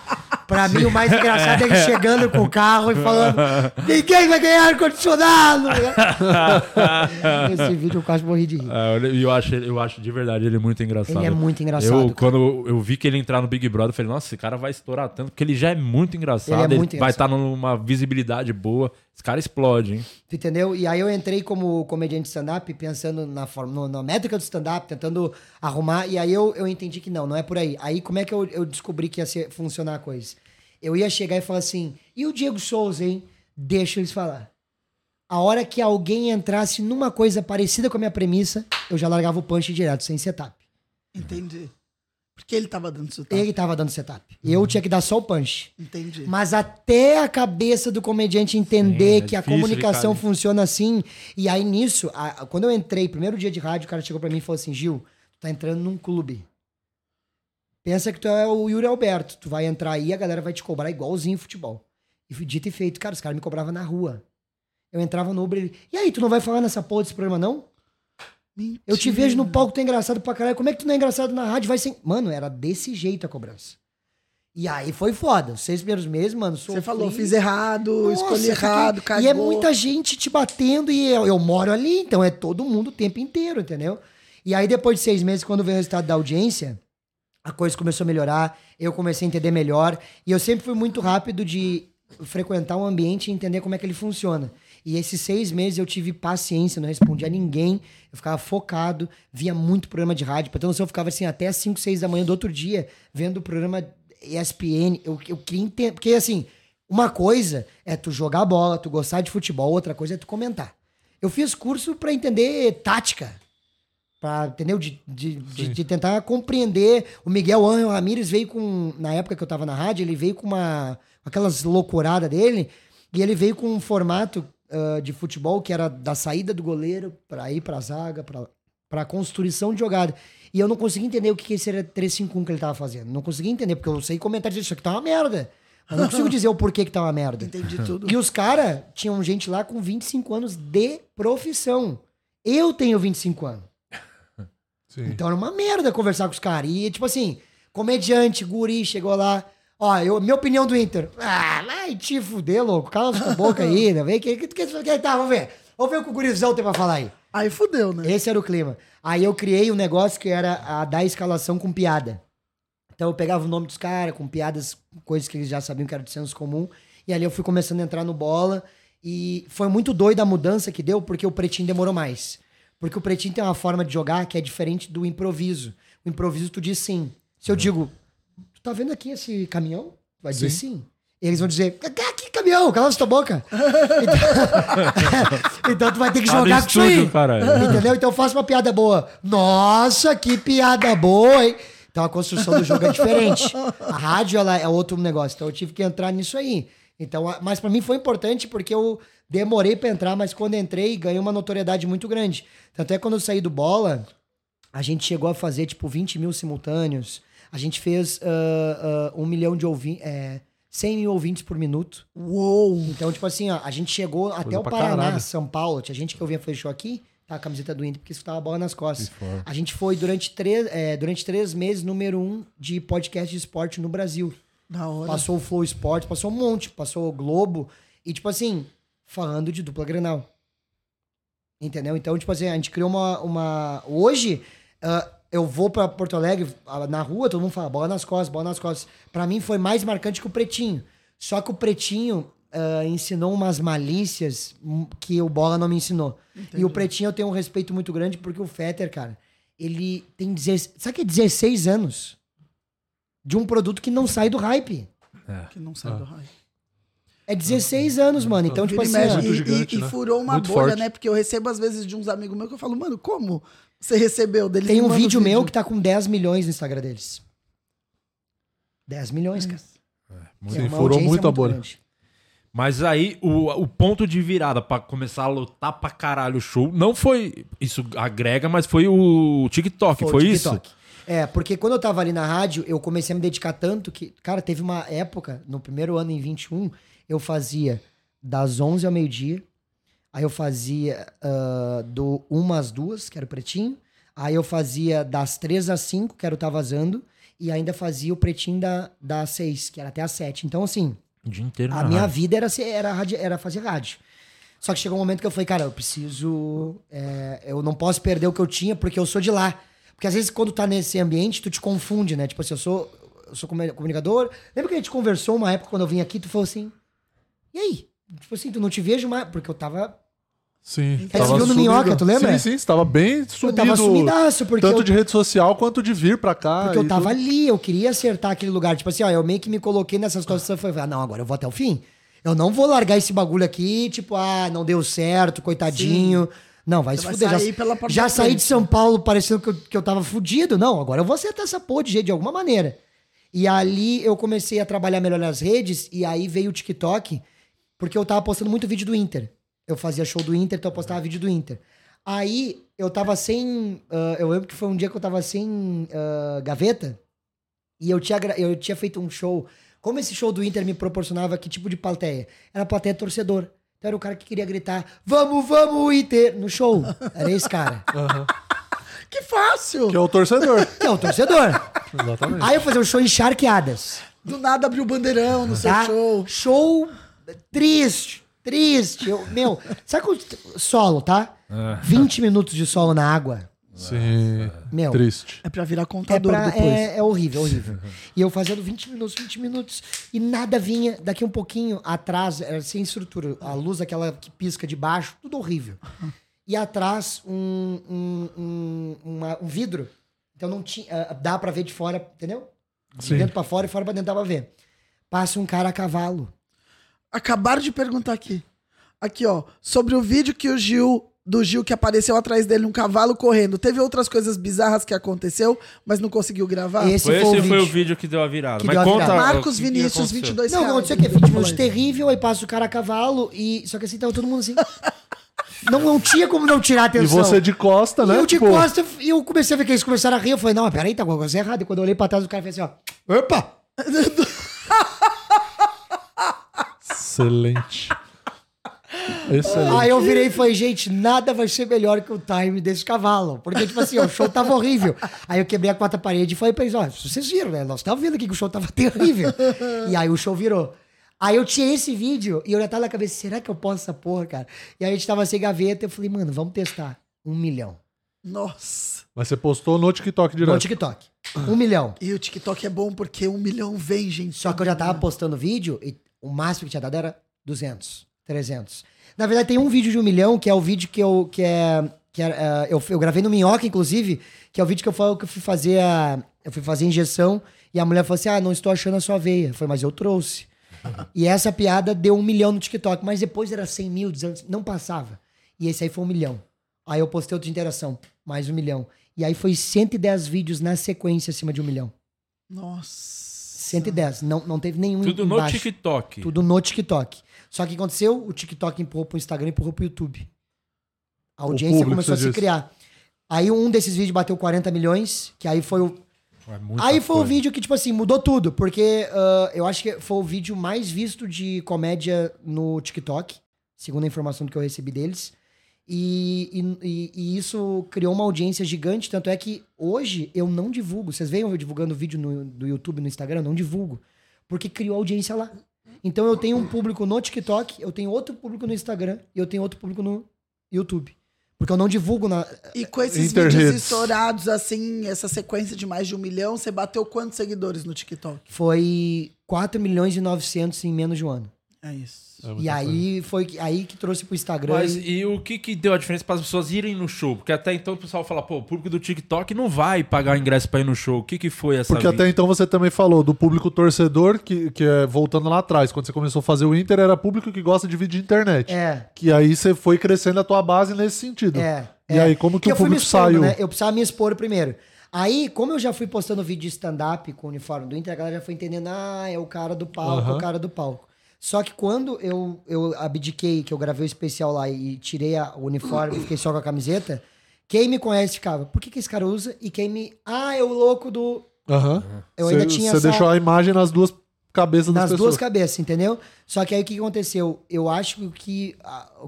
Pra mim, o mais engraçado é ele chegando com o carro e falando: ninguém vai ganhar ar-condicionado! Esse vídeo eu quase morri de rir.
É, eu, acho, eu acho de verdade ele muito engraçado.
Ele é muito engraçado,
Eu,
cara.
quando eu vi que ele entrar no Big Brother, eu falei, nossa, esse cara vai estourar tanto, porque ele já é muito engraçado.
Ele é
Ele,
muito
vai
engraçado.
estar numa visibilidade boa. Esse cara explode, hein?
Tu entendeu? E aí eu entrei como comediante de stand-up, pensando na, forma, no- na métrica do stand-up, tentando arrumar, e aí eu, eu entendi que não, não é por aí. Aí como é que eu, eu descobri que ia ser- funcionar a coisa? Eu ia chegar e falar assim, e o Diego Souza, hein? Deixa eles falar. A hora que alguém entrasse numa coisa parecida com a minha premissa, eu já largava o punch direto, sem setup.
Entendi. Porque ele tava dando setup.
Ele tava dando setup. Eu tinha que dar só o punch.
Entendi.
Mas até a cabeça do comediante entender
Sim, é
que a comunicação funciona assim. E aí nisso, a- a- quando eu entrei, primeiro dia de rádio, o cara chegou pra mim e falou assim: Gil, tu tá entrando num clube. Pensa que tu é o Yuri Alberto. Tu vai entrar aí, a galera vai te cobrar igualzinho futebol. E fui dito e feito. Cara, os caras me cobravam na rua. Eu entrava no Uber e ele, e aí, tu não vai falar nessa porra desse programa, não? Eu te vejo no palco, tu é engraçado pra caralho. Como é que tu não é engraçado na rádio? Vai sem. Mano, era desse jeito a cobrança. E aí foi foda. Os seis primeiros meses, mano,
Você falou, fiz errado, escolhi
Nossa,
errado,
fiquei-
cagou.
E é muita gente te batendo e eu, eu moro ali, então é todo mundo o tempo inteiro, entendeu? E aí depois de seis meses, quando veio o resultado da audiência, a coisa começou a melhorar, eu comecei a entender melhor. E eu sempre fui muito rápido de frequentar o ambiente e entender como é que ele funciona. E esses seis meses eu tive paciência, não respondia a ninguém, eu ficava focado, via muito programa de rádio. Noção, eu ficava assim até 5, 6 da manhã do outro dia, vendo o programa ESPN. Eu, eu queria entender. Porque assim, uma coisa é tu jogar bola, tu gostar de futebol, outra coisa é tu comentar. Eu fiz curso pra entender tática. Pra, entendeu? De, de, de, de tentar compreender. O Miguel Angel Ramírez veio com. Na época que eu tava na rádio, ele veio com uma. aquelas loucuradas dele. E ele veio com um formato ah, de futebol que era da saída do goleiro pra ir pra zaga, pra, pra construção de jogada. E eu não conseguia entender o que, que esse era 351 que ele tava fazendo. Não conseguia entender, porque eu sei comentar disso, isso aqui tá uma merda. Eu não consigo dizer o porquê que tá uma merda.
Entendi tudo.
E os caras tinham gente lá com 25 anos de profissão. Eu tenho 25 anos. Então era uma merda conversar com os caras. E, tipo assim, comediante, guri, chegou lá. Ó, eu, minha opinião do Inter. Ah, vai te fuder, louco. Cala sua boca aí, né? Vem que, que, que, que tá, vamos ver. Vamos ver o que o gurizão tem pra falar aí.
Aí fudeu, né?
Esse era o clima. Aí eu criei um negócio que era a dar escalação com piada. Então eu pegava o nome dos caras, com piadas, coisas que eles já sabiam que era de senso comum. E ali eu fui começando a entrar no bola. E foi muito doida a mudança que deu, porque o Pretinho demorou mais. Porque o Pretinho tem uma forma de jogar que é diferente do improviso. O improviso tu diz sim. Se eu digo, tu tá vendo aqui esse caminhão? Vai dizer sim. Eles vão dizer, que caminhão? Cala sua boca. Então, então tu vai ter que jogar com isso aí. Entendeu? Então faça uma piada boa. Nossa, que piada boa, hein? Então a construção do jogo é diferente. A rádio ela é outro negócio. Então eu tive que entrar nisso aí. Então, mas pra mim foi importante porque eu demorei pra entrar, mas quando entrei, ganhei uma notoriedade muito grande. Tanto é quando eu saí do bola, a gente chegou a fazer tipo 20 mil simultâneos. A gente fez ah, ah, um milhão de ouvintes. É, 100 mil ouvintes por minuto.
Uou!
Então, tipo assim, ó, a gente chegou até o Paraná,
caralho.
São Paulo. Tinha gente que eu vinha fazer show aqui, tá a camiseta do Inter, porque escutava a bola nas costas. A gente foi durante três, é, durante três meses número um de podcast de esporte no Brasil.
Da hora.
Passou o Flow Esporte, passou um monte, passou o Globo. E, tipo assim, falando de dupla Grenal. Entendeu? Então, tipo assim, a gente criou uma. uma... Hoje, ah, eu vou pra Porto Alegre, ah, na rua, todo mundo fala bola nas costas, bola nas costas. Pra mim foi mais marcante que o Pretinho. Só que o Pretinho ah, ensinou umas malícias que o Bola não me ensinou. E o Pretinho eu tenho um respeito muito grande porque o Fetter, cara, ele tem 16, sabe que é 16 anos de um produto que não sai do hype.
Que não sai do raio.
É 16 anos, mano. Então, tipo
e
assim, ó,
e,
gigante,
e- e
né?
furou uma
Muito
bolha,
forte.
né? Porque eu recebo às vezes de uns amigos meus que eu falo, mano, como você recebeu deles?
tem um
mandam
vídeo meu que tá com 10 milhões no Instagram deles. 10 milhões, cara.
muito
Que é uma
furou muito a bolha.
grande.
Mas aí, o, o ponto de virada pra começar a lotar pra caralho o show, não foi. Isso agrega, mas foi o TikTok, foi,
o
isso?
TikTok. É, porque quando eu tava ali na rádio, eu comecei a me dedicar tanto que, cara, teve uma época, no primeiro ano, em 21, eu fazia das 11 ao meio-dia, aí eu fazia ah, do 1 às 2, que era o pretinho, aí eu fazia das 3 às 5, que era o Tá Vazando, e ainda fazia o pretinho da, das 6, que era até às 7. Então, assim,
O dia inteiro
a minha
rádio.
vida era, era, era fazer rádio. Só que chegou um momento que eu falei, cara, eu preciso. é, eu não posso perder o que eu tinha porque eu sou de lá. Porque às vezes quando tá nesse ambiente, tu te confunde, né? Tipo assim, eu sou, eu sou comu- comunicador. Lembra que a gente conversou uma época quando eu vim aqui, tu falou assim. E aí? Tipo assim, tu não te vejo mais. Porque eu tava.
Sim.
Aí você viu no Minhoca, tu lembra?
Sim, sim, você tava bem sumido.
tava sumidaço, porque
Tanto
eu-
de rede social quanto de vir pra cá.
Porque eu tava
tudo.
ali, eu queria acertar aquele lugar. Tipo assim, ó, eu meio que me coloquei nessa situação e falei, ah, não, agora eu vou até o fim. Eu não vou largar esse bagulho aqui, tipo, ah, não deu certo, coitadinho. Não, vai
Você
se
vai
fuder. Já,
porta
já
da
saí de São Paulo parecendo que eu, que eu tava fudido. Não, agora eu vou acertar essa porra de jeito, de alguma maneira. E ali eu comecei a trabalhar melhor nas redes, e aí veio o TikTok, porque eu tava postando muito vídeo do Inter. Eu fazia show do Inter, então eu postava vídeo do Inter. Aí eu tava sem. ah, eu lembro que foi um dia que eu tava sem ah, gaveta. E eu tinha, eu tinha feito um show. Como esse show do Inter me proporcionava que tipo de plateia? Era plateia torcedor. Então era o cara que queria gritar: Vamos, vamos, Inter! No show. Era esse cara.
Que fácil!
Que é o torcedor.
Que é o torcedor.
Exatamente.
Aí eu fazia um show em charqueadas.
Do nada abriu o bandeirão no seu
Tá?
show.
Show triste, triste. Eu, meu, sabe quando. Solo, tá?
É.
20 minutos de solo na água.
Sim.
Meu.
Triste.
É pra virar
É,
contador
pra-
depois.
é, é horrível, horrível. E eu fazendo 20 minutos, 20 minutos, e nada vinha. Daqui um pouquinho atrás, era sem estrutura, a luz aquela que pisca de baixo, tudo horrível. E atrás, um, um, um, uma- um vidro. Então não tinha. ah, Dá pra ver de fora, entendeu? De
Sim.
dentro pra fora e fora pra dentro dá pra ver. Passa um cara a cavalo.
Acabaram de perguntar aqui. Aqui, ó. Sobre o vídeo que o Gil. Do Gil que apareceu atrás dele um cavalo correndo. Teve outras coisas bizarras que aconteceu, mas não conseguiu gravar?
Esse
Foi,
foi o
esse foi o
vídeo.
vídeo que deu a virada.
Que
Mas
deu a
conta.
virada.
Marcos
o
Vinícius,
aconteceu.
22
Não,
reais.
aconteceu o quê? 20 minutos terrível, aí passa o cara a cavalo, e. Só que assim tava todo mundo assim. Não, não tinha como não tirar a
E
atenção.
você de costa, né?
E eu de
Tipo,
costa, e eu comecei a ver que eles começaram a rir. Eu falei, não, peraí, tá alguma coisa errada. E quando eu olhei pra trás, o cara fez assim, ó. Opa!
Excelente. Excelente.
Aí eu virei e falei, gente, nada vai ser melhor que o time desse cavalo. Porque, tipo assim, ó, o show tava horrível. Aí eu quebrei a quarta parede e falei pra eles, ó, vocês viram, né? Nós tava vendo aqui que o show tava terrível. E aí o show virou. Aí eu tinha esse vídeo e eu já tava na cabeça, será que eu posso essa porra, cara? E aí a gente tava sem gaveta, eu falei, mano, vamos testar. Um milhão.
Nossa.
Mas você postou no TikTok direto.
No TikTok. Um milhão.
E o TikTok é bom porque um milhão vem, gente.
Só que eu já tava postando vídeo e o máximo que tinha dado era 200, 300. Na verdade, tem um vídeo de um milhão, que é o vídeo que eu. Que é, que é, eh, eu, eu gravei no Minhoca, inclusive, que é o vídeo que eu falo que eu fui fazer a. Eu fui fazer a injeção e a mulher falou assim: Ah, não estou achando a sua veia. Falei, mas eu trouxe. e essa piada deu um milhão no TikTok, mas depois era 100 mil, 200, não passava. E esse aí foi um milhão. Aí eu postei outra interação, mais um milhão. E aí foi 110 vídeos na sequência acima de um milhão.
Nossa.
110. Não, não teve nenhum
Tudo no
embaixo.
TikTok.
Tudo no TikTok. Só que o aconteceu? O TikTok empurrou pro Instagram e empurrou pro YouTube. A
O
audiência começou a se
disse.
criar. Aí um desses vídeos bateu 40 milhões, que aí foi o.
É
Aí foi o
coisa.
vídeo que, tipo assim, mudou tudo. Porque ah, eu acho que foi o vídeo mais visto de comédia no TikTok, segundo a informação que eu recebi deles. E, e- e- isso criou uma audiência gigante. Tanto é que hoje eu não divulgo. Vocês veem eu divulgando vídeo no, do YouTube no Instagram? Eu não divulgo. Porque criou audiência lá. Então eu tenho um público no TikTok, eu tenho outro público no Instagram e eu tenho outro público no YouTube. Porque eu não divulgo na.
E com esses vídeos estourados, assim, essa sequência de mais de um milhão, você bateu quantos seguidores no TikTok?
Foi 4 milhões e 900 em menos de um ano.
É isso.
e aí foi que- aí que trouxe pro Instagram.
Mas
e-
e o que, que deu a diferença para as pessoas irem no show? Porque até então o pessoal fala, pô, o público do TikTok não vai pagar ingresso pra ir no show. O que, que foi essa
Porque
vi-
até então você também falou do público torcedor, que, que é voltando lá atrás, quando você começou a fazer o Inter, era público que gosta de vídeo de internet.
É.
Que aí você foi crescendo a tua base nesse sentido.
É.
E
é.
aí, como que o
eu fui me
público
expondo,
saiu?
né? Eu precisava me expor primeiro. Aí, como eu já fui postando vídeo de stand-up com o uniforme do Inter, a galera já foi entendendo, ah, é o cara do palco, é
Aham.
o cara do palco. Só que quando eu, eu abdiquei, que eu gravei o especial lá e tirei a- o uniforme e fiquei só com a camiseta, quem me conhece ficava, por que, que esse cara usa? E quem me. Ah, é o louco do.
Aham.
Eu ainda
Você-
tinha
Você
essa-
deixou a imagem nas duas cabeças
nas
das
duas
pessoas.
cabeças, entendeu? Só que aí o que aconteceu? Eu acho que o que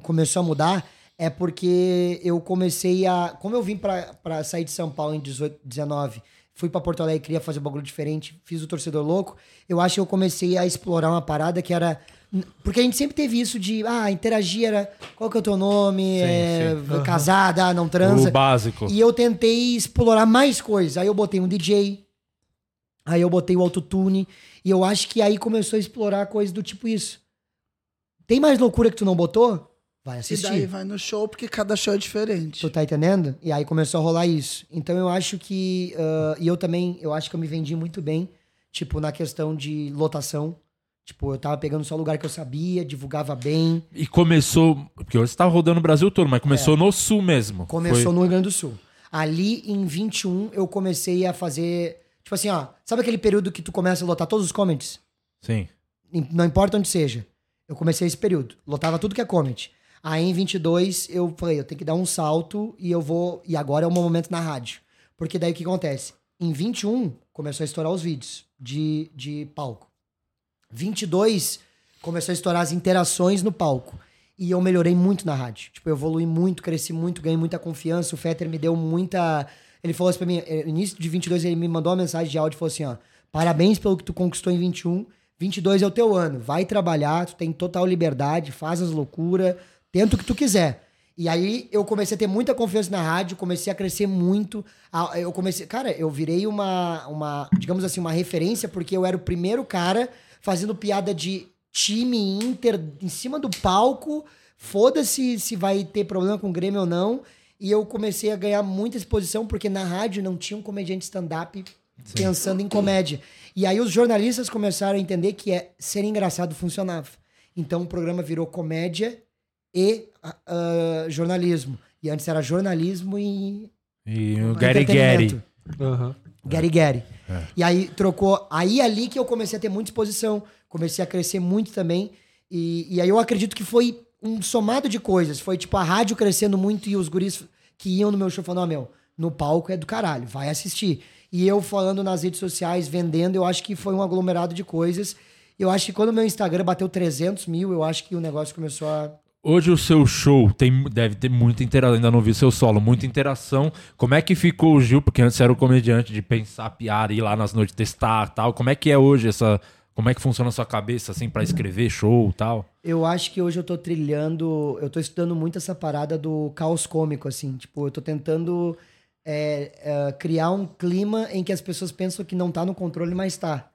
começou a mudar é porque eu comecei a. Como eu vim pra sair de São Paulo em 18, 19, fui pra Porto Alegre, queria fazer um bagulho diferente, fiz o torcedor louco. Eu acho que eu comecei a explorar uma parada que era. Porque a gente sempre teve isso de, ah, interagir era qual que é o teu nome, é,
sim.
Casada, não transa.
O básico.
E eu tentei explorar mais coisas. Aí eu botei um DJ, aí eu botei o autotune, e eu acho que aí começou a explorar coisas do tipo isso. Tem mais loucura que tu não botou? Vai
E
assistir.
daí vai no show, porque cada show é diferente.
Tu tá entendendo? E aí começou a rolar isso. Então eu acho que. ah, e eu também, eu acho que eu me vendi muito bem, tipo, na questão de lotação. Tipo, eu tava pegando só lugar que eu sabia, divulgava bem.
E começou. Porque hoje você tá rodando o Brasil todo, mas começou no sul mesmo.
Começou
Foi-
no Rio Grande do Sul. Ali em 21 eu comecei a fazer. Tipo assim, ó. Sabe aquele período que tu começa a lotar todos os comments?
Sim.
Não importa onde seja. Eu comecei esse período. Lotava tudo que é comment. Aí em 22 eu falei, eu tenho que dar um salto e eu vou. E agora é o meu momento na rádio. Porque daí o que acontece? Em 21 começou a estourar os vídeos de, de palco. 22 começou a estourar as interações no palco. E eu melhorei muito na rádio. Tipo, eu evolui muito, cresci muito, ganhei muita confiança. O Fetter me deu muita. Ele falou assim pra mim, eh, no início de 22, ele me mandou uma mensagem de áudio e falou assim: ó, parabéns pelo que tu conquistou em 21. 22 é o teu ano. Vai trabalhar, tu tem total liberdade, faz as loucuras, tenta o que tu quiser. E aí eu comecei a ter muita confiança na rádio, comecei a crescer muito. Ah, Eu comecei, cara, eu virei uma, uma, digamos assim, uma referência porque eu era o primeiro cara fazendo piada de time Inter em cima do palco. Foda-se se vai ter problema com o Grêmio ou não. E eu comecei a ganhar muita exposição porque na rádio não tinha um comediante stand-up pensando em comédia. E aí os jornalistas começaram a entender que é ser engraçado funcionava. Então o programa virou comédia e ah, jornalismo. E antes era jornalismo e
E o Gary Gary.
entretenimento.
Aham.
Gary Gary.
É.
E aí trocou. Aí ali que eu comecei a ter muita exposição. Comecei a crescer muito também. E, e aí eu acredito que foi um somado de coisas. Foi tipo a rádio crescendo muito e os guris que iam no meu show falando: Ó, meu, no palco é do caralho, vai assistir. E eu falando nas redes sociais, vendendo, eu acho que foi um aglomerado de coisas. Eu acho que quando o meu Instagram bateu 300 mil, eu acho que o negócio começou a.
Hoje o seu show tem, deve ter muita interação. Ainda não vi o seu solo, muita interação. Como é que ficou o Gil? Porque antes era o comediante de pensar piada, ir lá nas noites testar tal. Como é que é hoje essa. Como é que funciona a sua cabeça, assim, pra escrever show tal?
Eu acho que hoje eu tô trilhando, eu tô estudando muito essa parada do caos cômico, assim. Tipo, eu tô tentando é, é, criar um clima em que as pessoas pensam que não tá no controle, mas tá.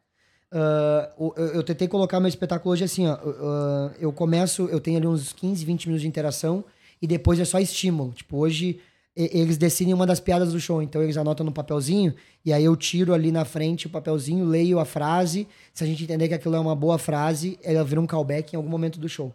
O- eu, tentei colocar meu espetáculo hoje assim, ó. ah, eu começo, eu tenho ali uns 15, 20 minutos de interação e depois é só estímulo. Tipo, hoje eles decidem uma das piadas do show, então eles anotam no papelzinho e aí eu tiro ali na frente o papelzinho, leio a frase. Se a gente entender que aquilo é uma boa frase, ela vira um callback em algum momento do show.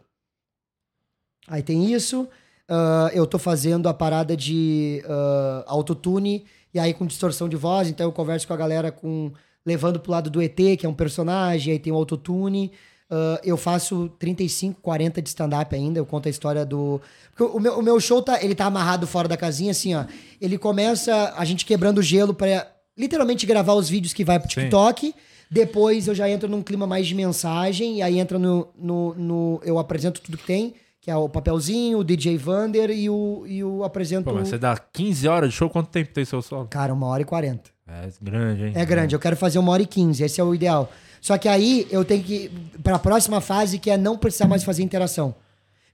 Aí tem isso. ah, eu tô fazendo a parada de ah, autotune, e aí com distorção de voz, então eu converso com a galera com levando pro lado do ET, que é um personagem, aí tem o autotune. Ah, eu faço 35, 40 de stand-up ainda, eu conto a história do. Porque o meu, o meu show tá, ele tá amarrado fora da casinha, assim, ó. Ele começa a gente quebrando o gelo pra literalmente gravar os vídeos que vai pro TikTok. Depois eu já entro num clima mais de mensagem, e aí entra no, no, no- Eu apresento tudo que tem, que é o papelzinho, o DJ Vander e o, e o apresento.
Pô, mas você dá 15 horas de show, quanto tempo tem seu solo?
Cara, uma hora e quarenta.
É grande, hein?
É grande, eu quero fazer uma hora e quinze, esse é o ideal. Só que aí eu tenho que ir pra próxima fase, que é não precisar mais fazer interação.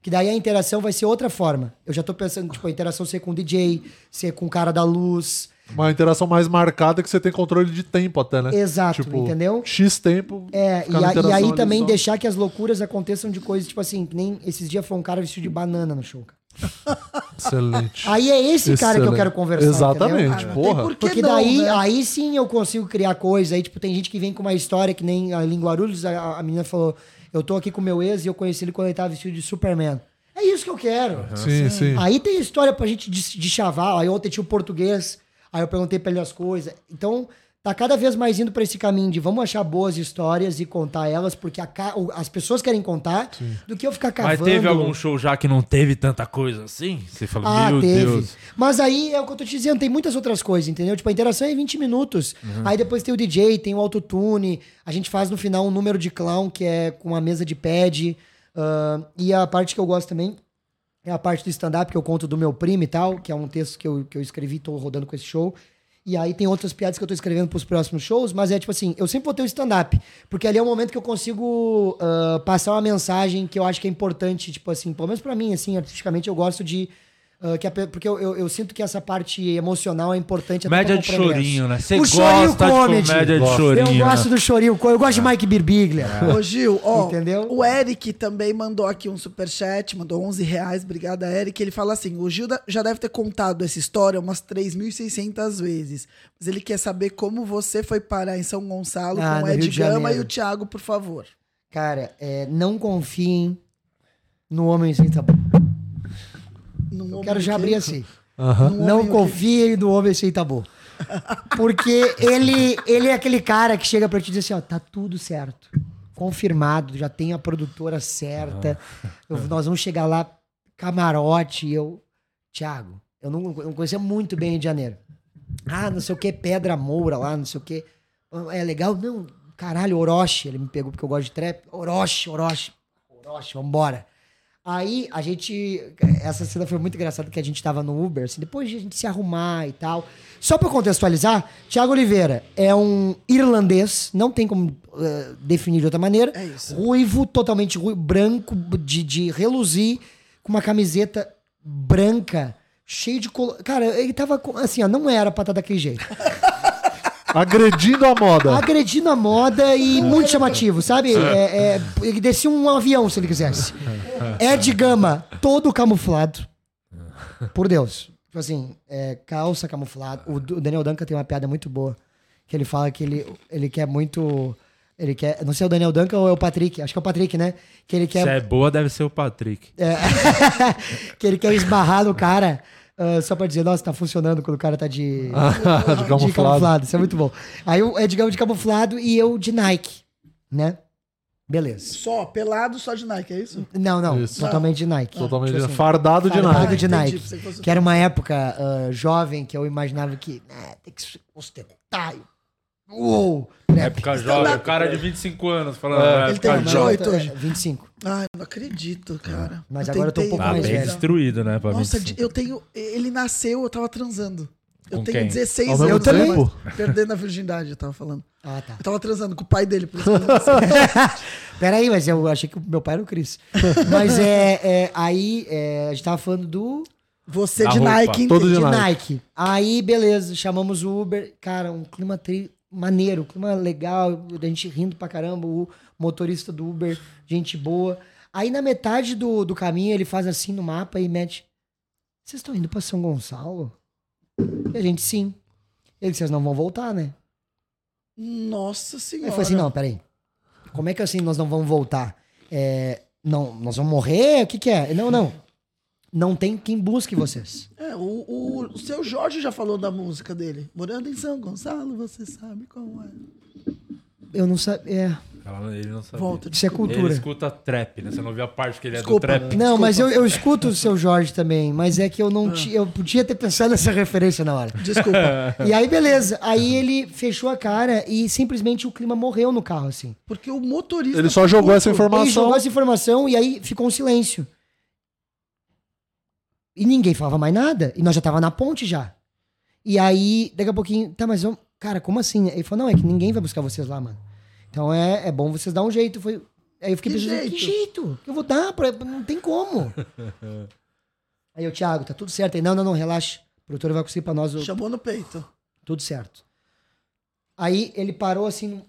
Que daí a interação vai ser outra forma. Eu já tô pensando, tipo, a interação ser com o DJ, ser com o cara da luz.
Uma interação mais marcada que você tem controle de tempo até, né?
Exato,
Tipo,
entendeu?
X tempo.
É, e, a- e aí também
só.
deixar que as loucuras aconteçam de coisas, tipo assim, que nem esses dias foi um cara vestido de banana no show. cara.
Excelente.
Aí é esse cara que eu
Excelente.
quero conversar.
Exatamente,
entendeu?
porra.
por que
Porque
não,
daí,
né?
aí sim eu consigo criar coisa. Aí, tipo, tem gente que vem com uma história que nem a em Guarulhos, a, a menina falou: Eu tô aqui com meu ex e eu conheci ele quando ele tava vestido de Superman. É isso que eu quero.
Sim, sim.
Aí tem história pra gente de, de chavar. Aí ontem tinha o português. Aí eu perguntei pra ele as coisas. Então, tá cada vez mais indo pra esse caminho de vamos achar boas histórias e contar elas, porque a as pessoas querem contar do que eu ficar cavando.
Mas teve algum show já que não teve tanta coisa assim? Você falou,
Ah,
meu
teve.
Deus.
Mas aí é o que eu tô te dizendo, tem muitas outras coisas, entendeu? Tipo, a interação é 20 minutos. Aí depois tem o DJ, tem o autotune. A gente faz no final um número de clown, que é com uma mesa de pad. ah, e a parte que eu gosto também é a parte do stand-up, que eu conto do meu primo e tal, que é um texto que eu, que eu escrevi, tô rodando com esse show. E aí tem outras piadas que eu tô escrevendo pros próximos shows, mas é tipo assim, eu sempre vou ter o stand-up, porque ali é o momento que eu consigo ah, passar uma mensagem que eu acho que é importante, tipo assim, pelo menos pra mim, assim, artisticamente, eu gosto de. Ah, que a porque eu, eu, eu sinto que essa parte emocional é importante até
Média de chorinho, né? Você
o
gosta
chorinho
de
comedy.
comédia de chorinho,
Eu gosto
né?
do chorinho, eu gosto de Mike Birbiglia.
Ô, Gil, ó,
Entendeu?
o Eric também mandou aqui um superchat, mandou 11 reais, obrigada, Eric. Ele fala assim: o Gil já deve ter contado essa história umas 3.600 vezes, mas ele quer saber como você foi parar em São Gonçalo
Ah,
com o Ed Gama e o Thiago, por favor.
Cara, é, não confiem no homem sem tabu. Eu quero já abrir assim. Não confiem no homem sem tabu. Porque ele, ele é aquele cara que chega pra te dizer assim, ó, tá tudo certo. Confirmado, já tem a produtora certa. Eu- nós vamos chegar lá, camarote, e eu... Thiago, eu não, eu não conhecia muito bem Rio de Janeiro. Ah, não sei o que, Pedra Moura lá, não sei o que. É legal? Não, caralho, Orochi. Ele me pegou porque eu gosto de trap. Orochi, Orochi. Orochi, vambora. Aí a gente. Essa cena foi muito engraçada que a gente tava no Uber, assim, depois de a gente se arrumar e tal. Só pra contextualizar, Thiago Oliveira é um irlandês, não tem como eh, definir de outra maneira. É isso. Ruivo, totalmente ruivo, branco, de, de reluzir, com uma camiseta branca, cheio de. Colo... Cara, ele tava com- assim, ó, não era pra estar daquele jeito.
Agredindo a moda.
Agredindo a moda e muito chamativo, sabe? É, é, ele descia um avião se ele quisesse. É de gama, todo camuflado. Por Deus. Tipo assim, é, calça camuflada. O, o Daniel Duncan tem uma piada muito boa. Que ele fala que ele, ele quer muito. Ele quer. Não sei se é o Daniel Duncan ou é o Patrick. Acho que é o Patrick, né? Que ele quer.
Se é boa, deve ser o Patrick.
É, que ele quer esbarrar no cara ah, só pra dizer, nossa, tá funcionando quando o cara tá de,
De camuflado.
Isso é muito bom. Aí o Edgão de camuflado e eu de Nike, né? Beleza.
Só, pelado, só de Nike, é isso?
Não, não,
Isso.
totalmente de Nike.
Totalmente
Tipo
de- fardado de
fardado
Nike.
de
Ah, entendi,
Nike.
que
era uma época ah, jovem que eu imaginava que né, tem que se ostentar. Uou!
Época jovem, o cara de 25 anos falando.
É.
"Ah,
Ele tem
época jovem."
28 hoje.
25.
Ai, não acredito, cara.
Mas agora eu tô um pouco
Ah,
mais
bem
velho.
destruído, né? Pra
Nossa,
25.
eu tenho. Ele nasceu, eu tava transando. Eu
Com
tenho
quem?
16
Ao
anos. Eu também.
tempo?
Perdendo a virgindade, eu tava falando.
Ah, tá.
Eu tava transando com o pai dele, por isso que eu.
Peraí, mas eu achei que o meu pai era o Cris. Mas é, é, aí é, a gente tava falando do.
Você de
roupa.
Nike.
Todo de
de
Nike.
Nike. Aí, beleza, chamamos o Uber. Cara, um clima tri- maneiro, clima legal, a gente rindo pra caramba, o motorista do Uber, gente boa. Aí na metade do, do caminho ele faz assim no mapa e mete. Vocês estão indo pra São Gonçalo? E a gente, sim. Ele disse, vocês não vão voltar, né?
Nossa
Aí
senhora.
foi assim, não, peraí. Como é que assim nós não vamos voltar? É, não, nós vamos morrer? O que que é? Não, não. Não tem quem busque vocês.
É, o, o, o seu Jorge já falou da música dele. Morando em São Gonçalo, você sabe como é.
Eu não sabia. É.
Ele não sabia.
Volta,
Isso é cultura.
Ele escuta trap, né? Você não viu a parte que ele
Desculpa.
é do trap?
Não, mas eu, eu escuto o seu Jorge também, mas é que eu não tinha. Eu podia ter pensado nessa referência na hora.
Desculpa.
E aí, beleza. Aí ele fechou a cara e simplesmente o clima morreu no carro, assim.
Porque o motorista.
Ele só jogou essa
Ele
informação.
jogou essa informação e aí ficou um silêncio. E ninguém falava mais nada. E nós já tava na ponte já. E aí, daqui a pouquinho, tá, mas vamos. Cara, como assim? Ele falou, não, é que ninguém vai buscar vocês lá, mano. Então é, é bom vocês dar um jeito. Foi... Aí eu fiquei
Que
pensando, que jeito? Que eu vou dar? Pra... Não tem como. aí eu, Thiago, tá tudo certo. Aí, não, não, não, relaxa. O produtor vai conseguir pra nós.
Chamou no peito.
tudo certo. Aí ele parou assim,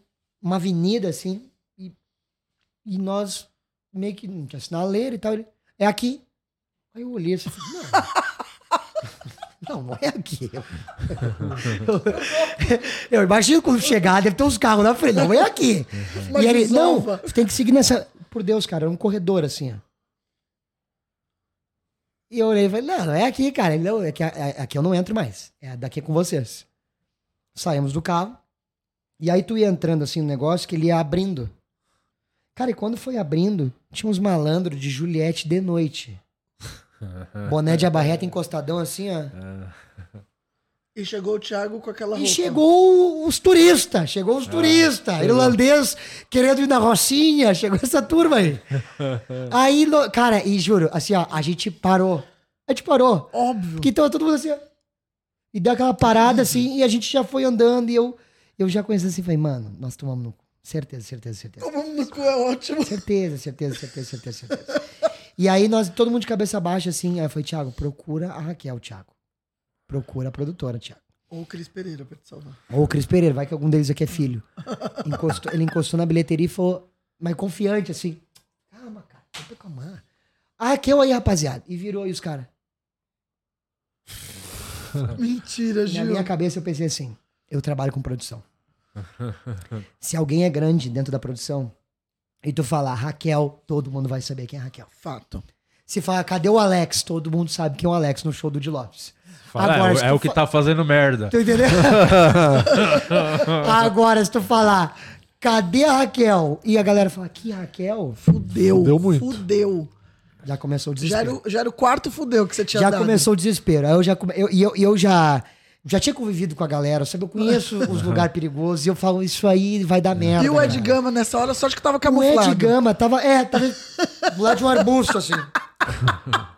numa avenida assim, e, e nós meio que não tinha sinaleira e tal. Ele, é aqui. Aí eu olhei assim, falei, não. não, não é aqui. Eu, eu imagino quando chegar, deve ter uns carros na frente. Não é aqui.
Uma
e ele, não, você tem que seguir nessa. Por Deus, cara, era um corredor assim, ó. E eu olhei e falei, não, não é aqui, cara. Ele, não, é que, é- aqui eu não entro mais. É daqui com vocês. Saímos do carro. E aí tu ia entrando assim no negócio que ele ia abrindo. Cara, e quando foi abrindo, tinha uns malandros de Juliette de noite. Boné de abarreta encostadão assim, ó.
E chegou o Thiago com aquela
E
roupa.
chegou os turistas, chegou os turistas, irlandês querendo ir na Rocinha, chegou essa turma aí. Aí, no- cara, e juro, assim, ó, a gente parou. A gente parou.
Óbvio.
Porque tava todo mundo assim, ó. E deu aquela parada assim, e a gente já foi andando, e eu, eu já conheci assim, falei, mano, nós tomamos no cu. Certeza, certeza, certeza.
Tomamos no cu, é ótimo.
Certeza, certeza, certeza, certeza, certeza. E aí nós, todo mundo de cabeça baixa, assim, aí eu falei, Thiago, procura a Raquel, Thiago. Procura a produtora, Thiago.
Ou o Cris Pereira pra te salvar.
Ou o Cris Pereira, vai que algum deles aqui é filho. Encostou- ele encostou na bilheteria e falou, mas confiante, assim. Calma, cara, tô calma. A Raquel aí, rapaziada. E virou aí os caras.
Mentira,
Na
Gil.
minha cabeça eu pensei assim, eu trabalho com produção. Se alguém é grande dentro da produção, e tu falar Raquel, todo mundo vai saber quem é Raquel.
Fato.
Se falar, cadê o Alex? Todo mundo sabe quem é o Alex no show do Di Lopes.
Fala, é,
se
é
tu
o que
fa-
tá fazendo merda.
Tu entendeu? Agora, se tu falar, cadê a Raquel? E a galera fala, que Raquel?
Fudeu.
Fudeu muito.
Fudeu.
Já começou o
Já
desespero.
era, o- já era o quarto fudeu que você tinha
já
dado.
começou o desespero. Aí eu já come... eu, e eu, e eu já já tinha convivido com a galera, sabe? Eu conheço os lugares perigosos e eu falo, isso aí vai dar merda.
E o Ed
cara.
Gama nessa hora, só de que tava
O
camuflado.
Ed Gama tava, é, tava do lado de um arbusto, assim.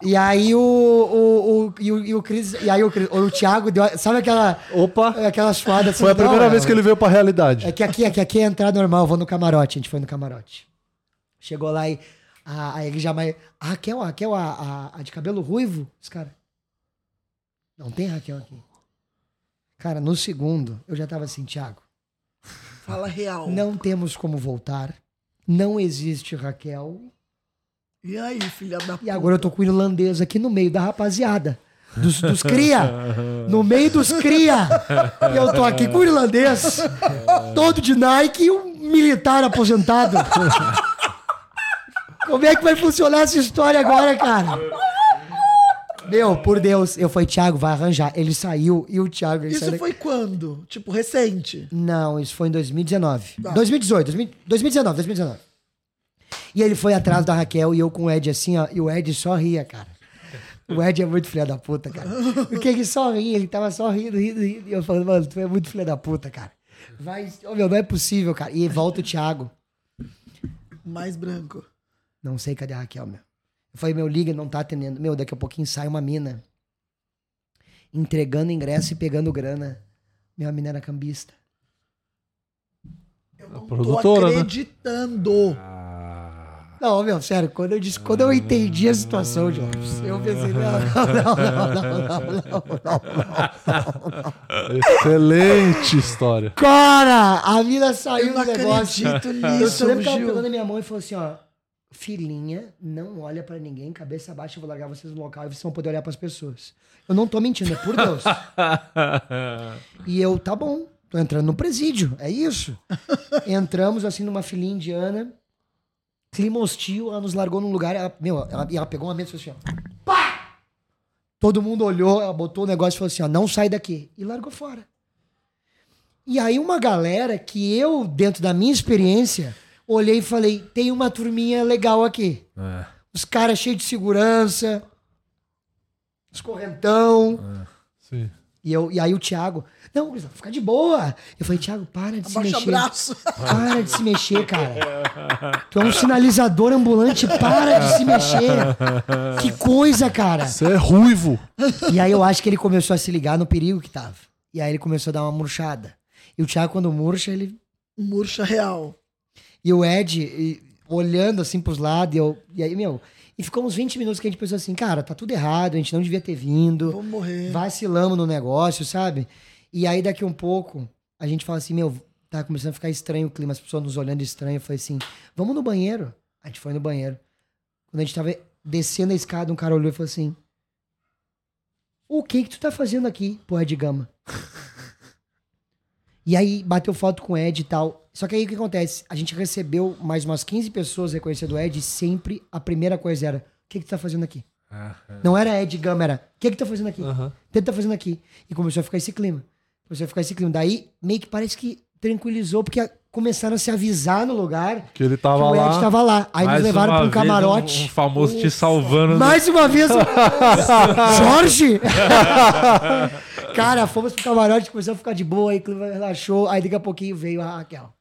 E aí o, o, o, e o, e o Cris, e aí o, Cris- o Thiago deu, sabe aquela,
Opa,
aquela suada assim?
foi a primeira
não,
vez que ele veio pra realidade.
É que aqui, aqui, aqui é entrar normal, vou no camarote, a gente foi no camarote. Chegou lá e a, a ele já mais, a Raquel, a Raquel, a, a, a de cabelo ruivo, os cara, não tem Raquel aqui. Cara, no segundo, eu já tava assim, Thiago,
Fala real.
não temos como voltar, não existe Raquel,
E aí, filha da
e agora eu tô com o irlandês aqui no meio da rapaziada. Dos, dos cria. No meio dos cria. E eu tô aqui com o irlandês. Todo de Nike e um militar aposentado. Como é que vai funcionar essa história agora, cara? Meu, por Deus, eu falei, Thiago, vai arranjar. Ele saiu e o Thiago. ele
Isso foi quando? Tipo, recente?
Não, isso foi em 2019.
Tá.
2018, 2000 2019, 2019. E ele foi atrás da Raquel e eu com o Ed assim, ó. E o Ed só ria, cara. O Ed é muito filho da puta, cara. Porque ele só ria, ele tava só rindo, rindo, rindo. E eu falando, mano, tu é muito filho da puta, cara. Vai, ô, meu, não é possível, cara. E volta o Thiago.
Mais branco.
Não sei cadê a Raquel, meu. Eu falei, meu, liga, não tá atendendo. Meu, daqui a pouquinho sai uma mina. Entregando ingresso e pegando grana. Minha mina era cambista.
Eu não
tô
né?
acreditando. Né?
Não, meu, sério, quando eu disse, quando eu entendi a situação, Jorge, eu pensei, não, não, não, não, não, não,
Excelente história.
Cara, a mina saiu do negócio. Eu acredito
nisso,
Eu lembro que ela pegando minha mão e falou assim, ó, filhinha, não olha pra ninguém, cabeça baixa, eu vou largar vocês no local e vocês vão poder olhar pras pessoas. Eu não tô mentindo, é por Deus. E eu, tá bom, tô entrando no presídio, é isso. Entramos assim numa filinha indiana, clima hostil, ela nos largou num lugar, ela, meu, ela, e ela pegou uma mesa e falou assim, ó, pá! Todo mundo olhou, ela botou o negócio e falou assim, ó, não sai daqui. E largou fora. E aí uma galera que eu, dentro da minha experiência, olhei e falei, tem uma turminha legal aqui.
É.
Os caras cheios de segurança, os correntão.
Sim.
E, eu, e aí o Thiago, não, fica de boa. Eu falei, Thiago, para de se
Abaixa
mexer.
braço.
Para de se mexer, cara. Tu é um sinalizador ambulante, para de se mexer. Que coisa, cara.
Você é ruivo.
E aí eu acho que ele começou a se ligar no perigo que tava. E aí ele começou a dar uma murchada. E o Thiago, quando murcha, ele.
Murcha real.
E o Ed e- olhando assim pros lados, e, eu, e aí, meu. E ficou uns 20 minutos que a gente pensou assim, cara, tá tudo errado, a gente não devia ter vindo.
Vamos morrer.
Vacilamos no negócio, sabe? E aí daqui um pouco, a gente fala assim, meu, tá começando a ficar estranho o clima, as pessoas nos olhando estranho. Eu falei assim, vamos no banheiro. A gente foi no banheiro. Quando a gente tava descendo a escada, um cara olhou e falou assim, o que que tu tá fazendo aqui, pô, Ed Gama? E aí bateu foto com o Ed e tal. Só que aí o que acontece? A gente recebeu mais umas 15 pessoas reconhecendo o Ed e sempre a primeira coisa era: o que, que tu tá fazendo aqui? Não era Ed Gama, era: o que, que tu tá fazendo aqui? O que tu tá fazendo aqui? E começou a ficar esse clima. Começou a ficar esse clima. Daí meio que parece que tranquilizou, porque a- começaram a se avisar no lugar
Que ele tava
que o Ed
lá.
tava lá. Aí
Mais
nos levaram
uma
pra um camarote.
Um, um famoso te salvando. do-
Mais uma vez, Jorge! Cara, fomos pro camarote, começou a ficar de boa, aí o clima relaxou, aí daqui a pouquinho veio a Raquel.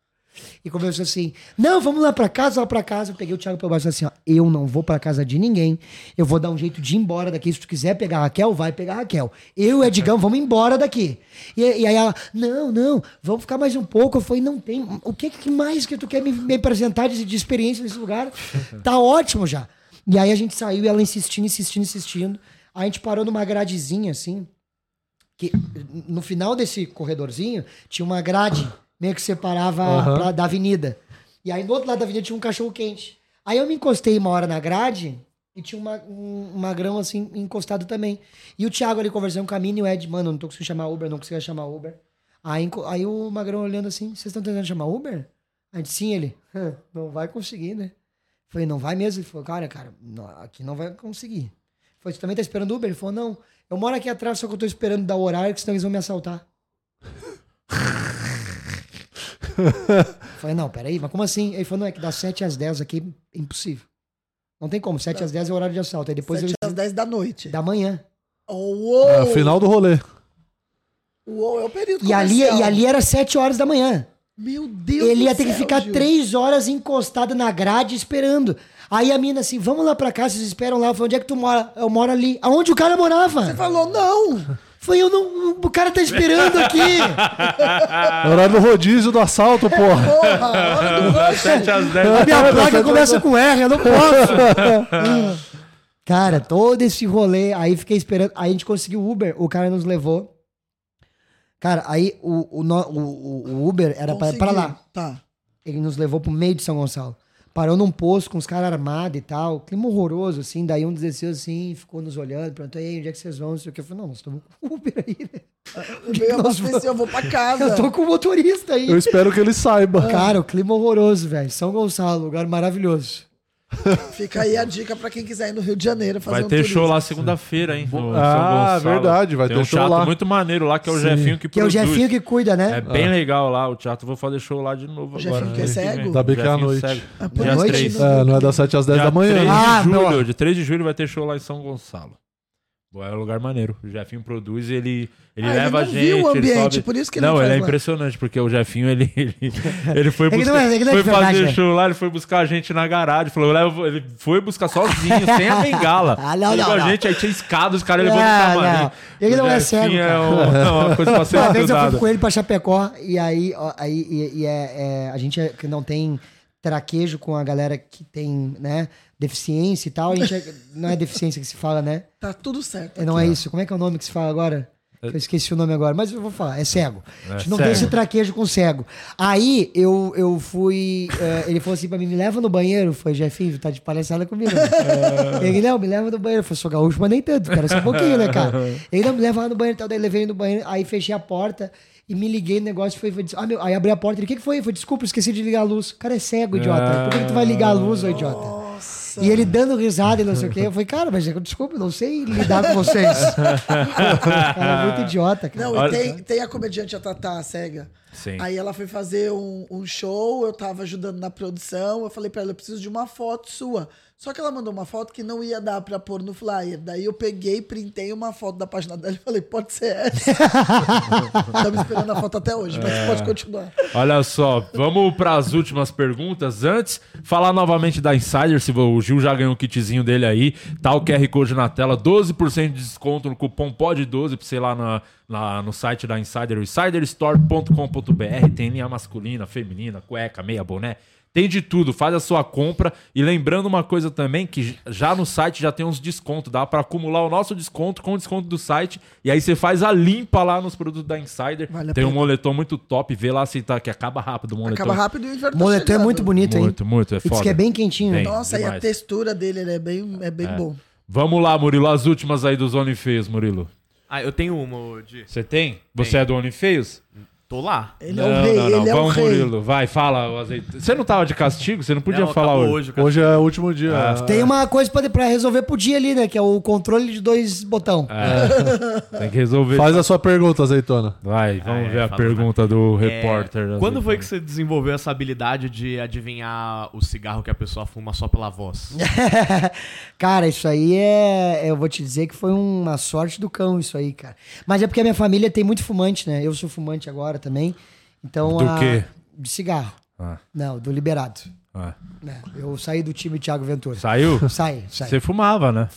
E começou assim, não, vamos lá pra casa, lá pra casa. Eu peguei o Thiago pelo braço e assim, ó, eu não vou pra casa de ninguém, eu vou dar um jeito de ir embora daqui. Se tu quiser pegar a Raquel, vai pegar a Raquel. Eu e Edgão, vamos embora daqui. E, e aí ela, não, não, vamos ficar mais um pouco. Eu falei, não tem, o que, que mais que tu quer me, me apresentar de, de experiência nesse lugar? Tá ótimo já. E aí a gente saiu e ela insistindo, insistindo, insistindo. Aí a gente parou numa gradezinha, assim, que no final desse corredorzinho tinha uma grade meio que separava
Aham.
pra- da avenida. E aí do outro lado da avenida tinha um cachorro quente. Aí eu me encostei uma hora na grade e tinha uma, um magrão assim encostado também. E o Thiago ali conversando com a e o Ed, mano, não tô conseguindo chamar Uber, não consigo chamar Uber. Aí, aí o magrão olhando assim, vocês estão tentando chamar Uber? A gente, sim, ele, "Hã, não vai conseguir, né? Falei, não vai mesmo? Ele falou, cara, cara, não, aqui não vai conseguir. Falei, você também tá esperando Uber? Ele falou, não, eu moro aqui atrás, só que eu tô esperando dar o horário, que senão eles vão me assaltar. Falei, não, peraí, mas como assim? Ele falou, não, é que das 7 às 10 aqui é impossível. Não tem como, 7 às 10 é o horário de assalto. Aí depois
7
eles...
às 10 da noite.
Da manhã.
Uou!
É, final do rolê.
Uou, é o período
E ali, e ali era 7 horas da manhã.
Meu Deus
Ele ia ter que
céu,
ficar
Gil.
três horas encostado na grade esperando. Aí a mina assim, vamos lá pra cá, vocês esperam lá. Eu falei, onde é que tu mora? Eu moro ali. Aonde o cara morava? Você
falou, não.
Foi eu não. O cara tá esperando aqui.
É horário do rodízio do assalto, porra.
Das 7 às 10.
A minha placa começa com R, eu não posso. cara, todo esse rolê, aí fiquei esperando. Aí a gente conseguiu o Uber, o cara nos levou. Cara, aí o, o, o- o Uber era pra, pra lá.
Tá.
Ele nos levou pro meio de São Gonçalo. Parou num posto com os caras armados e tal. Clima horroroso, assim. Daí um desceu assim, ficou nos olhando, perguntou, aí, onde é que vocês vão? Não sei o que. Eu falei, não, nós estamos com o Uber aí, né?
Eu venho abastecer, eu vou pra casa.
Eu tô com o motorista aí.
Eu espero que ele saiba.
Cara, o clima horroroso, velho. São Gonçalo, lugar maravilhoso.
Fica aí a dica pra quem quiser ir no Rio de Janeiro fazer
Vai
um
ter
turismo.
show lá segunda-feira, hein? no
Ah, verdade, vai
Tem
ter
um
show lá.
muito maneiro lá, que é o
Sim.
Jefinho que
Que é o
produz.
Jefinho que cuida, né?
É bem
Ah.
legal lá o teatro. Vou fazer show lá de novo
O
agora.
Jefinho que é cego?
Ainda bem que é à noite.
cego.
Ah, noite,
3.
É, não é das 7 às 10
Dia
da manhã.
3 de
Ah,
julho,
meu.
de 3 de julho vai ter show lá em São Gonçalo. É um lugar maneiro. O Jefinho produz e ele, ele
Ah, ele
leva a
não
gente.
viu o
ele
ambiente,
sobe-
por isso que ele
Não,
não
ele é
lá.
impressionante, porque o Jefinho, ele, ele, ele foi,
É não
buscar,
é- é não é
foi
de verdade,
fazer
né?
show lá, ele foi buscar a gente na garagem. Falou, levo- ele foi buscar sozinho, sem a bengala.
Ah, não, não,
a
não.
gente, aí tinha escada, os caras levou no
Não,
camarim.
não. Ele
O
não é cego,
É um- é uma coisa pra ser
Uma vez eu fui com ele pra Chapecó e aí, ó, aí e, e é, é, a gente que não tem traquejo com a galera que tem, né, deficiência e tal. A gente é- não é deficiência que se fala, né?
Tá tudo certo.
É, não é isso. Como é que é o nome que se fala agora? Eu esqueci o nome agora, mas eu vou falar. É cego.
É,
a gente não
cego.
tem esse traquejo com cego. Aí eu, eu fui. eh, ele falou assim pra mim: me leva no banheiro. Foi, Jefinho, tá de palhaçada comigo. ele, não, me leva no banheiro. Eu falei, sou gaúcho, mas nem tanto, cara. Só um pouquinho, né, cara? Ele não me leva lá no banheiro e tal. Daí levei no banheiro. Aí fechei a porta e me liguei no negócio. Foi, foi, ah, meu, aí abri a porta. Ele, o que, que foi? Foi, desculpa, esqueci de ligar a luz. O cara é cego, idiota. Por que, que tu vai ligar a luz, ô idiota? E ele dando risada e não sei o quê. Eu falei, cara, mas eu- desculpa, eu não sei lidar com vocês. cara, é muito idiota, cara.
Não, e tem, tem a comediante a Tatá, a cega.
Sim.
Aí ela foi fazer um, um show, eu tava ajudando na produção, eu falei pra ela, eu preciso de uma foto sua. Só que ela mandou uma foto que não ia dar pra pôr no flyer. Daí eu peguei, printei uma foto da página dela e falei, pode ser essa. Tava esperando a foto até hoje, mas
É.
pode continuar.
Olha só, vamos para as últimas perguntas. Antes, falar novamente da Insider, se o Gil já ganhou o kitzinho dele aí, tá o QR Code na tela, 12% de desconto no cupom POD12, pra você ir lá na, na- no site da Insider, insiderstore.com.br, tem linha masculina, feminina, cueca, meia, boné, tem de tudo, faz a sua compra. E lembrando uma coisa também, que já no site já tem uns descontos, dá para acumular o nosso desconto com o desconto do site, e aí você faz a limpa lá nos produtos da Insider.
Vale
tem um moletom muito top, vê lá se tá, que acaba rápido o moletom.
Acaba rápido e o inverno tá
Moletom é muito bonito, hein?
Muito, muito, é
E diz
foda.
que é bem quentinho.
Bem.
Nossa, e a
demais.
textura dele ele é bem, é bem
É.
bom.
Vamos lá, Murilo, as últimas aí dos OnlyFeios, Murilo.
Ah, eu tenho uma, Di.
Você tem? Você é do OnlyFeios?
Tô lá.
Ele é o rei, ele é o
Vamos,
rei.
Murilo, vai, fala. o azeite. Você não tava de castigo? Você não podia
Não,
falar hoje.
hoje.
Hoje é o último dia.
Ah.
Tem uma coisa pra, pra resolver pro dia ali, né? Que é o controle de dois botão.
É, tem que resolver.
Faz a sua pergunta, azeitona.
Vai, vamos
é,
ver a pergunta do
É,
repórter.
quando foi que você desenvolveu essa habilidade de adivinhar o cigarro que a pessoa fuma só pela voz?
cara, isso aí é. Eu vou te dizer que foi uma sorte do cão, isso aí, cara. Mas é porque a minha família tem muito fumante, né? Eu sou fumante agora também. Então.
Do
a-
quê?
De cigarro.
Ah,
Não, do liberado.
ah.
né? Eu saí do time Thiago Ventura.
Saiu?
Sai, sai.
Você fumava, né?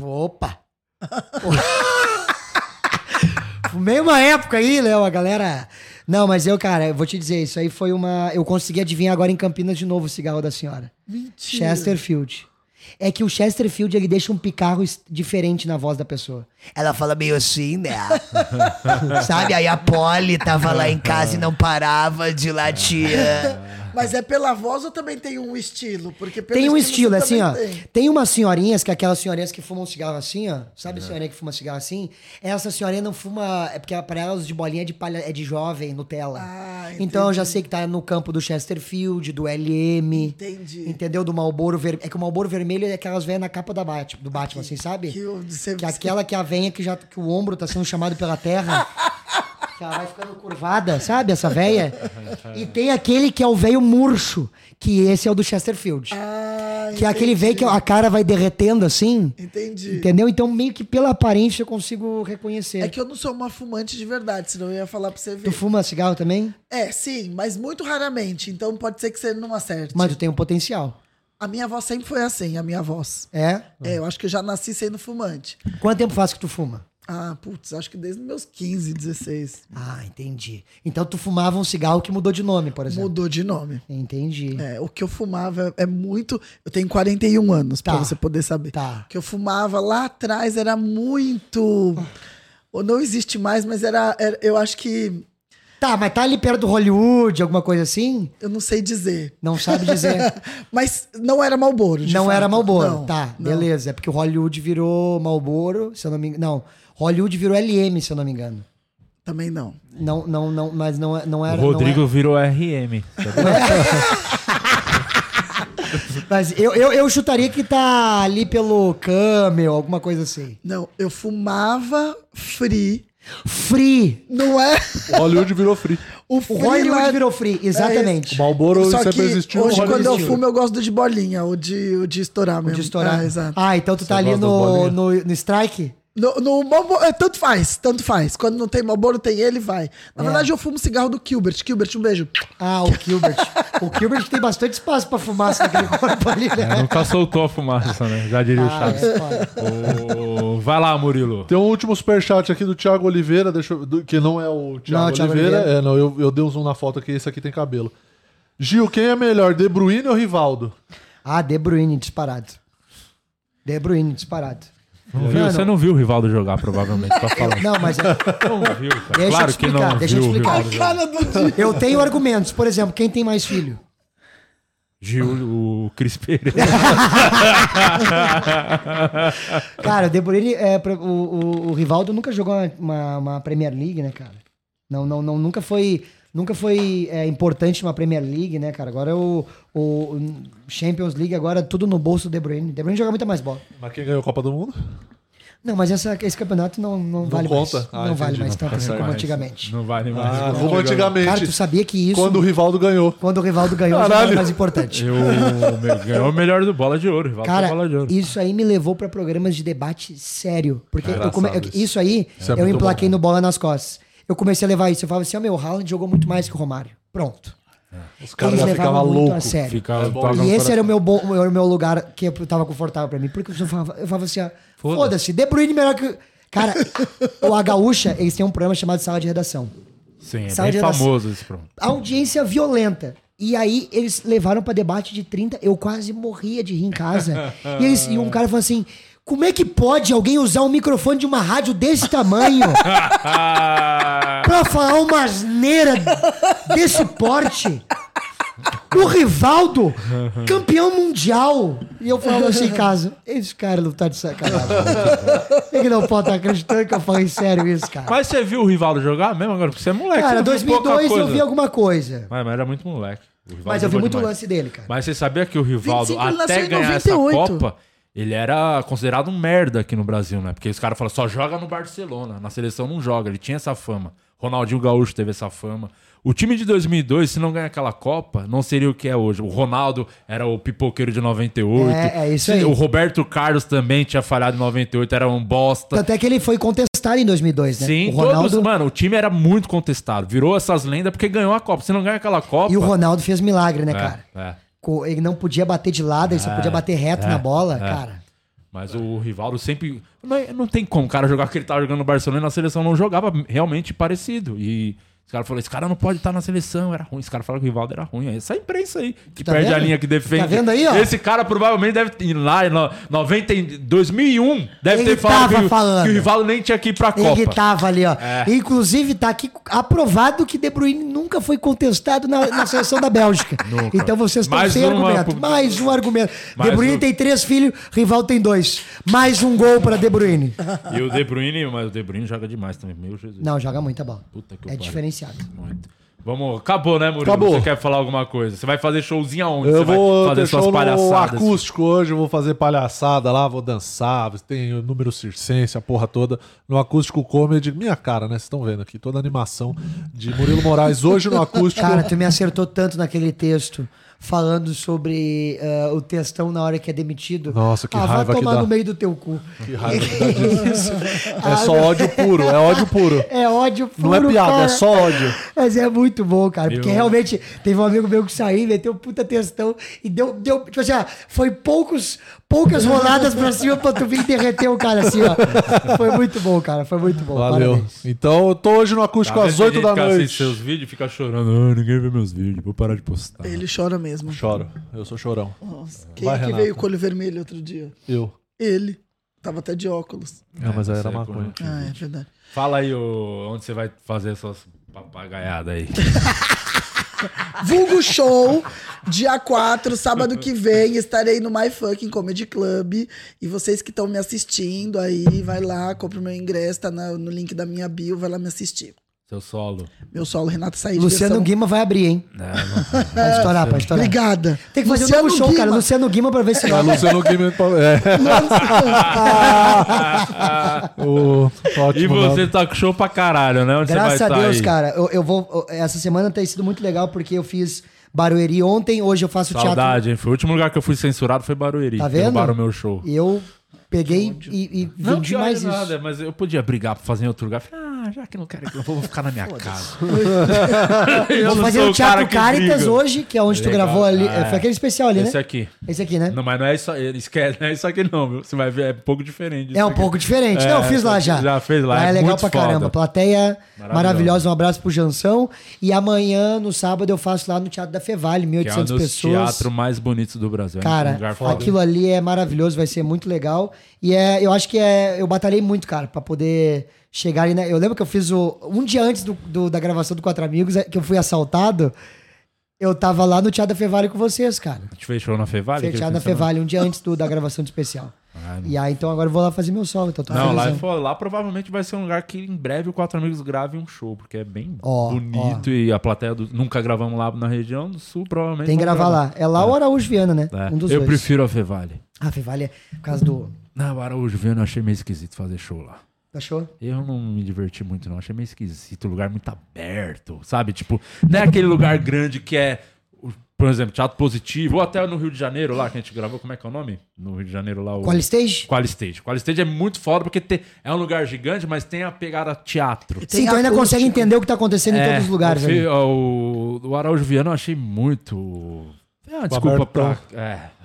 Opa! Fumei uma época aí, Léo, a galera. Não, mas eu, cara, eu vou te dizer, isso aí foi uma. Eu consegui adivinhar agora em Campinas de novo o cigarro da senhora.
Mentira.
Chesterfield. É que o Chesterfield ele deixa um picarro diferente na voz da pessoa. Ela fala meio assim, né? Sabe? Aí a Polly tava lá em casa e não parava de latir.
Mas é pela voz ou também tem um estilo? Porque
Tem um estilo,
você
assim, ó. Tem.
tem.
umas senhorinhas, que é aquelas senhorinhas que fumam cigarro assim, ó. Sabe a senhorinha que fuma cigarro assim? Essa senhorinha não fuma. É porque pra elas de bolinha é de palha, é de jovem, Nutella.
Ah,
então eu já sei que tá no campo do Chesterfield, do LM.
Entendi.
Entendeu? Do Malboro Vermelho. É que o Malboro Vermelho é aquelas velhas na capa da Batman, do Batman, assim, sabe?
Que,
Que é aquela que a venha que já que o ombro tá sendo chamado pela terra. que ela vai ficando curvada, sabe? Essa véia. E tem aquele que é o velho murcho, que esse é o do Chesterfield.
Ah,
que é aquele velho que a cara vai derretendo assim.
Entendi.
Entendeu? Então, meio que pela aparência eu consigo reconhecer.
É que eu não sou uma fumante de verdade, senão eu ia falar pra você ver.
Tu fuma cigarro também?
É, sim, mas muito raramente. Então pode ser que você não acerte.
Mas tu tem um potencial.
A minha avó sempre foi assim, a minha voz.
É?
É, eu acho que eu já nasci sendo fumante.
Quanto tempo faz que tu fuma?
Ah, putz, acho que desde meus 15, 16.
Ah, entendi. Então tu fumava um cigarro que mudou de nome, por exemplo.
Mudou de nome.
Entendi.
É, o que eu fumava é muito. Eu tenho 41 anos, pra
Tá.
você poder saber.
Tá.
O que eu fumava lá atrás era muito. Ou não existe mais, mas era, era- Eu acho que.
Tá, mas tá ali perto do Hollywood, alguma coisa assim?
Eu não sei dizer.
Não sabe dizer.
mas não era Malboro.
não era Malboro.
Não,
tá,
não.
beleza. É porque o Hollywood virou Malboro, se eu não me engano. Não, Hollywood virou LM, se eu não me engano.
Também não.
Não, não, não, mas não, é- não
O
era.
Rodrigo
não
virou RM.
é- Mas eu, eu, eu chutaria que tá ali pelo Camel, alguma coisa assim.
Não, eu fumava free.
Free!
Não é?
O Hollywood virou free.
O,
O Hollywood virou free, exatamente.
O Marlboro
Só
sempre
que
existiu.
hoje,
o
quando eu
existiu.
fumo, eu gosto do de bolinha, o de, o de estourar mesmo.
De estourar.
Ah, exato.
Ah, então tu tá ali no, no, no strike?
No, no Marlboro, é, tanto faz, tanto faz. Quando não tem Malboro, tem ele, vai. Na
É.
verdade, eu fumo cigarro do Gilbert. Gilbert, um beijo.
Ah, o Gilbert. o Gilbert tem bastante espaço pra fumaça naquele corpo ali, né?
É, nunca soltou a fumaça, né? Já diria o
Ah,
Chaves.
é foda.
Ô, vai lá, Murilo.
Tem um último superchat aqui do Thiago Oliveira, deixa eu- do- que não é o Thiago
Não, Thiago
Oliveira.
Oliveira.
É, não, eu, eu dei um zoom na foto aqui, esse aqui tem cabelo. Gil, quem é melhor, De Bruyne ou Rivaldo?
Ah, De Bruyne, disparado. De Bruyne, disparado.
Não viu?
Mano,
Você não viu o Rivaldo jogar, provavelmente, tá falando.
Não, mas é-
Não viu, cara.
Deixa
claro
eu
que
explicar,
não
deixa eu
viu o
explicar.
Rivaldo jogar.
Dia.
eu tenho argumentos. Por exemplo, quem tem mais filho?
Gil, o Cris Pereira.
Cara, o De Bruyne, é, pra- o, o, o Rivaldo nunca jogou uma, uma, uma Premier League, né, cara? Não, não, não, nunca foi, nunca foi é, importante numa Premier League, né, cara? Agora é o, o Champions League, agora tudo no bolso do De Bruyne. De Bruyne joga muito mais bola.
Mas quem ganhou a Copa do Mundo?
Não, mas essa, esse campeonato não, não, vale
conta?
mais.
Ah,
não vale
entendi.
mais
Não,
tanto
tá certo.
como antigamente.
Não vale mais.
Ah, como antigamente.
Cara, tu sabia que isso...
Quando o Rivaldo ganhou.
Quando o Rivaldo ganhou, já
Caralho.
era mais importante.
Eu, ganhou o melhor do bola de ouro. Rivaldo
Cara,
bola de ouro.
isso aí me levou pra programas de debate sério. Porque
Engraçado
eu come-
isso.
aí,
Isso é
eu emplaquei
bom.
no Bola nas Costas. Eu comecei a levar isso. Eu falava assim, ó, meu, o Haaland jogou muito mais que o Romário. Pronto.
Os caras
Eles
já ficavam loucos.
Ficava-
É
E esse
coração.
era o meu, bom, era o meu lugar que eu tava confortável pra mim. Porque eu falava, eu falava assim, ó,
Foda-se.
De Bruyne melhor que... Cara, o A Gaúcha, eles têm um programa chamado Sala de Redação.
Sim, é
Sala
bem
de redação.
famoso esse pronto.
Audiência violenta. E aí eles levaram pra debate de 30, eu quase morria de rir em casa. e, eles- e um cara falou assim: como é que pode alguém usar um microfone de uma rádio desse tamanho pra falar uma asneira desse porte? O Rivaldo, campeão mundial. E eu falava assim em casa: esse cara não tá de sacanagem. Ele não pode estar acreditando que eu falei sério isso, cara.
Mas você viu o Rivaldo jogar mesmo agora? Porque você é moleque.
Cara,
você pouca
2002 eu vi alguma coisa.
Mas, mas era muito moleque.
Mas eu vi muito
demais.
lance dele, cara.
Mas você sabia que o Rivaldo,
25 ele
até
em
ganhar essa
98.
Copa, ele era considerado um merda aqui no Brasil, né? Porque os caras falam, só joga no Barcelona. Na seleção não joga. Ele tinha essa fama. Ronaldinho Gaúcho teve essa fama. O time de 2002, se não ganhar aquela Copa, não seria o que é hoje. O Ronaldo era o pipoqueiro de 98.
É, é isso aí.
O Roberto Carlos também tinha falhado em 98, era um bosta.
Tanto é que ele foi contestado em 2002, né?
Sim,
o Ronaldo
todos, mano, o time era muito contestado. Virou essas lendas porque ganhou a Copa. Se não ganha aquela Copa.
e o Ronaldo fez milagre, né,
É,
cara?
é.
Ele não podia bater de lado, ele só
É,
podia bater reto
é,
na bola,
é.
cara.
Mas o Rivaldo sempre. Não, é- não tem como o cara jogar que ele tava jogando no Barcelona e na seleção não jogava realmente parecido. E Os caras falaram, esse cara não pode estar na seleção, era ruim. Esse cara fala que o Rivaldo era ruim. Essa imprensa aí, que
Tá
perde a
vendo?
linha que defende.
Tá vendo aí, ó?
Esse cara provavelmente deve ir lá em no- 90, em 2001, deve
Ele
ter falado,
tava
que, o-
falando.
que o Rivaldo nem tinha que ir pra Copa.
Ele tava ali, ó.
É.
Inclusive, tá aqui aprovado que De Bruyne nunca foi contestado na, na seleção da Bélgica.
Nunca.
Então vocês estão
Mais
sem
uma
argumento. Mais um argumento.
Mais
De Bruyne
um.
tem três filhos, rival tem dois. Mais um gol pra De Bruyne.
E o De Bruyne, mas o De Bruyne joga demais também, meu Jesus.
Não, joga muita bola.
Puta que
É
pariu.
Diferenciado.
Muito. Vamos, acabou, né, Murilo?
Acabou.
Você quer falar alguma coisa? Você vai fazer showzinho aonde?
Eu
Você
vou
vai fazer
ter
suas
show no
palhaçadas?
acústico hoje, eu vou fazer palhaçada lá, vou dançar, tem o número circense, a porra toda, no acústico comedy, minha cara, né? Vocês estão vendo aqui, toda a animação de Murilo Moraes hoje no acústico.
Cara, tu me acertou tanto naquele texto falando sobre ah, o textão na hora que é demitido.
Nossa, que
ah,
raiva
vai
que
tomar
dá.
no meio do teu cu.
Que raiva que dá disso.
Ah,
É só
meu-
ódio puro, é ódio puro.
É ódio puro,
Não é piada,
cara.
é só ódio.
Mas é muito bom, cara. Porque
Eu-
realmente teve um amigo meu que saiu, meteu um puta textão e deu, deu. Tipo assim, ó, foi poucos, poucas roladas pra cima pra tu vir derreter o cara assim, ó. Foi muito bom, cara. Foi muito bom.
Valeu.
Parabéns.
Então eu tô hoje no acústico
Tá
às
vendo
8
gente
da noite.
seus vídeos e fica chorando. Ah, ninguém vê meus vídeos, vou parar de postar.
Ele chora mesmo.
Choro, eu sou chorão.
Nossa, quem
Vai,
é que
Renato.
veio com o olho vermelho outro dia?
Eu.
Ele. Tava até de óculos.
Não, mas aí
você
era
é
maconha.
Ah, é verdade.
Fala aí o, onde você vai fazer suas papagaiadas aí.
Vulgo Show, dia 4, sábado que vem, estarei no My Fucking Comedy Club. E vocês que estão me assistindo aí, vai lá, compra o meu ingresso, tá no link da minha bio, vai lá me assistir.
Seu solo.
Meu solo, Renato Said.
Luciano
versão-
Guima vai abrir, hein?
Não,
Vai estourar, vai estourar.
Obrigada.
Tem que fazer
Luciano
um novo show,
Guima.
cara. Luciano Guima pra ver se
É,
vai.
Luciano Guima. É. O- ótimo,
e você tá com show pra caralho, né? Onde
Graças
você
a Deus,
sair?
cara. Eu, eu vou. Essa semana tem sido muito legal porque eu fiz Barueri ontem, hoje eu faço teatro.
Saudade, hein? Foi o último lugar que eu fui censurado foi Barueri.
Tá vendo?
Derrubaram o meu show.
E eu peguei e, e
Não
vendi
que
mais isso.
nada, mas eu podia brigar pra fazer em outro lugar. Falei, ah, já que não quero, eu vou ficar na minha casa. Eu
Vou fazer o Teatro Caritas hoje, que é onde tu
Legal.
gravou ali.
Ah,
Foi aquele especial ali, né?
Esse aqui.
Esse aqui, né?
Não, mas não é isso, esquece, não é isso aqui não, viu? Você vai ver, é um pouco diferente.
É um pouco diferente. não, eu fiz lá já.
Já fez lá,
é,
é
legal
muito
pra
foda.
caramba. Plateia
Maravilhosa.
Um abraço pro Jansão. E amanhã, no sábado, eu faço lá no Teatro da Fevale,
Que é um
1.800
dos
pessoas.
teatros mais bonitos do Brasil. é um
Cara,
lugar foda.
aquilo ali é maravilhoso, vai ser muito legal. E é, eu acho que é. Eu batalhei muito, cara, pra poder chegar ali. Né? Eu lembro que eu fiz o. Um dia antes do, do- da gravação do Quatro Amigos, é, que eu fui assaltado. Eu tava lá no Teatro da Fevale com vocês, cara.
A gente fez show na Fevale? Aquele
Teatro da? Fevale, um dia antes do, da gravação do especial.
Ah,
E aí, então agora eu vou lá fazer meu solo. Então tô
Não, lá, é lá provavelmente vai ser um lugar que em breve o Quatro Amigos grave um show, porque é bem
Ó,
bonito e a plateia do, nunca gravamos lá na região do sul, provavelmente.
Tem que
vamos
gravar lá. É lá ou Araújo Viana, né?
É.
Um dos
eu
dois.
prefiro a Fevale.
Ah, Fevale é por causa do.
Não, o Araújo Viana eu achei meio esquisito fazer show lá.
Achou?
Eu não me diverti muito, não. Achei meio esquisito. O lugar muito aberto, sabe? Tipo, não é aquele lugar grande que é, por exemplo, Teatro Positivo, ou até no Rio de Janeiro lá, que a gente gravou. Como é que é o nome? No Rio de Janeiro lá. O...
Qualistage?
Qualistage. Qualistage é muito foda porque te- é um lugar gigante, mas tem a pegada teatro.
Sim, então ainda consegue entender o que tá acontecendo em todos os lugares.
o,
ali.
fi- o, o Araújo Viana eu achei muito. É uma desculpa pra. É.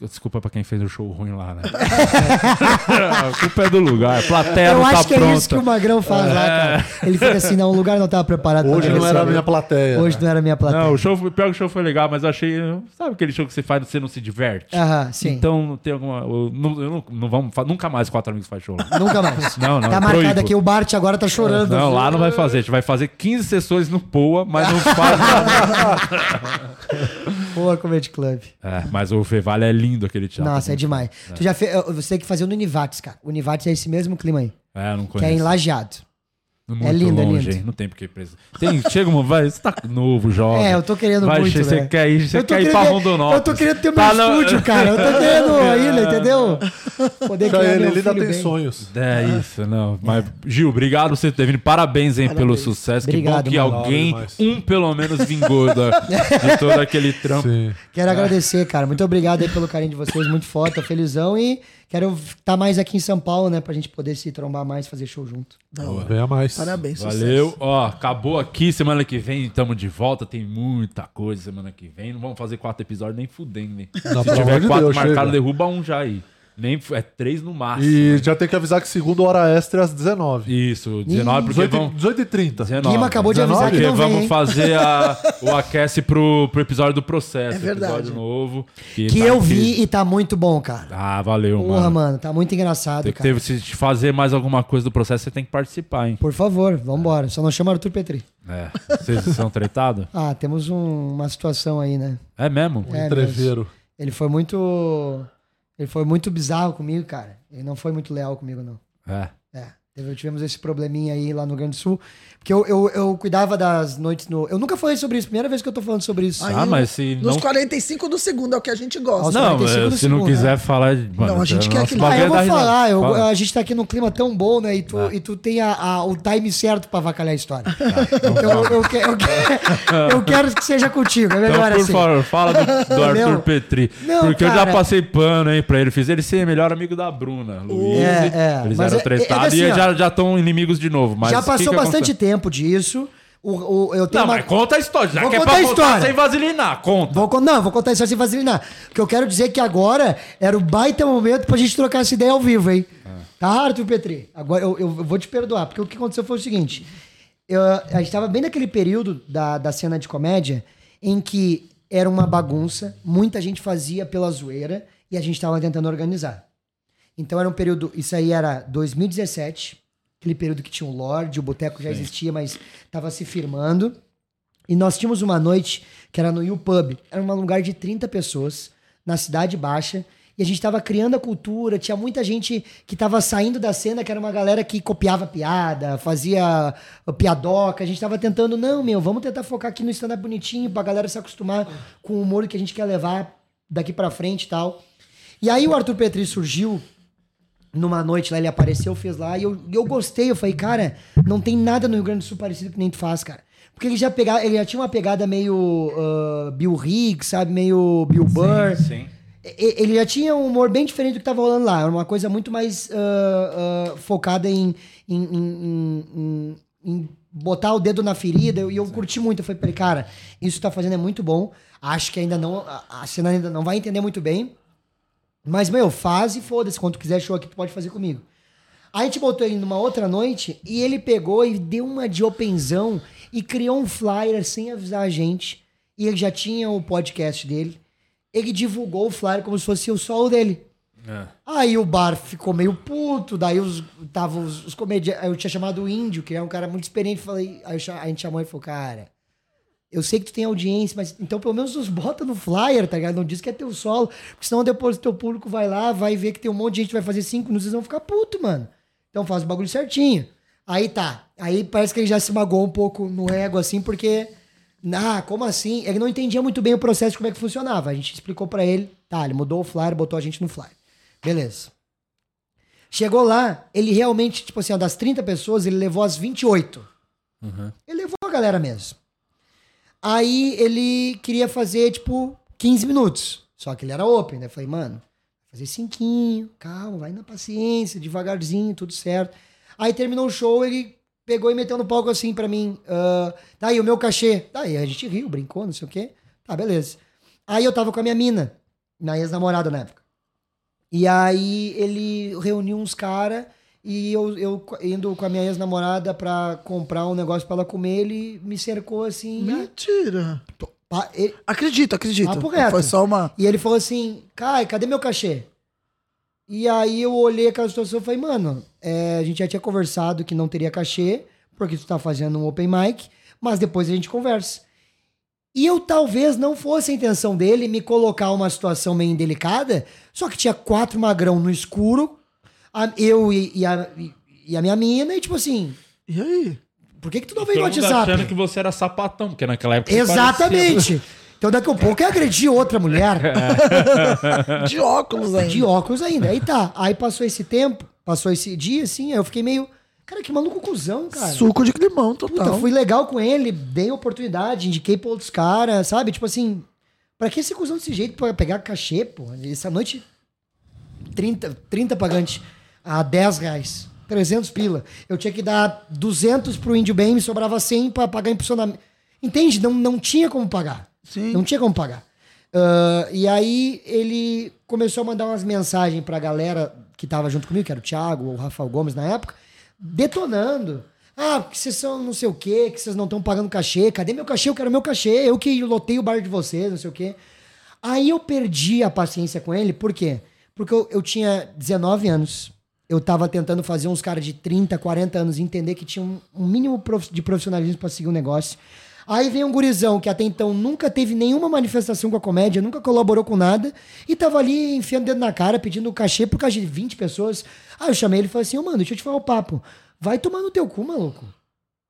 Desculpa pra quem fez o show ruim lá, né? a culpa é do lugar. A plateia
Eu
não
acho
tá
que
pronta.
é isso que o Magrão faz lá,
É.
cara. Ele fica assim, não, o lugar não tava preparado pra
Hoje não era a minha plateia.
Hoje não era a minha plateia.
Não, o show pior que o show foi legal, mas eu achei. Sabe aquele show que você faz e você não se diverte?
Aham, sim.
Então tem alguma. eu não, eu não, não vamos, nunca mais quatro amigos faz show. lá.
Nunca mais.
Não, não.
Tá
é
marcado
proíbo.
aqui, o Bart agora tá chorando.
Não, lá não vai fazer. A gente vai fazer 15 sessões no Poa, mas não faz nada.
Boa Comedy Club.
É, mas o Fevale é lindo aquele teatro.
Nossa, é demais. Tu já fez. Você tem que fazer no Univates, cara. O Univates é esse mesmo clima aí.
É, eu não
Que é
conheço.
em Lajeado.
Muito
é lindo,
longe,
é lindo.
hein? Não tem porque preso. Tem, chega uma, vai, você tá novo, jovem.
É, eu tô querendo
vai,
muito,
Você quer ir, você quer ir pra Rondonópolis.
Eu tô querendo ter meu
Tá
estúdio, cara. Eu tô querendo ainda, entendeu? Poder criar
ele,
meu
ele ainda tem sonhos.
É isso, não. Mas, Gil, obrigado por você ter vindo. Parabéns, hein, pelo sucesso.
Obrigado,
que bom que
mano.
alguém, um pelo menos, vingou da, de todo aquele trampo.
Sim.
Quero agradecer, cara. Muito obrigado aí pelo carinho de vocês. Muito foda, felizão. E quero estar mais aqui em São Paulo, né? Pra gente poder se trombar mais, fazer show junto.
Venha mais.
Parabéns,
Valeu.
sucesso.
Ó, acabou aqui. Semana que vem estamos de volta. Tem muita coisa semana que vem. Não vamos fazer quatro episódios nem fudendo?
Não,
Se tiver
de
quatro
Deus,
marcados,
chega.
derruba um já aí.
Nem, é três no máximo.
E já tem que avisar que segundo hora extra é às 19.
Isso, 19, porque
18,
vão...
18 e 30.
19.
Guima acabou de avisar que não vem,
vamos
hein?
fazer a- o aquece pro, pro episódio do processo.
É verdade.
Episódio novo.
Que
tá
eu
incrível.
vi e tá muito bom, cara.
Ah, valeu,
Porra,
mano.
mano, tá muito engraçado,
Tem que
cara.
ter, se te fazer mais alguma coisa do processo, você tem que participar, hein?
Por favor, vambora. Só não chama Arthur Petri.
É. Vocês são tretados?
Ah, temos um- uma situação aí, né?
É mesmo?
É,
entreveiro.
mas Ele foi muito. Ele foi muito bizarro comigo, cara. Ele não foi muito leal comigo, não.
É.
É. Tivemos esse probleminha aí lá no Grande Sul. Porque eu, eu, eu cuidava das noites no. Eu nunca falei sobre isso, primeira vez que eu tô falando sobre isso.
Ah, mas se
Nos
não...
45 do segundo é o que a gente gosta.
Não,
45
é,
do
se não
segundo,
quiser
né?
falar... Mano,
Não, a gente quer que-
Ah,
bagulho
eu
é
vou falar, eu-
Fala.
a gente tá aqui num clima tão bom, né? E tu, e tu tem a- a- o time certo pra avacalhar a história. então eu, que- eu que- eu quero que seja contigo, é melhor
Então, por
assim.
favor, fala do, do Arthur
Meu,
Petri.
não,
porque eu já
cara.
passei pano, hein, pra ele. Fiz ele ser melhor amigo da Bruna. Luiz.
É, é,
Eles
mas
eram
é- é
tretados
assim,
e já estão inimigos de novo. Mas
Já
que
passou
que
bastante
aconteceu?
Tempo disso. O, o- eu tenho
Não,
uma-
mas conta a história. Já
Vou
que é pra
a história.
sem vasilinar, conta.
Vou, não, vou contar isso sem vasilinar. Porque eu quero dizer que agora era o baita momento pra gente trocar essa ideia ao vivo, hein? Tá, Arthur Petri? Agora eu, eu vou te perdoar, porque o que aconteceu foi o seguinte. Eu, a gente tava bem naquele período da, da cena de comédia em que era uma bagunça, muita gente fazia pela zoeira e a gente tava tentando organizar. Então era um período. Isso aí era 2017, aquele período que tinha o Lorde, o Boteco já
Sim.
existia, mas tava se firmando. E nós tínhamos uma noite que era no U Pub. Era um lugar de 30 pessoas, na Cidade Baixa. E a gente tava criando a cultura. Tinha muita gente que tava saindo da cena, que era uma galera que copiava piada, fazia uh, piadoca. A gente tava tentando, não, meu, vamos tentar focar aqui no stand-up bonitinho, pra galera se acostumar com o humor que a gente quer levar daqui pra frente e tal. E aí o Arthur Petri surgiu numa noite lá, ele apareceu, fez lá, e eu, eu gostei. Eu falei, cara, não tem nada no Rio Grande do Sul parecido que nem tu faz, cara. Porque ele já, pegava, ele já tinha uma pegada meio ah, Bill Higgs, sabe? Meio Bill Burr.
Sim.
E- Ele já tinha um humor bem diferente do que tava rolando lá. Era uma coisa muito mais ah, ah, focada em, em, em- em- em- botar o dedo na ferida. E eu, curti muito. Eu falei pra ele, cara, isso que tá fazendo é muito bom. Acho que ainda não. A cena ainda não vai entender muito bem. Mas, meu, faz e foda-se. Quando tu quiser show aqui, tu pode fazer comigo. Aí a gente botou ele numa outra noite e ele pegou e deu uma de openzão e criou um flyer sem avisar a gente. E ele já tinha o podcast dele. Ele divulgou o flyer como se fosse o solo dele.
É.
Aí o bar ficou meio puto, daí os, tava os, os comediantes. Eu tinha chamado o Índio, que é um cara muito experiente. Falei, aí a gente chamou e falou, cara, eu sei que tu tem audiência, mas então pelo menos nos bota no flyer, tá ligado? Não diz que é teu solo, porque senão depois o teu público vai lá, vai ver que tem um monte de gente que vai fazer cinco minutos, eles vão ficar puto, mano. Então faz o bagulho certinho. Aí tá. Aí parece que ele já se magoou um pouco no ego, assim, porque. Ah, como assim? Ele não entendia muito bem o processo como é que funcionava. A gente explicou pra ele. Tá, ele mudou o flyer, botou a gente no flyer. Beleza. Chegou lá, ele realmente, tipo assim, ó, das 30 pessoas, ele levou as 28. Ele levou a galera mesmo. Aí ele queria fazer, tipo, 15 minutos. Só que ele era open, né? Falei, mano, fazer cinquinho, calma, vai na paciência, devagarzinho, tudo certo. Aí terminou o show, ele pegou e meteu no palco assim pra mim. ah, tá aí o meu cachê. Tá aí, a gente riu, brincou, não sei o quê. Tá, beleza. Aí eu tava com a minha mina, minha ex-namorada na época. E aí ele reuniu uns caras e eu, eu indo com a minha ex-namorada pra comprar um negócio pra ela comer, ele me cercou assim.
Mentira.
Ah, ele-
Acredito, acredito.
Reto.
Foi só uma.
E ele falou assim, Kai, cadê meu cachê? E aí eu olhei aquela situação e falei, mano, é, a gente já tinha conversado que não teria cachê, porque tu tá fazendo um open mic, mas depois a gente conversa. E eu talvez não fosse a intenção dele me colocar uma situação meio indelicada, só que tinha quatro magrão no escuro, a- eu e, e a, e- a minha mina, e tipo assim.
E aí?
Por que, que tu não veio no WhatsApp?
achando que você era sapatão, porque naquela época você
Exatamente.
parecia-
Então daqui a pouco eu agredi outra mulher.
De óculos ainda.
De óculos ainda. Aí tá. Aí passou esse tempo, passou esse dia, assim, aí eu fiquei meio. Cara, que maluco cuzão, cara.
Suco de limão, total.
Puta, fui legal com ele, dei oportunidade, indiquei pra outros caras, sabe? Tipo assim, pra que esse cuzão desse jeito pra pegar cachê, pô? Essa noite, 30, 30 pagantes a 10 reais. 300 pila. Eu tinha que dar 200 pro Índio Bem, me sobrava 100 pra pagar impulsionamento. Entende? Não, não tinha como pagar.
Sim.
Não tinha como pagar. Ah, e aí ele começou a mandar umas mensagens pra galera que tava junto comigo, que era o Thiago, o Rafael Gomes na época, detonando. Ah, porque vocês são não sei o quê, que vocês não estão pagando cachê. Cadê meu cachê? Eu quero meu cachê. Eu que lotei o bar de vocês, não sei o quê. Aí eu perdi a paciência com ele, por quê? Porque eu, eu tinha 19 anos. Eu tava tentando fazer uns caras de 30, 40 anos entender que tinha um, mínimo de profissionalismo pra seguir um negócio. Aí vem um gurizão que até então nunca teve nenhuma manifestação com a comédia, nunca colaborou com nada, e tava ali enfiando o dedo na cara, pedindo cachê por causa de 20 pessoas. Aí eu chamei ele e falei assim, ô mano, deixa eu te falar o papo. Vai tomar no teu cu, maluco.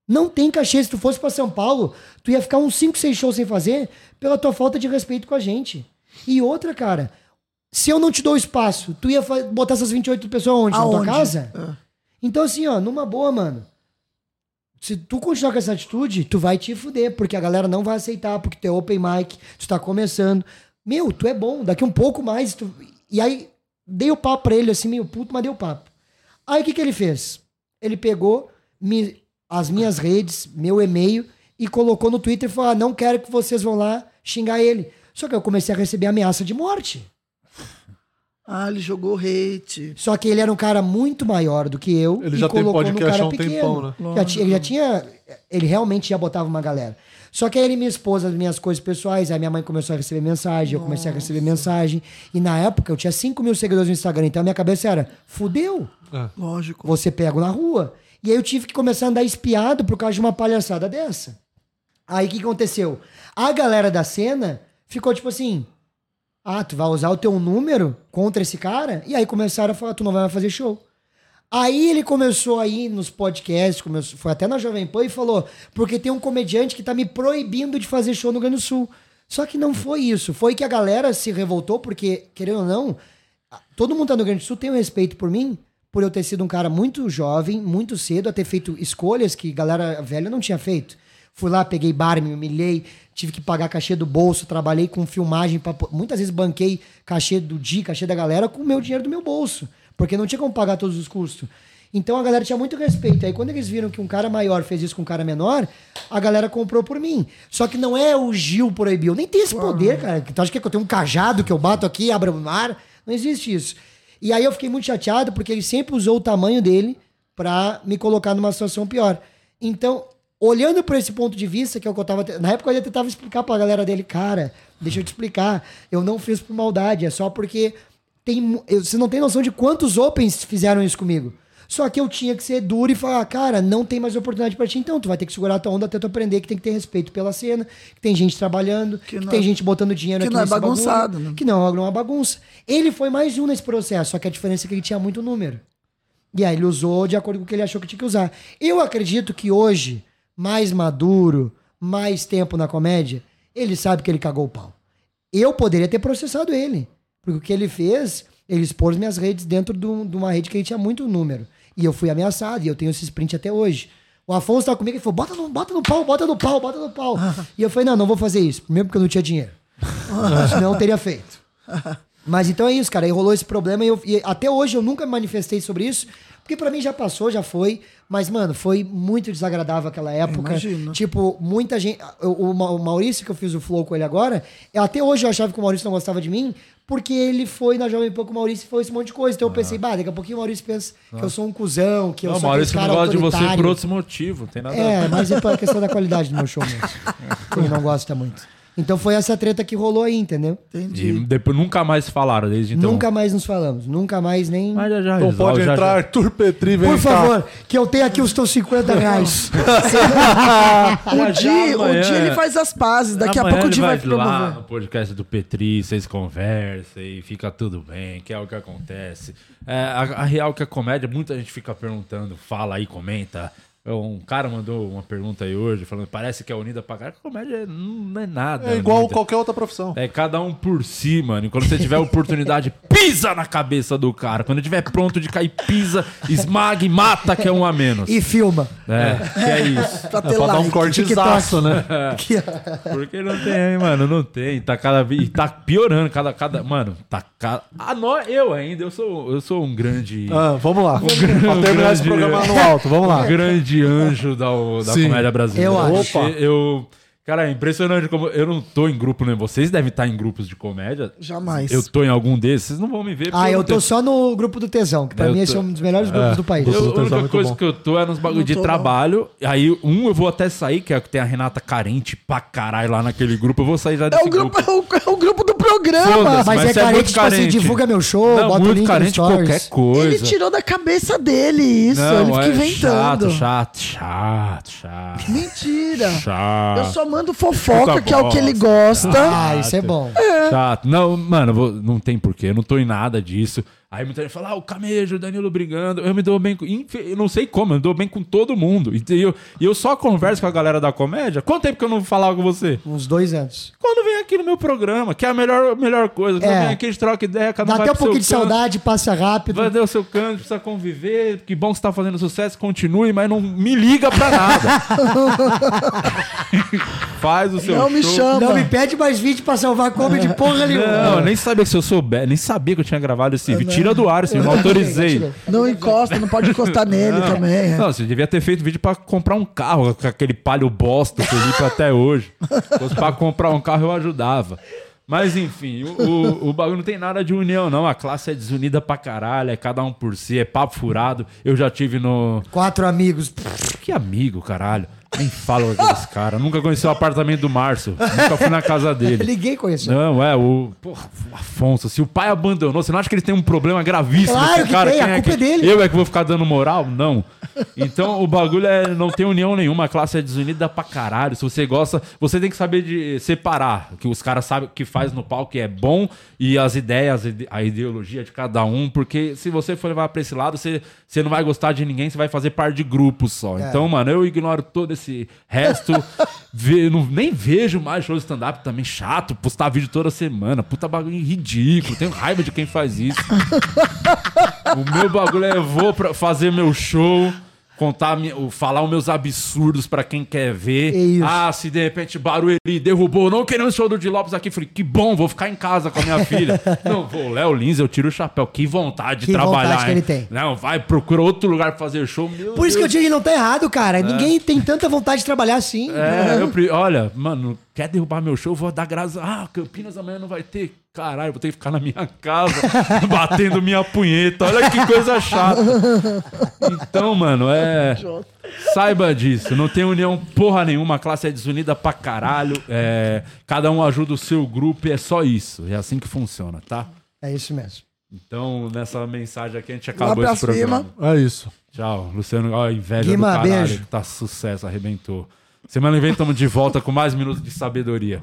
Não tem cachê. Se tu fosse pra São Paulo, tu ia ficar uns 5, 6 shows sem fazer pela tua falta de respeito com a gente. E outra, cara, se eu não te dou espaço, tu ia botar essas 28 pessoas onde? Na tua
Aonde?
casa?
É.
Então, assim, ó, numa boa, mano. Se tu continuar com essa atitude, tu vai te fuder, porque a galera não vai aceitar, porque tu é open mic, tu tá começando. Meu, tu é bom, daqui um pouco mais. Tu... E aí, dei o papo pra ele, assim, meio puto, mas dei o papo. Aí o que, que ele fez? Ele pegou me- as minhas redes, meu e-mail, e colocou no Twitter e falou: ah, não quero que vocês vão lá xingar ele. Só que eu comecei a receber ameaça de morte.
Ah, ele jogou hate.
Só que ele era um cara muito maior do que eu.
Ele
e
já tem
colocou
podcast
no cara
há um
pequeno.
tempão, né?
Já tinha, ele já tinha. Ele realmente já botava uma galera. Só que aí ele me expôs as minhas coisas pessoais, aí minha mãe começou a receber mensagem, eu comecei a receber mensagem. E na época eu tinha 5 mil seguidores no Instagram, então a minha cabeça era: fudeu.
Lógico.
Você pega na rua. E aí eu tive que começar a andar espiado por causa de uma palhaçada dessa. Aí o que aconteceu? A galera da cena ficou tipo assim: ah, tu vai usar o teu número contra esse cara? E aí começaram a falar: tu não vai fazer show. Aí ele começou a ir nos podcasts, começou, foi até na Jovem Pan e falou: porque tem um comediante que tá me proibindo de fazer show no Rio Grande do Sul. Só que não foi isso. Foi que a galera se revoltou, porque, querendo ou não, todo mundo tá no Rio Grande do Sul tem um respeito por mim, por eu ter sido um cara muito jovem, muito cedo, a ter feito escolhas que galera velha não tinha feito. Fui lá, peguei bar, me humilhei, tive que pagar cachê do bolso, trabalhei com filmagem, pra, muitas vezes banquei cachê do dia, cachê da galera com o meu dinheiro do meu bolso, porque não tinha como pagar todos os custos. Então a galera tinha muito respeito. Aí quando eles viram que um cara maior fez isso com um cara menor, a galera comprou por mim. Só que não é o Gil proibiu. Nem tem esse poder, cara. Tu acha que eu tenho um cajado que eu bato aqui, abro o mar? Não existe isso. E aí eu fiquei muito chateado porque ele sempre usou o tamanho dele pra me colocar numa situação pior. Então, olhando por esse ponto de vista, que é o que eu tava. Na época eu tentava explicar pra galera dele, cara, deixa eu te explicar. Eu não fiz por maldade, é só porque tem. eu- Você não tem noção de quantos opens fizeram isso comigo. Só que eu tinha que ser duro e falar, cara, não tem mais oportunidade pra ti, então. Tu vai ter que segurar a tua onda até tu aprender que tem que ter respeito pela cena, que tem gente trabalhando, que,
não
tem
é-
gente botando dinheiro
que
aqui
não é
nesse bagulho,
bagunçado, né?
Que não, não é uma bagunça. Ele foi mais um nesse processo, só que a diferença é que ele tinha muito número. E aí ele usou de acordo com o que ele achou que tinha que usar. Eu acredito que hoje, mais maduro, mais tempo na comédia, ele sabe que ele cagou o pau. Eu poderia ter processado ele. Porque o que ele fez, ele expôs minhas redes dentro de um- de uma rede que ele tinha muito número. E eu fui ameaçado, e eu tenho esse sprint até hoje. O Afonso tava comigo e falou: bota no, bota no pau, bota no pau, bota no pau. e eu falei: não, não vou fazer isso. Primeiro porque eu não tinha dinheiro. Senão eu teria feito. Mas então é isso, cara. Aí rolou esse problema e, eu- e até hoje eu nunca me manifestei sobre isso. Porque pra mim já passou, já foi. Mas, mano, foi muito desagradável aquela época.
Imagino.
Tipo, muita gente. O, o Ma- o Maurício, que eu fiz o flow com ele agora, eu- até hoje eu achava que o Maurício não gostava de mim, porque ele foi na Jovem Pan com o Maurício e foi esse monte de coisa. Então eu pensei, bah, daqui a pouquinho o Maurício pensa que eu sou um cuzão, que eu
Não, o
sou aquele
Maurício não
cara
gosta de você por outros motivos, tem nada a
É,
ver.
mas é pela questão da qualidade do meu show mesmo. Ele não gosta muito. Então foi essa treta que rolou aí, entendeu?
E depois nunca mais falaram desde então.
Nunca mais nos falamos. Nunca mais nem.
Mas já, já
Então
resolve,
pode
já-
entrar,
já-
Arthur Petri, vem
Por
cá.
favor, que eu tenho aqui os teus 50 reais.
o Di, o
amanhã-
Di, ele faz as pazes. Daqui a pouco o
ele
Di vai
vai lá
promover.
no podcast do Petri, vocês conversam e fica tudo bem, que é o que acontece. É, a, a real que a comédia, muita gente fica perguntando, fala aí, comenta. Um cara mandou uma pergunta aí hoje, falando, parece que é unida pra cara. Comédia não é nada.
É igual
unida.
qualquer outra profissão.
É cada um por si, mano. E quando você tiver oportunidade, pisa na cabeça do cara. Quando tiver pronto de cair, pisa, esmaga e mata, que é um a menos.
E filma.
É, que é isso.
Pra ter É pra dar um
cortezaço, né?
Porque não tem, mano, não tem. Tá cada vez. Tá piorando, cada. cada mano, tá. Cada, ah, nó, eu ainda, eu sou, eu sou um grande.
Ah, vamos lá.
Um grande-
Pra terminar esse programa no alto, vamos lá.
Um grande anjo da, da
Sim.
comédia brasileira.
Eu acho.
Eu.
Cara, é impressionante como eu não tô em grupo, né? Vocês devem estar em grupos de comédia.
Jamais.
Eu tô em algum desses, vocês não vão me ver.
Ah, eu
não
tô
tenho-
só no grupo do Tesão, que pra
Eu
mim
tô-
esse é um dos melhores grupos
É.
do país.
Eu, a única coisa que eu tô é nos bagulho
Não
de
tô, não.
trabalho. Aí, um, eu vou até sair, que é o que tem a Renata carente pra caralho lá naquele grupo. Eu vou sair já
É
desse
o grupo, é o, é o grupo do programa.
Foda-se,
Mas, é
é
carente, tipo assim,
carente.
divulga meu show,
Não,
bota o
muito
link
carente de
stories.
qualquer coisa.
Ele tirou da cabeça dele isso.
Não,
ele fica
é
inventando.
Chato, chato, chato, chato.
Mentira.
Chato.
Eu só mando fofoca, que é o que ele gosta.
Ah, isso é bom.
Chato. Não, mano, não tem porquê. Eu não tô em nada disso. Aí muita gente fala, ah, o Camejo, o Danilo brigando. Eu me dou bem com. Eu não sei como, eu me dou bem com todo mundo. E eu, eu só converso com a galera da comédia. Quanto tempo que eu não falava com você?
Uns dois anos.
Quando vem aqui no meu programa, que é a melhor, melhor coisa. Quando
É.
vem aqui, a gente troca ideia, cada
Dá
um vai
até um pouquinho de
canto.
saudade, passa rápido.
Vai dar o seu canto, precisa conviver. Que bom que você tá fazendo sucesso, continue, mas não me liga pra nada. Faz o seu
Não me
show.
chama. Não me pede mais vídeo pra salvar comedy porra nenhuma.
Não, eu nem sabia que se eu souber, nem sabia que eu tinha gravado esse vídeo. Tira do ar, assim, eu não autorizei.
Não encosta, não pode encostar nele
Não.
também. é.
Não, você devia ter feito vídeo pra comprar um carro, com aquele palho bosta que eu limpo até hoje. Se fosse pra comprar um carro, eu ajudava. Mas enfim, o, o, o bagulho não tem nada de união, não. A classe é desunida pra caralho, é cada um por si, é papo furado. Eu já tive no.
Quatro amigos.
Que amigo, caralho. Nem falo aqueles caras. Nunca conheci o apartamento do Márcio. Nunca fui na casa dele.
Ninguém conheceu.
Não, é, o. Porra, o Afonso, se o pai abandonou, você não acha que ele tem um problema gravíssimo?
Claro
esse
que
cara?
tem, a
Quem
culpa
que-
é dele.
Eu é que vou ficar dando moral? Não. Então o bagulho é. Não tem união nenhuma, a classe é desunida pra caralho. Se você gosta, você tem que saber de separar. Que os caras sabem o que faz no palco que é bom e as ideias, a ideologia de cada um. Porque se você for levar pra esse lado, você, você não vai gostar de ninguém, você vai fazer parte de grupos só.
É.
Então, mano, eu ignoro todo esse resto. Ve- não, nem vejo mais show de stand-up também chato, postar vídeo toda semana. Puta bagulho ridículo. Tenho raiva de quem faz isso. o meu bagulho é vou pra fazer meu show. Contar, o- falar os meus absurdos pra quem quer ver. Ah, se de repente Barueri derrubou, não querendo show do Di Lopes aqui. Falei, que bom, vou ficar em casa com a minha filha. Não, vou, Léo Lins, eu tiro o chapéu. Que vontade de
Que
trabalhar.
vontade que ele tem.
Não, vai, procura outro lugar pra fazer show. Meu
Por isso que eu
Deus.
digo que não tá errado, cara. Ninguém tem tanta vontade de trabalhar assim.
É, eu, olha, mano, quer derrubar meu show? Vou dar graças. Ah, Campinas amanhã não vai ter. Caralho, vou ter que ficar na minha casa batendo minha punheta. Olha que coisa chata. Então, mano, é. Saiba disso, não tem união porra nenhuma, a classe é desunida pra caralho. é, cada um ajuda o seu grupo e é só isso. É assim que funciona, tá?
É isso mesmo.
Então, nessa mensagem aqui, a gente acabou
pra
esse programa.
É isso.
Tchau, Luciano. Ó, inveja
Guima,
do caralho.
beijo.
Tá sucesso, arrebentou. Semana que vem estamos de volta com mais minutos de sabedoria.